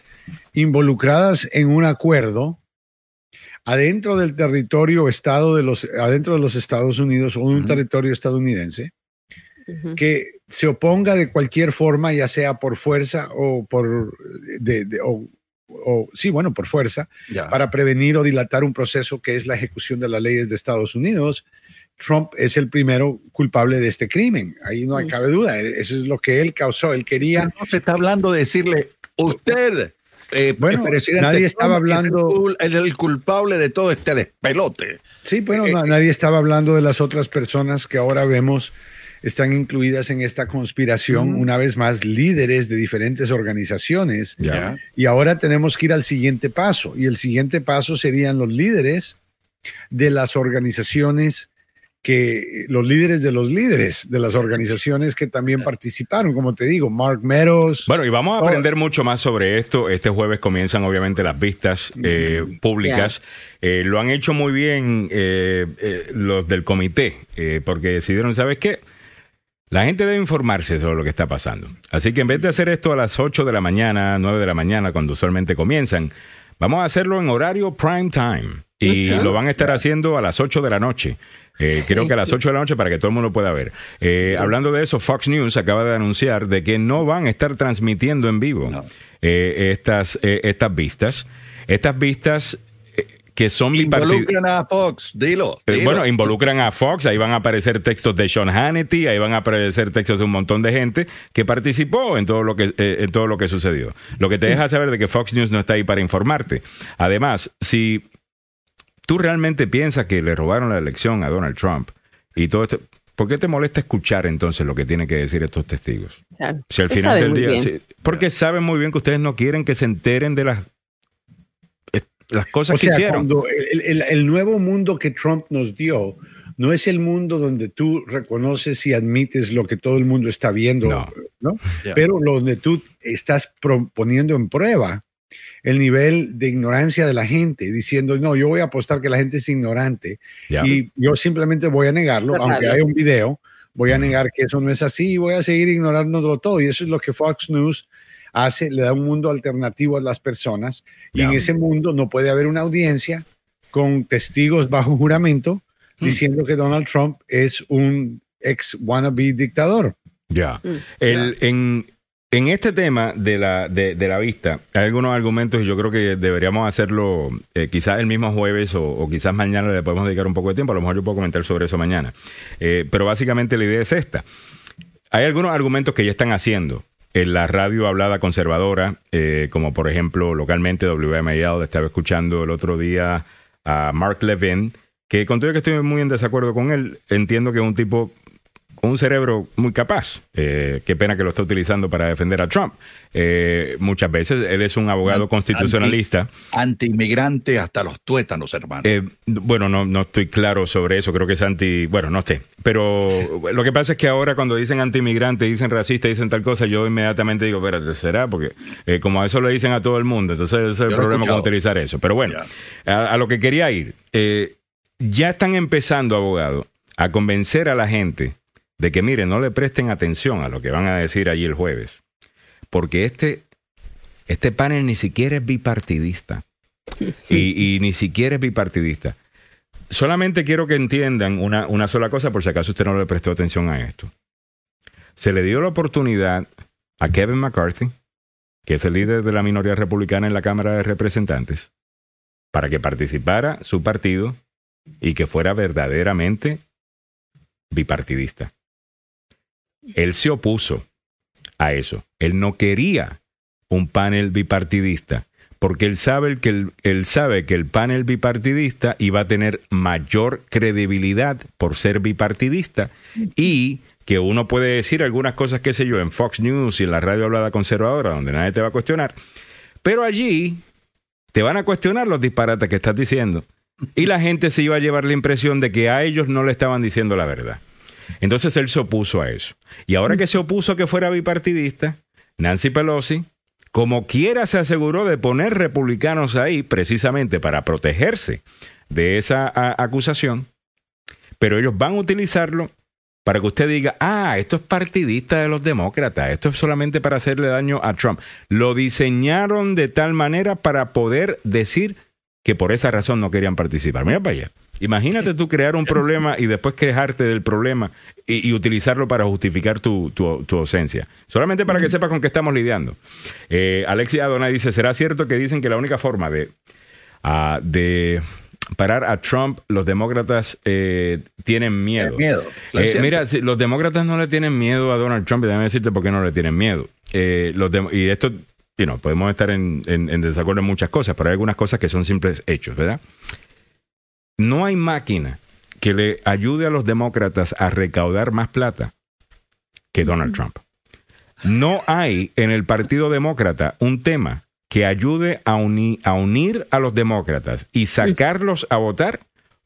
Speaker 6: involucradas en un acuerdo adentro del territorio estado de los adentro de los Estados Unidos o un territorio estadounidense que se oponga de cualquier forma, ya sea por fuerza o por de, o, sí, bueno, por fuerza, para prevenir o dilatar un proceso que es la ejecución de las leyes de Estados Unidos. Trump es el primero culpable de este crimen. Ahí no hay cabe duda. Eso es lo que él causó. Él quería.
Speaker 3: No se está hablando de decirle, usted,
Speaker 6: eh, bueno, nadie estaba hablando.
Speaker 3: Es el, culpable de todo este despelote.
Speaker 6: Sí, bueno, eh, eh, nadie estaba hablando de las otras personas que ahora vemos están incluidas en esta conspiración, una vez más, líderes de diferentes organizaciones. Y ahora tenemos que ir al siguiente paso. Y el siguiente paso serían los líderes de las organizaciones que los líderes de los líderes de las organizaciones que también participaron, como te digo, Mark Meadows.
Speaker 1: Bueno, y vamos a aprender mucho más sobre esto. Este jueves comienzan obviamente las vistas eh, públicas. Eh, lo han hecho muy bien eh, los del comité, porque decidieron, ¿sabes qué? La gente debe informarse sobre lo que está pasando. Así que en vez de hacer esto a las 8 de la mañana, 9 de la mañana, cuando usualmente comienzan, vamos a hacerlo en horario prime time. Y lo van a estar haciendo a las 8 de la noche. Eh, creo que a las 8 de la noche para que todo el mundo pueda ver. Eh, hablando de eso, Fox News acaba de anunciar de que no van a estar transmitiendo en vivo eh, estas, estas vistas. Estas vistas que son
Speaker 3: Involucran a Fox, dilo,
Speaker 1: Bueno, involucran a Fox, ahí van a aparecer textos de Sean Hannity, ahí van a aparecer textos de un montón de gente que participó en todo lo que, en todo lo que sucedió. Lo que te deja saber de que Fox News no está ahí para informarte. Además, si tú realmente piensas que le robaron la elección a Donald Trump y todo esto, ¿por qué te molesta escuchar entonces lo que tienen que decir estos testigos? Si al final del día, porque saben muy bien que ustedes no quieren que se enteren de las las cosas que hicieron.
Speaker 6: el, nuevo mundo que Trump nos dio no es el mundo donde tú reconoces y admites lo que todo el mundo está viendo, ¿no? Pero donde tú estás poniendo en prueba el nivel de ignorancia de la gente, diciendo, no, yo voy a apostar que la gente es ignorante y yo simplemente voy a negarlo, aunque haya un video, voy a negar que eso no es así y voy a seguir ignorándolo todo. Y eso es lo que Fox News hace, le da un mundo alternativo a las personas y en ese mundo no puede haber una audiencia con testigos bajo juramento hmm. diciendo que Donald Trump es un ex wannabe dictador.
Speaker 1: Ya. Hmm. El, en, en este tema de la, de, la vista, hay algunos argumentos y yo creo que deberíamos hacerlo eh, quizás el mismo jueves o, quizás mañana le podemos dedicar un poco de tiempo. A lo mejor yo puedo comentar sobre eso mañana. Eh, pero básicamente la idea es esta. Hay algunos argumentos que ya están haciendo en la radio hablada conservadora, eh, como por ejemplo localmente WMAL, estaba escuchando el otro día a Mark Levin, que con todo que estoy muy en desacuerdo con él, entiendo que es un tipo con un cerebro muy capaz. Eh, qué pena que lo está utilizando para defender a Trump. Eh, muchas veces él es un abogado constitucionalista.
Speaker 3: Anti-inmigrante hasta los tuétanos, hermano.
Speaker 1: Eh, bueno, no, no estoy claro sobre eso. Creo que es anti. Bueno, no sé. Pero lo que pasa es que ahora cuando dicen anti-inmigrante, dicen racista, dicen tal cosa, yo inmediatamente digo, espérate, ¿será? Porque como a eso lo dicen a todo el mundo. Entonces ese es el problema con utilizar eso. Pero bueno, a, a, lo que quería ir. ya están empezando, abogado, a convencer a la gente de que, mire, no le presten atención a lo que van a decir allí el jueves, porque este, este panel ni siquiera es bipartidista. Y, ni siquiera es bipartidista. Solamente quiero que entiendan una, una sola cosa, por si acaso usted no le prestó atención a esto. Se le dio la oportunidad a Kevin McCarthy, que es el líder de la minoría republicana en la Cámara de Representantes, para que participara su partido y que fuera verdaderamente bipartidista. Él se opuso a eso. Él no quería un panel bipartidista porque él sabe que el, él sabe que el panel bipartidista iba a tener mayor credibilidad por ser bipartidista y que uno puede decir algunas cosas, qué sé yo, en Fox News y en la radio hablada conservadora, donde nadie te va a cuestionar, pero allí te van a cuestionar los disparates que estás diciendo y la gente se iba a llevar la impresión de que a ellos no le estaban diciendo la verdad. Entonces él se opuso a eso. Y ahora que se opuso a que fuera bipartidista, Nancy Pelosi, como quiera, se aseguró de poner republicanos ahí precisamente para protegerse de esa acusación, pero ellos van a utilizarlo para que usted diga, ah, esto es partidista de los demócratas, esto es solamente para hacerle daño a Trump. Lo diseñaron de tal manera para poder decir que por esa razón no querían participar. Mira para allá. Imagínate tú crear un problema y después quejarte del problema y, utilizarlo para justificar tu, ausencia. Solamente para que sepas con qué estamos lidiando. Eh, Alexia Adonai dice, ¿será cierto que dicen que la única forma de, ah, de parar a Trump, los demócratas eh, tienen miedo. Eh, mira, los demócratas no le tienen miedo a Donald Trump y déjame decirte por qué no le tienen miedo. los y esto podemos estar en, desacuerdo en muchas cosas, pero hay algunas cosas que son simples hechos, ¿verdad? No hay máquina que le ayude a los demócratas a recaudar más plata que Donald Trump. No hay en el Partido Demócrata un tema que ayude a, a unir a los demócratas y sacarlos a votar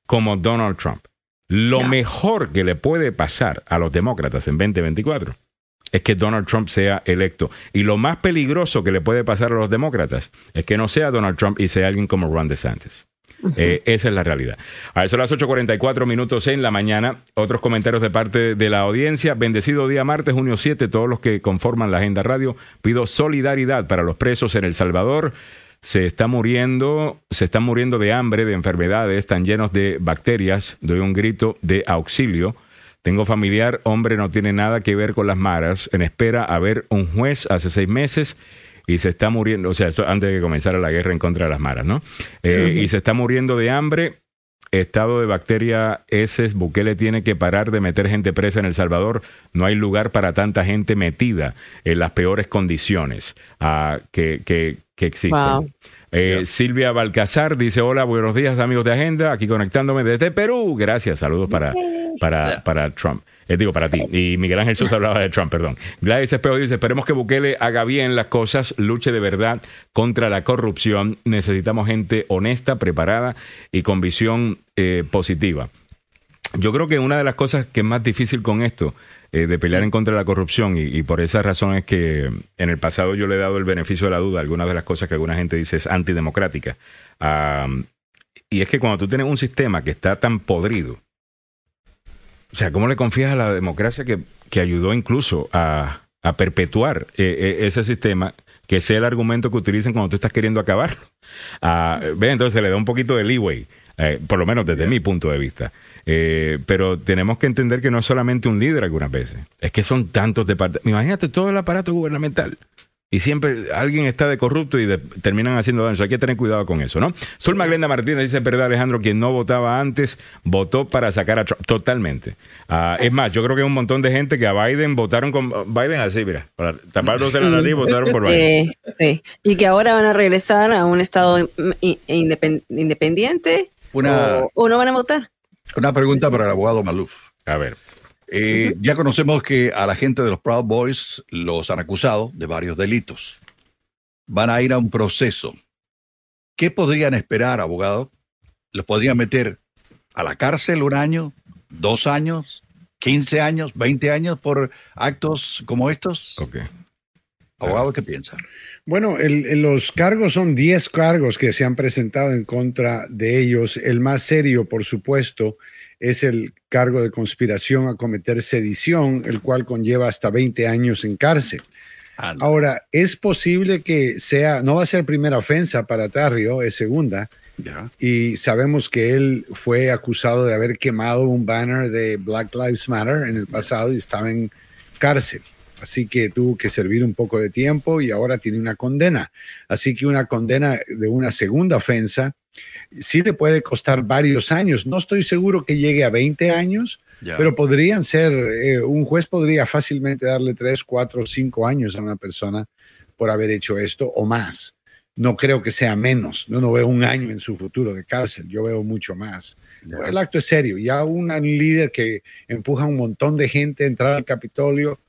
Speaker 1: como Donald Trump. Lo mejor que le puede pasar a los demócratas en 2024 es que Donald Trump sea electo. Y lo más peligroso que le puede pasar a los demócratas es que no sea Donald Trump y sea alguien como Ron DeSantis. Eh, esa es la realidad. A eso las 8.44 minutos en la mañana. Otros comentarios de parte de la audiencia. Bendecido día martes, junio 7. Todos los que conforman la agenda radio. Pido solidaridad para los presos en El Salvador. Se está muriendo, se están muriendo de hambre, de enfermedades, están llenos de bacterias. Doy un grito de auxilio. Tengo familiar, hombre, no tiene nada que ver con las maras. En espera a ver un juez hace seis meses y se está muriendo, o sea, esto antes de que comenzara la guerra en contra de las maras, ¿no? Eh, y se está muriendo de hambre. Estado de bacteria S, Bukele tiene que parar de meter gente presa en El Salvador. No hay lugar para tanta gente metida en las peores condiciones uh, que, que, que, existen. Eh, Silvia Balcazar dice, hola, buenos días amigos de Agenda, aquí conectándome desde Perú. Gracias, saludos para, para, para Trump. Eh, digo, para ti. Y Miguel Ángel Sosa hablaba de Trump, perdón. Gladys Espejo dice, esperemos que Bukele haga bien las cosas, luche de verdad contra la corrupción. Necesitamos gente honesta, preparada y con visión eh, positiva. Yo creo que una de las cosas que es más difícil con esto, eh, de pelear en contra de la corrupción, y, por esa razón es que en el pasado yo le he dado el beneficio de la duda, algunas de las cosas que alguna gente dice es antidemocrática. y es que cuando tú tienes un sistema que está tan podrido, o sea, ¿cómo le confías a la democracia que, que ayudó incluso a, a perpetuar eh, eh, ese sistema que sea el argumento que utilicen cuando tú estás queriendo acabarlo? Ah, ve, entonces se le da un poquito de leeway, eh, por lo menos desde mi punto de vista. Pero tenemos que entender que no es solamente un líder algunas veces, es que son tantos departamentos. Imagínate todo el aparato gubernamental. Y siempre alguien está de corrupto y terminan haciendo daño. Hay que tener cuidado con eso, ¿no? Zulma Glenda Martínez dice, verdad, Alejandro, quien no votaba antes, votó para sacar a Trump. Totalmente. Ah, es más, yo creo que hay un montón de gente que a Biden votaron con Biden así, mira, para taparse la nariz, votaron por Biden.
Speaker 2: sí, y que ahora van a regresar a un estado independiente una, o no van a votar.
Speaker 3: Una pregunta para el abogado Maluf.
Speaker 1: A ver.
Speaker 3: Eh, ya conocemos que a la gente de los Proud Boys los han acusado de varios delitos. Van a ir a un proceso. ¿Qué podrían esperar, abogado? ¿Los podrían meter a la cárcel un año, dos años, quince años, veinte años por actos como estos?
Speaker 1: Ok.
Speaker 3: Abogado, ¿qué piensa?
Speaker 6: Bueno, los cargos son diez cargos que se han presentado en contra de ellos. El más serio, por supuesto, es el cargo de conspiración a cometer sedición, el cual conlleva hasta 20 años en cárcel. Ahora, es posible que sea, no va a ser primera ofensa para Tarrio, es segunda. Y sabemos que él fue acusado de haber quemado un banner de Black Lives Matter en el pasado y estaba en cárcel. Así que tuvo que servir un poco de tiempo y ahora tiene una condena. Así que una condena de una segunda ofensa sí le puede costar varios años. No estoy seguro que llegue a 20 años, pero podrían ser, eh, un juez podría fácilmente darle 3, 4, 5 años a una persona por haber hecho esto o más. No creo que sea menos. Yo no veo un año en su futuro de cárcel, yo veo mucho más. El acto es serio. Ya un líder que empuja a un montón de gente a entrar al Capitolio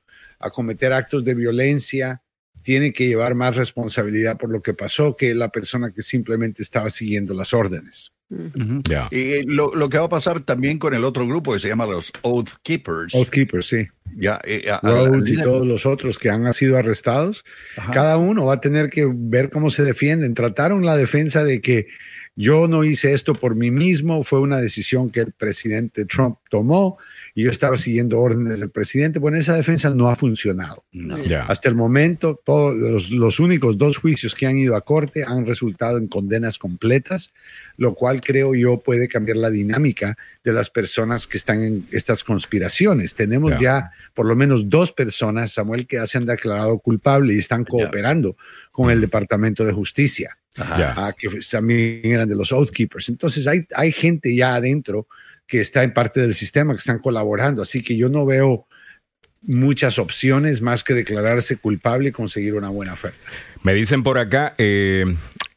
Speaker 6: a cometer actos de violencia, tiene que llevar más responsabilidad por lo que pasó que la persona que simplemente estaba siguiendo las órdenes.
Speaker 3: Y lo, que va a pasar también con el otro grupo que se llama los Oath Keepers.
Speaker 6: Oath Keepers, sí.
Speaker 3: Ya, eh,
Speaker 6: y todos los otros que han sido arrestados, cada uno va a tener que ver cómo se defienden. Trataron la defensa de que yo no hice esto por mí mismo, fue una decisión que el presidente Trump tomó y yo estaba siguiendo órdenes del presidente. Bueno, esa defensa no ha funcionado. Hasta el momento, todos los, únicos dos juicios que han ido a corte han resultado en condenas completas, lo cual creo yo puede cambiar la dinámica de las personas que están en estas conspiraciones. Tenemos ya por lo menos dos personas, Samuel, que ya se han declarado culpables y están cooperando con el Departamento de Justicia, ah, que también eran de los Oath Keepers. Entonces hay, hay gente ya adentro que está en parte del sistema, que están colaborando. Así que yo no veo muchas opciones más que declararse culpable y conseguir una buena oferta.
Speaker 1: Me dicen por acá, eh,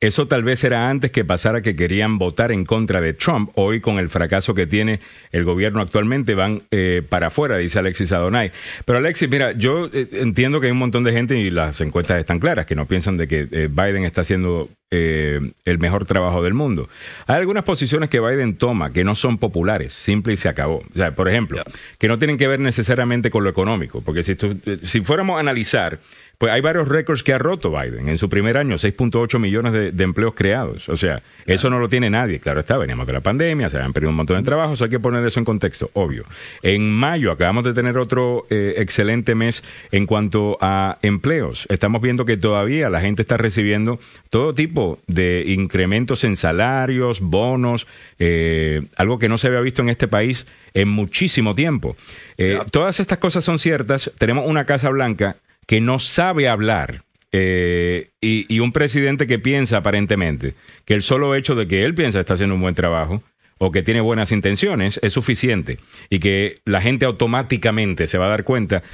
Speaker 1: eso tal vez era antes que pasara que querían votar en contra de Trump. Hoy, con el fracaso que tiene el gobierno actualmente, van eh, para afuera, dice Alexis Adonai. Pero Alexis, mira, yo eh, entiendo que hay un montón de gente y las encuestas están claras, que no piensan de que Biden está haciendo el mejor trabajo del mundo. Hay algunas posiciones que Biden toma que no son populares, simple y se acabó. O sea, por ejemplo, que no tienen que ver necesariamente con lo económico, porque si, si fuéramos a analizar pues hay varios récords que ha roto Biden. En su primer año, 6.8 millones de, empleos creados. O sea, eso no lo tiene nadie. Claro está, veníamos de la pandemia, se habían perdido un montón de trabajos, hay que poner eso en contexto, obvio. En mayo acabamos de tener otro eh, excelente mes en cuanto a empleos. Estamos viendo que todavía la gente está recibiendo todo tipo de incrementos en salarios, bonos, eh, algo que no se había visto en este país en muchísimo tiempo. Eh, todas estas cosas son ciertas. Tenemos una Casa Blanca que no sabe hablar. Eh, y, un presidente que piensa aparentemente que el solo hecho de que él piensa está haciendo un buen trabajo o que tiene buenas intenciones es suficiente y que la gente automáticamente se va a dar cuenta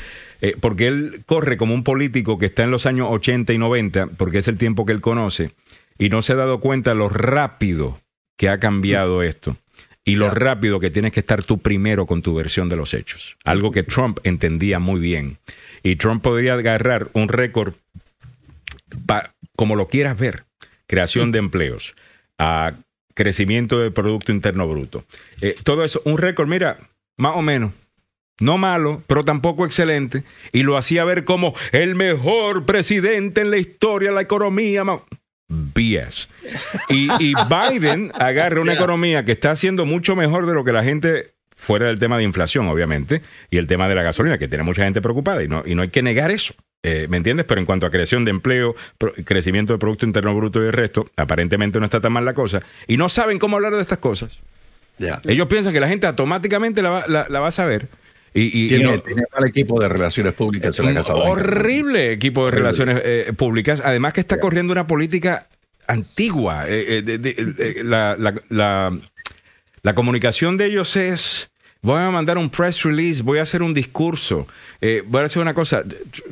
Speaker 1: eh, porque él corre como un político que está en los años 80 y 90 porque es el tiempo que él conoce y no se ha dado cuenta lo rápido que ha cambiado esto y lo rápido que tienes que estar tú primero con tu versión de los hechos. Algo que Trump entendía muy bien. Y Trump podría agarrar un récord, como lo quieras ver, creación de empleos, a crecimiento del Producto Interno Bruto. Eh, todo eso, un récord, mira, más o menos. No malo, pero tampoco excelente. Y lo hacía ver como el mejor presidente en la historia de la economía. BS. Y, y Biden agarra una economía que está haciendo mucho mejor de lo que la gente fuera del tema de inflación, obviamente, y el tema de la gasolina, que tiene mucha gente preocupada, y no, y no hay que negar eso. Eh, ¿Me entiendes? Pero en cuanto a creación de empleo, crecimiento del Producto Interno Bruto y el resto, aparentemente no está tan mal la cosa. Y no saben cómo hablar de estas cosas. Ellos piensan que la gente automáticamente la va, la, va a saber. Y,
Speaker 3: tiene, mal equipo de relaciones públicas en la Casa
Speaker 1: Horrible equipo de relaciones eh, públicas. Además que está corriendo una política antigua. Eh, la, la, la comunicación de ellos es voy a mandar un press release, voy a hacer un discurso, eh, voy a hacer una cosa.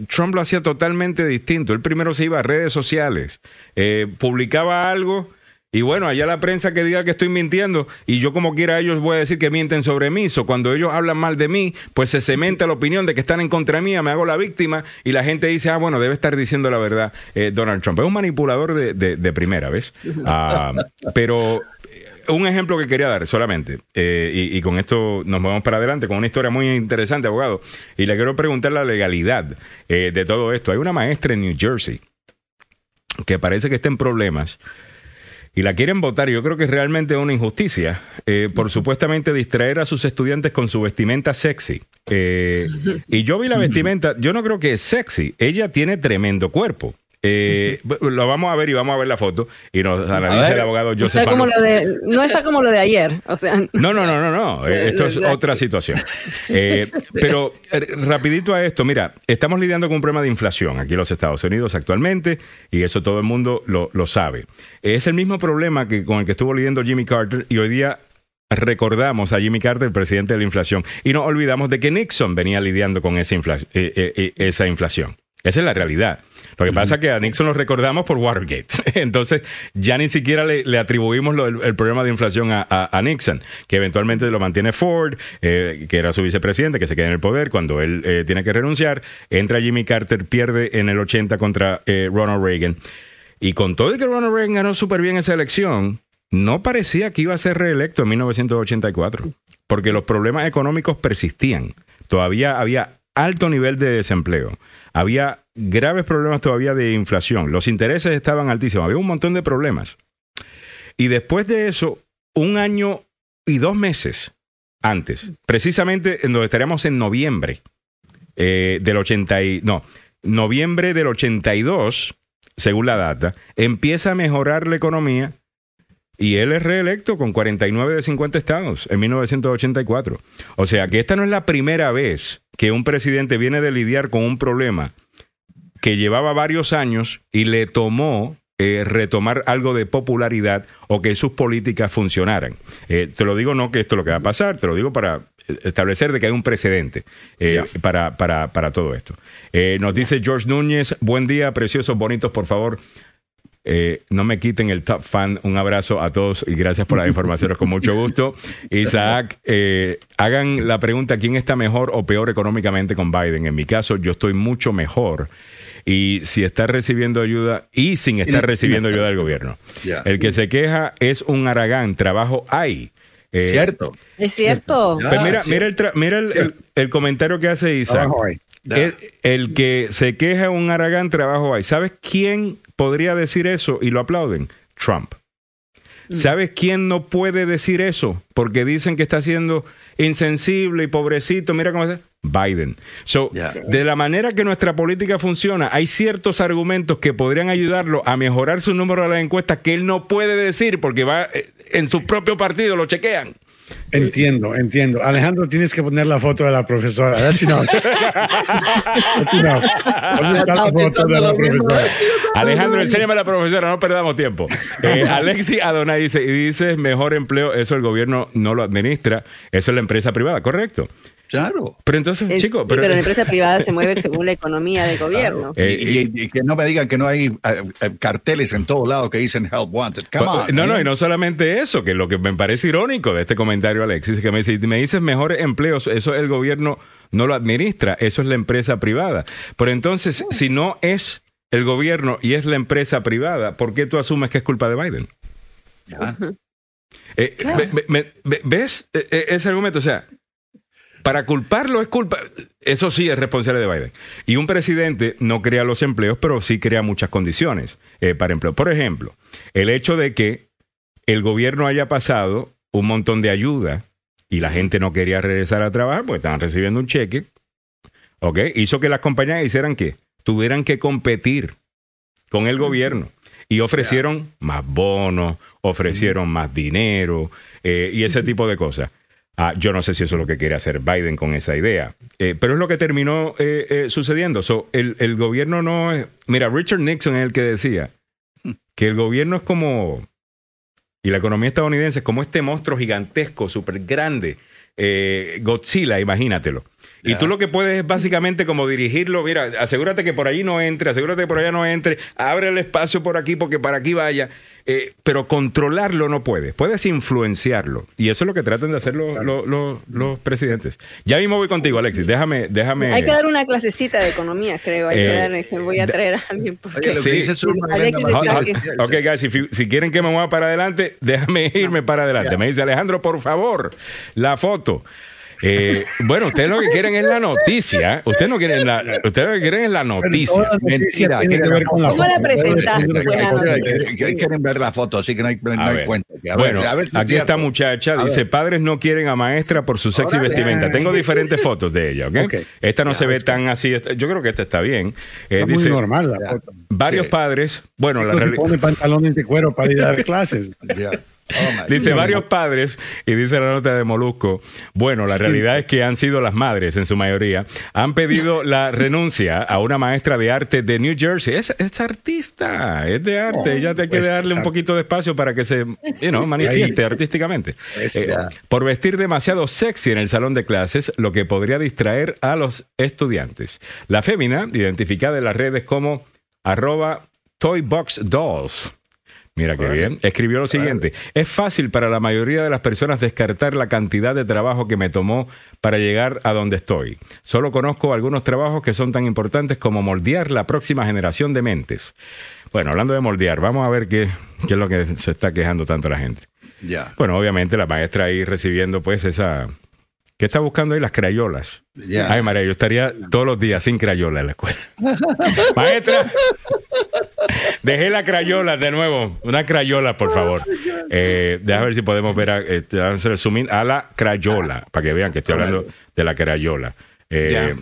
Speaker 1: Trump lo hacía totalmente distinto. Él primero se iba a redes sociales, eh, publicaba algo. Y bueno, allá la prensa que diga que estoy mintiendo y yo como quiera ellos voy a decir que mienten sobre mí. O cuando ellos hablan mal de mí, pues se cementa la opinión de que están en contra mía, me hago la víctima y la gente dice, ah, bueno, debe estar diciendo la verdad eh, Donald Trump. Es un manipulador de, de, primera, ¿ves? Ah, pero un ejemplo que quería dar solamente, eh, y, con esto nos vamos para adelante, con una historia muy interesante, abogado, y le quiero preguntar la legalidad eh, de todo esto. Hay una maestra en New Jersey que parece que está en problemas y la quieren votar. Yo creo que es realmente una injusticia eh, por supuestamente distraer a sus estudiantes con su vestimenta sexy. y yo vi la vestimenta, yo no creo que es sexy, ella tiene tremendo cuerpo. Eh, lo vamos a ver y vamos a ver la foto y nos analiza el abogado Joseph.
Speaker 2: No no está como lo de ayer, o sea.
Speaker 1: No, no, no, no, no. Eh, esto es otra situación. Eh, pero eh, rapidito a esto, mira, estamos lidiando con un problema de inflación aquí en los Estados Unidos actualmente y eso todo el mundo lo, lo sabe. Es el mismo problema que con el que estuvo lidiando Jimmy Carter y hoy día recordamos a Jimmy Carter, el presidente de la inflación, y nos olvidamos de que Nixon venía lidiando con esa, esa inflación. Esa es la realidad. Lo que pasa es que a Nixon lo recordamos por Watergate. Entonces, ya ni siquiera le, atribuimos el, problema de inflación a, Nixon, que eventualmente lo mantiene Ford, eh, que era su vicepresidente, que se queda en el poder cuando él eh, tiene que renunciar. Entra Jimmy Carter, pierde en el 80 contra eh, Ronald Reagan. Y con todo y que Ronald Reagan ganó súper bien esa elección, no parecía que iba a ser reelecto en 1984, porque los problemas económicos persistían. Todavía había alto nivel de desempleo había graves problemas todavía de inflación, los intereses estaban altísimos, había un montón de problemas. Y después de eso, un año y dos meses antes, precisamente en donde estaríamos en noviembre eh, del 80 y, no, noviembre del 82, según la data, empieza a mejorar la economía y él es reelecto con 49 de 50 estados en 1984. O sea que esta no es la primera vez que un presidente viene de lidiar con un problema que llevaba varios años y le tomó eh, retomar algo de popularidad o que sus políticas funcionaran. Eh, te lo digo no que esto es lo que va a pasar, te lo digo para establecer de que hay un precedente eh, para, para, para, todo esto. nos dice George Núñez, buen día, preciosos, bonitos, por favor. Eh, no me quiten el top fan. Un abrazo a todos y gracias por las informaciones con mucho gusto. Isaac, eh, hagan la pregunta, ¿quién está mejor o peor económicamente con Biden? En mi caso, yo estoy mucho mejor. Y si está recibiendo ayuda y sin estar recibiendo ayuda del gobierno. El que se queja es un aragán, trabajo hay.
Speaker 3: Eh, cierto.
Speaker 2: Es cierto.
Speaker 1: Pues mira, mira, el, mira el, comentario que hace Isaac. El, que se queja un Aragán trabajo hay. ¿Sabes quién podría decir eso y lo aplauden? Trump. Mm. ¿Sabes quién no puede decir eso? Porque dicen que está siendo insensible y pobrecito. Mira cómo es. Biden. So, de la manera que nuestra política funciona, hay ciertos argumentos que podrían ayudarlo a mejorar su número de las encuestas que él no puede decir porque va eh, en su propio partido, lo chequean.
Speaker 6: Entiendo, entiendo. Alejandro, tienes que poner la foto de la profesora.
Speaker 1: Alejandro, enséñame a la profesora, no perdamos tiempo. Eh, Alexi Adonai dice, y dices mejor empleo, eso el gobierno no lo administra, eso es la empresa privada, ¿correcto?
Speaker 3: Claro.
Speaker 1: Pero entonces, chicos.
Speaker 2: Pero, la empresa privada se mueve según la economía del gobierno.
Speaker 3: Eh, y, que no me digan que no hay eh, eh, carteles en todos lados que dicen help wanted. Come on,
Speaker 1: no, no, y no solamente eso, que lo que me parece irónico de este comentario, Alexis, que me dice, me dices mejores empleos, eso el gobierno no lo administra, eso es la empresa privada. Pero entonces, si no es el gobierno y es la empresa privada, ¿por qué tú asumes que es culpa de Biden? ¿Ves ese argumento? O sea, para culparlo es culpa. Eso sí es responsable de Biden. Y un presidente no crea los empleos, pero sí crea muchas condiciones eh, para empleo. Por ejemplo, el hecho de que el gobierno haya pasado un montón de ayuda y la gente no quería regresar a trabajar porque estaban recibiendo un cheque, ¿ok? Hizo que las compañías hicieran qué? Tuvieran que competir con el gobierno y ofrecieron más bonos, ofrecieron más dinero eh, y ese tipo de cosas. Ah, yo no sé si eso es lo que quiere hacer Biden con esa idea, eh, pero es lo que terminó eh, eh, sucediendo. el, gobierno no es... Mira, Richard Nixon es el que decía que el gobierno es como... Y la economía estadounidense es como este monstruo gigantesco, súper grande, Godzilla, imagínatelo. Y tú lo que puedes es básicamente como dirigirlo, mira, asegúrate que por ahí no entre, asegúrate que por allá no entre, abre el espacio por aquí porque para aquí vaya. Eh, pero controlarlo no puedes, puedes influenciarlo. Y eso es lo que tratan de hacer los, presidentes. Ya mismo voy contigo, Alexis, déjame, déjame...
Speaker 2: Hay que dar una clasecita de economía, creo. Hay que eh, dar, voy a traer a alguien. Porque... sí.
Speaker 1: Alexis Ok, guys, si, si, quieren que me mueva para adelante, déjame irme para adelante. Me dice Alejandro, por favor, la foto. Eh, bueno, ustedes lo que quieren es la noticia. Ustedes no quieren la, ustedes lo que quieren es la noticia.
Speaker 3: Mentira.
Speaker 2: Tiene que ver con la ¿Cómo la presentaste?
Speaker 3: Quieren ver la foto, así que no hay, no hay cuenta.
Speaker 1: bueno, aquí esta muchacha dice, padres no quieren a maestra por su sexy vestimenta. Tengo diferentes fotos de ella, ¿ok? Esta no se ve tan así. Yo creo que esta está bien.
Speaker 6: Eh, dice, muy normal la foto.
Speaker 1: Varios padres, bueno, la realidad...
Speaker 6: pone pantalones de cuero para ir a dar clases.
Speaker 1: Oh, dice varios padres, y dice la nota de Molusco, bueno, la realidad es que han sido las madres en su mayoría, han pedido la renuncia a una maestra de arte de New Jersey. Es, es artista, es de arte, ella te hay que darle un poquito de espacio para que se you manifieste artísticamente. Eh, por vestir demasiado sexy en el salón de clases, lo que podría distraer a los estudiantes. La fémina, identificada en las redes como arroba toyboxdolls Mira qué bien. Escribió lo siguiente. Es fácil para la mayoría de las personas descartar la cantidad de trabajo que me tomó para llegar a donde estoy. Solo conozco algunos trabajos que son tan importantes como moldear la próxima generación de mentes. Bueno, hablando de moldear, vamos a ver qué, qué es lo que se está quejando tanto la gente.
Speaker 3: Ya.
Speaker 1: Bueno, obviamente la maestra ahí recibiendo pues esa... ¿Qué está buscando ahí? Las crayolas. Ay, María, yo estaría todos los días sin crayola en la escuela. maestra, Dejé la crayola de nuevo. Una crayola, por favor. Eh, déjame ver si podemos ver, a, eh, a la crayola, para que vean que estoy hablando de la crayola. Eh,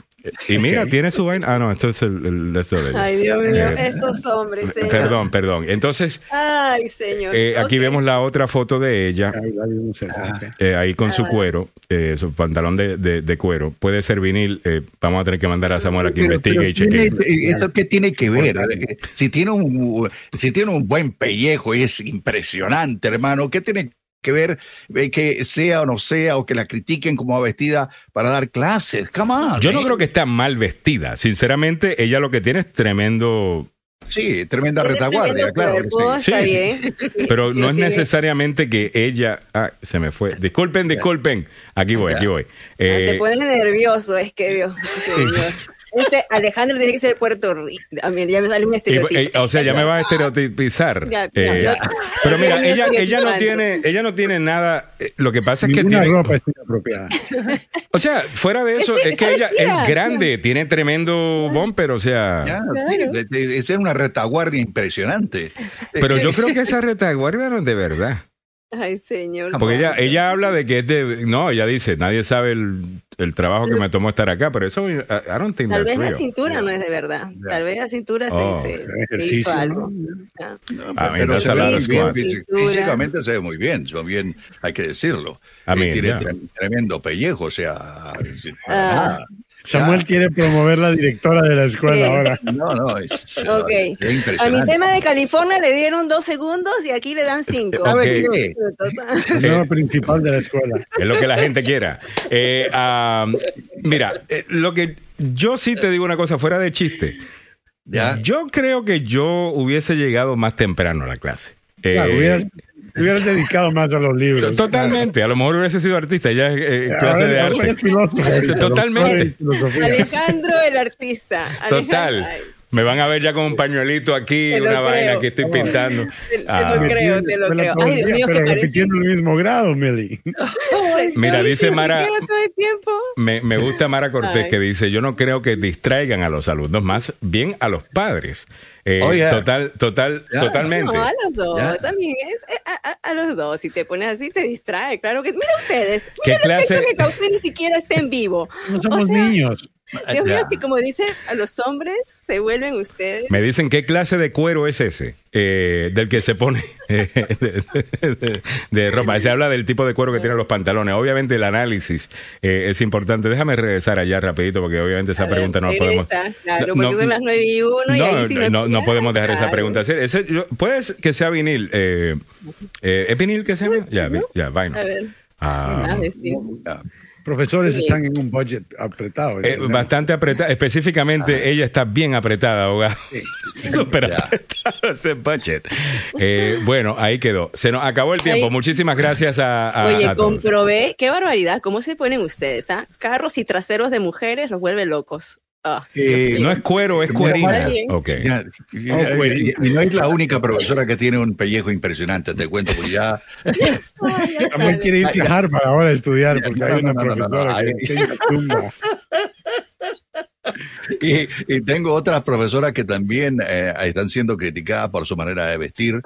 Speaker 1: y mira, tiene su vaina. Ah, no, esto es el,
Speaker 2: esto de Ay, Dios mío, eh, estos hombres.
Speaker 1: Señor. Perdón, perdón. Entonces,
Speaker 2: Ay, señor.
Speaker 1: Eh, aquí vemos la otra foto de ella. Eh, ahí con su ah. cuero, su pantalón de, de, cuero. Puede ser vinil. vamos a tener que mandar a Samuel a que investigue y chequee.
Speaker 3: ¿Esto qué tiene que ver? Si tiene, un, si tiene un buen pellejo y es impresionante, hermano, ¿qué tiene que ver eh, que sea o no sea, o que la critiquen como vestida para dar clases. Come on,
Speaker 1: Yo no creo que esté mal vestida. Sinceramente, ella lo que tiene es tremendo
Speaker 3: Sí, tremenda retaguardia, claro.
Speaker 2: sí. Está bien.
Speaker 1: Pero no es necesariamente que ella. Ah, se me fue. Disculpen, disculpen. Aquí voy, aquí voy.
Speaker 2: te eh, pones nervioso, es que Dios. Este Alejandro tiene que ser de Puerto Rico. A mí ya me sale un estereotipo.
Speaker 1: Eh, o sea, ya me va a estereotipizar.
Speaker 2: Ya,
Speaker 1: Eh,
Speaker 2: yo-
Speaker 1: pero mira, ella, ella no tiene, ella no tiene nada. eh, Lo que pasa es que
Speaker 6: Ninguna
Speaker 1: tiene.
Speaker 6: ropa es inapropiada.
Speaker 1: O sea, fuera de eso,
Speaker 2: Es que
Speaker 1: es ella es grande, tiene tremendo bumper, o sea.
Speaker 3: De ser una retaguardia impresionante.
Speaker 1: Pero yo creo que esa retaguardia no es de verdad.
Speaker 2: Ay, señor.
Speaker 1: Porque ella, ella habla de que es de. No, ella dice, nadie sabe el, el trabajo que me tomó estar acá, pero eso, I, I don't think
Speaker 2: Tal vez la
Speaker 1: real.
Speaker 2: cintura no es de verdad. Tal vez la cintura se-
Speaker 1: Oh,
Speaker 2: se, se
Speaker 6: ejercicio,
Speaker 2: hizo algo.
Speaker 6: ¿no?
Speaker 2: Ya.
Speaker 1: I mean,
Speaker 3: pero se
Speaker 1: a
Speaker 3: ve bien, físicamente se ve muy bien, son bien, hay que decirlo.
Speaker 1: I mean,
Speaker 3: Eh, tiene
Speaker 1: yeah.
Speaker 3: tre- tremendo pellejo, o sea, sí,
Speaker 6: Samuel quiere promover la directora de la escuela
Speaker 2: Sí.
Speaker 6: ahora.
Speaker 3: No, no, es,
Speaker 2: A mi tema de California le dieron dos segundos y aquí le dan cinco.
Speaker 3: ¿Sabe qué?
Speaker 6: El nuevo principal de la escuela.
Speaker 1: Es lo que la gente quiera. Eh, ah, mira, eh, lo que yo sí te digo una cosa fuera de chiste.
Speaker 3: Ya.
Speaker 1: Yo creo que yo hubiese llegado más temprano a la clase. Eh,
Speaker 6: Claro, hubieras, te hubieras dedicado más a los libros.
Speaker 1: Totalmente. A lo mejor hubiese sido artista, ya eh,
Speaker 6: Claro.
Speaker 1: clase de arte.
Speaker 6: filósofo
Speaker 1: Totalmente.
Speaker 2: Alejandro el artista.
Speaker 1: Total.
Speaker 2: Ay,
Speaker 1: Me van a ver ya con un pañuelito aquí,
Speaker 2: Te lo
Speaker 1: una vaina
Speaker 2: creo.
Speaker 1: que estoy pintando.
Speaker 2: Te, te
Speaker 1: Ah.
Speaker 2: lo creo, te lo creo. Ay, Dios mío, que
Speaker 6: pero repitiendo el mismo grado, Meli.
Speaker 1: Mira, dice Mara-
Speaker 2: se queda todo el tiempo.
Speaker 1: Me, me gusta Mara Cortés
Speaker 2: Ay.
Speaker 1: que dice, yo no creo que distraigan a los alumnos, más bien a los padres. Eh,
Speaker 3: Oh, yeah.
Speaker 1: Total, total, totalmente.
Speaker 2: No, a los dos.
Speaker 3: Ya.
Speaker 2: A mí es eh, a, a- a los dos. Si te pones así, se distrae. Claro que. Mira ustedes.
Speaker 1: ¿Qué
Speaker 2: Mira efecto
Speaker 1: clase-
Speaker 2: que causó ni siquiera está en vivo.
Speaker 6: No somos
Speaker 2: O sea,
Speaker 6: niños.
Speaker 2: Dios mío, que como dice, a los hombres se vuelven ustedes.
Speaker 1: Me dicen qué clase de cuero es ese, eh, del que se pone eh, de, de- de ropa. Se habla del tipo de cuero que tienen los pantalones. Obviamente el análisis eh, es importante. Déjame regresar allá rapidito porque obviamente esa
Speaker 2: A ver,
Speaker 1: pregunta no la podemos...
Speaker 2: regresa, Claro,
Speaker 1: No,
Speaker 2: porque
Speaker 1: no,
Speaker 2: son las 9 y 1 y
Speaker 1: No,
Speaker 2: ahí sí
Speaker 1: no, no,
Speaker 2: tira.
Speaker 1: podemos dejar esa pregunta. Ese, yo- puede que sea vinil. ¿Es vinil que se llama? Ya, ya, vaina.
Speaker 2: A ver.
Speaker 1: Ah,
Speaker 2: a decir.
Speaker 3: Ya.
Speaker 6: Profesores
Speaker 2: Sí.
Speaker 6: están en un budget apretado.
Speaker 1: Eh, bastante apretada, específicamente ella está bien apretada, abogado. Súper
Speaker 3: Ya.
Speaker 1: apretada ese budget. Eh, bueno, ahí quedó. Se nos acabó el tiempo.
Speaker 2: Ay.
Speaker 1: Muchísimas gracias a, a-
Speaker 2: Oye,
Speaker 1: a todos.
Speaker 2: comprobé, qué barbaridad, cómo se ponen ustedes, ¿ah? Carros y traseros de mujeres los vuelve locos. Ah,
Speaker 3: Eh,
Speaker 1: No es cuero, es cuerina.
Speaker 2: está bien.
Speaker 1: Ok.
Speaker 3: Ya, y- no es la única profesora que tiene un pellejo impresionante, te cuento, porque ya
Speaker 2: sabe.
Speaker 6: quiere irse a Harvard ahora a estudiar porque
Speaker 3: No,
Speaker 6: hay una
Speaker 3: no, no, no, no,
Speaker 6: profesora
Speaker 3: ahí-
Speaker 6: que enseña tumba.
Speaker 3: Y, y tengo otras profesoras que también eh, están siendo criticadas por su manera de vestir,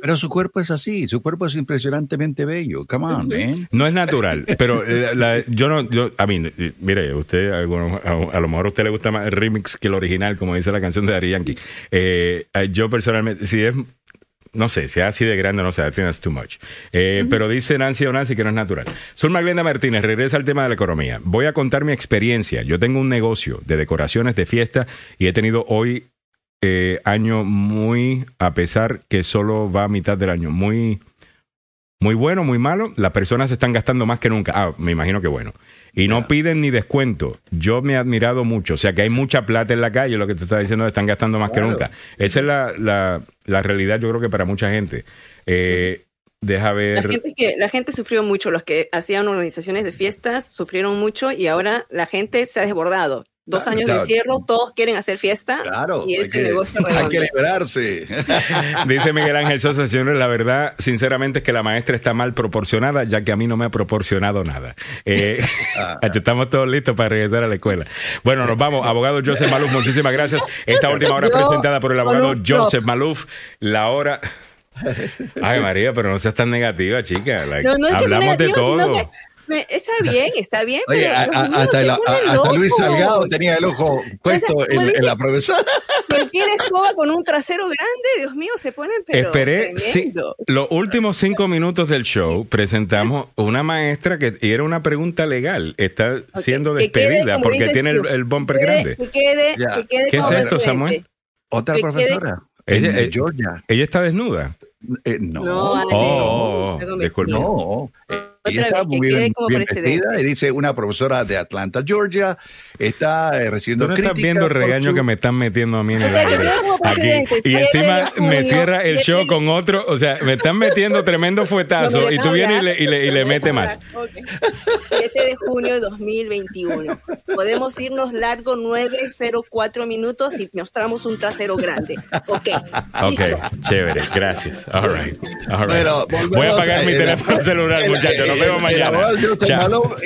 Speaker 3: pero su cuerpo es así, su cuerpo es impresionantemente bello. Come on, man.
Speaker 1: No es natural, pero eh, la- yo no, yo, a mí, eh, mire, usted, a, a- a lo mejor a usted le gusta más el remix que el original, como dice la canción de Daddy Yankee. Eh, yo personalmente, si es, no sé, si es así de grande, no sé, I think that's too much. Eh, Pero dice Nancy o Nancy que no es natural. Zulma Glenda Martínez, regresa al tema de la economía. Voy a contar mi experiencia. Yo tengo un negocio de decoraciones de fiesta y he tenido hoy eh, año muy, a pesar que solo va a mitad del año, muy, muy bueno, muy malo. Las personas están gastando más que nunca. Ah, me imagino que bueno. Y no piden ni descuento. Yo me he admirado mucho. O sea, que hay mucha plata en la calle, lo que te está diciendo, están gastando más que nunca. Esa es la, la, la realidad, yo creo que para mucha gente. Eh, deja
Speaker 2: La
Speaker 1: ver.
Speaker 2: gente, que, la gente sufrió mucho, los que hacían organizaciones de fiestas sufrieron mucho y ahora la gente se ha desbordado. Dos años
Speaker 3: claro.
Speaker 2: de cierre, todos quieren hacer fiesta
Speaker 3: Claro,
Speaker 2: y
Speaker 3: hay
Speaker 2: ese
Speaker 3: que,
Speaker 2: negocio
Speaker 3: hay que liberarse.
Speaker 1: Dice Miguel Ángel Sosa, señores, la verdad, sinceramente es que la maestra está mal proporcionada, ya que a mí no me ha proporcionado nada. Eh, estamos todos listos para regresar a la escuela. Bueno, nos vamos. Abogado Joseph Maluf, muchísimas gracias. Esta última hora
Speaker 2: Yo,
Speaker 1: presentada por el abogado Joseph Maluf. La hora... Ay, María, pero no seas tan negativa, chica. Like,
Speaker 2: No, no es que sea
Speaker 1: hablamos de todo.
Speaker 2: sino que me- está bien, está bien,
Speaker 3: Oye,
Speaker 2: pero
Speaker 3: a-
Speaker 2: Dios
Speaker 3: a-
Speaker 2: mío,
Speaker 3: hasta, Luis. Salgado tenía el ojo puesto
Speaker 2: ¿cómo
Speaker 3: en, la profesora.
Speaker 2: Cualquier escoba con un trasero grande, Dios mío, se ponen pero
Speaker 1: Esperé los últimos cinco minutos del show. Presentamos una maestra que y era una pregunta legal. Está siendo
Speaker 2: que quede,
Speaker 1: despedida porque tiene el,
Speaker 2: tú,
Speaker 1: el bumper
Speaker 2: Que quede-
Speaker 1: grande.
Speaker 2: que quede-
Speaker 3: Ya.
Speaker 2: que quede
Speaker 1: ¿Qué es esto. Samuel?
Speaker 3: Otra
Speaker 2: Que
Speaker 3: profesora.
Speaker 1: Ella-
Speaker 3: en
Speaker 1: eh,
Speaker 3: Georgia.
Speaker 1: Ella está desnuda.
Speaker 3: Eh, no.
Speaker 2: No, Ale,
Speaker 1: Oh, oh,
Speaker 2: no,
Speaker 3: y está muy bien, vestida y dice una profesora de Atlanta, Georgia, está eh, recibiendo
Speaker 1: Tú no estás viendo el regaño que me están metiendo a mí en el aire. Aquí. Y encima me cierra el show con otro, o sea, me están metiendo tremendo fuetazo y tú vienes y le, y le, y le metes más.
Speaker 2: 7 de junio de 2021. Podemos irnos largo 904 minutos y mostramos un trasero grande. Ok.
Speaker 1: Ok, chévere, gracias. All right. All right. Voy a apagar mi teléfono celular, muchachos. Nos vemos mañana. Chao.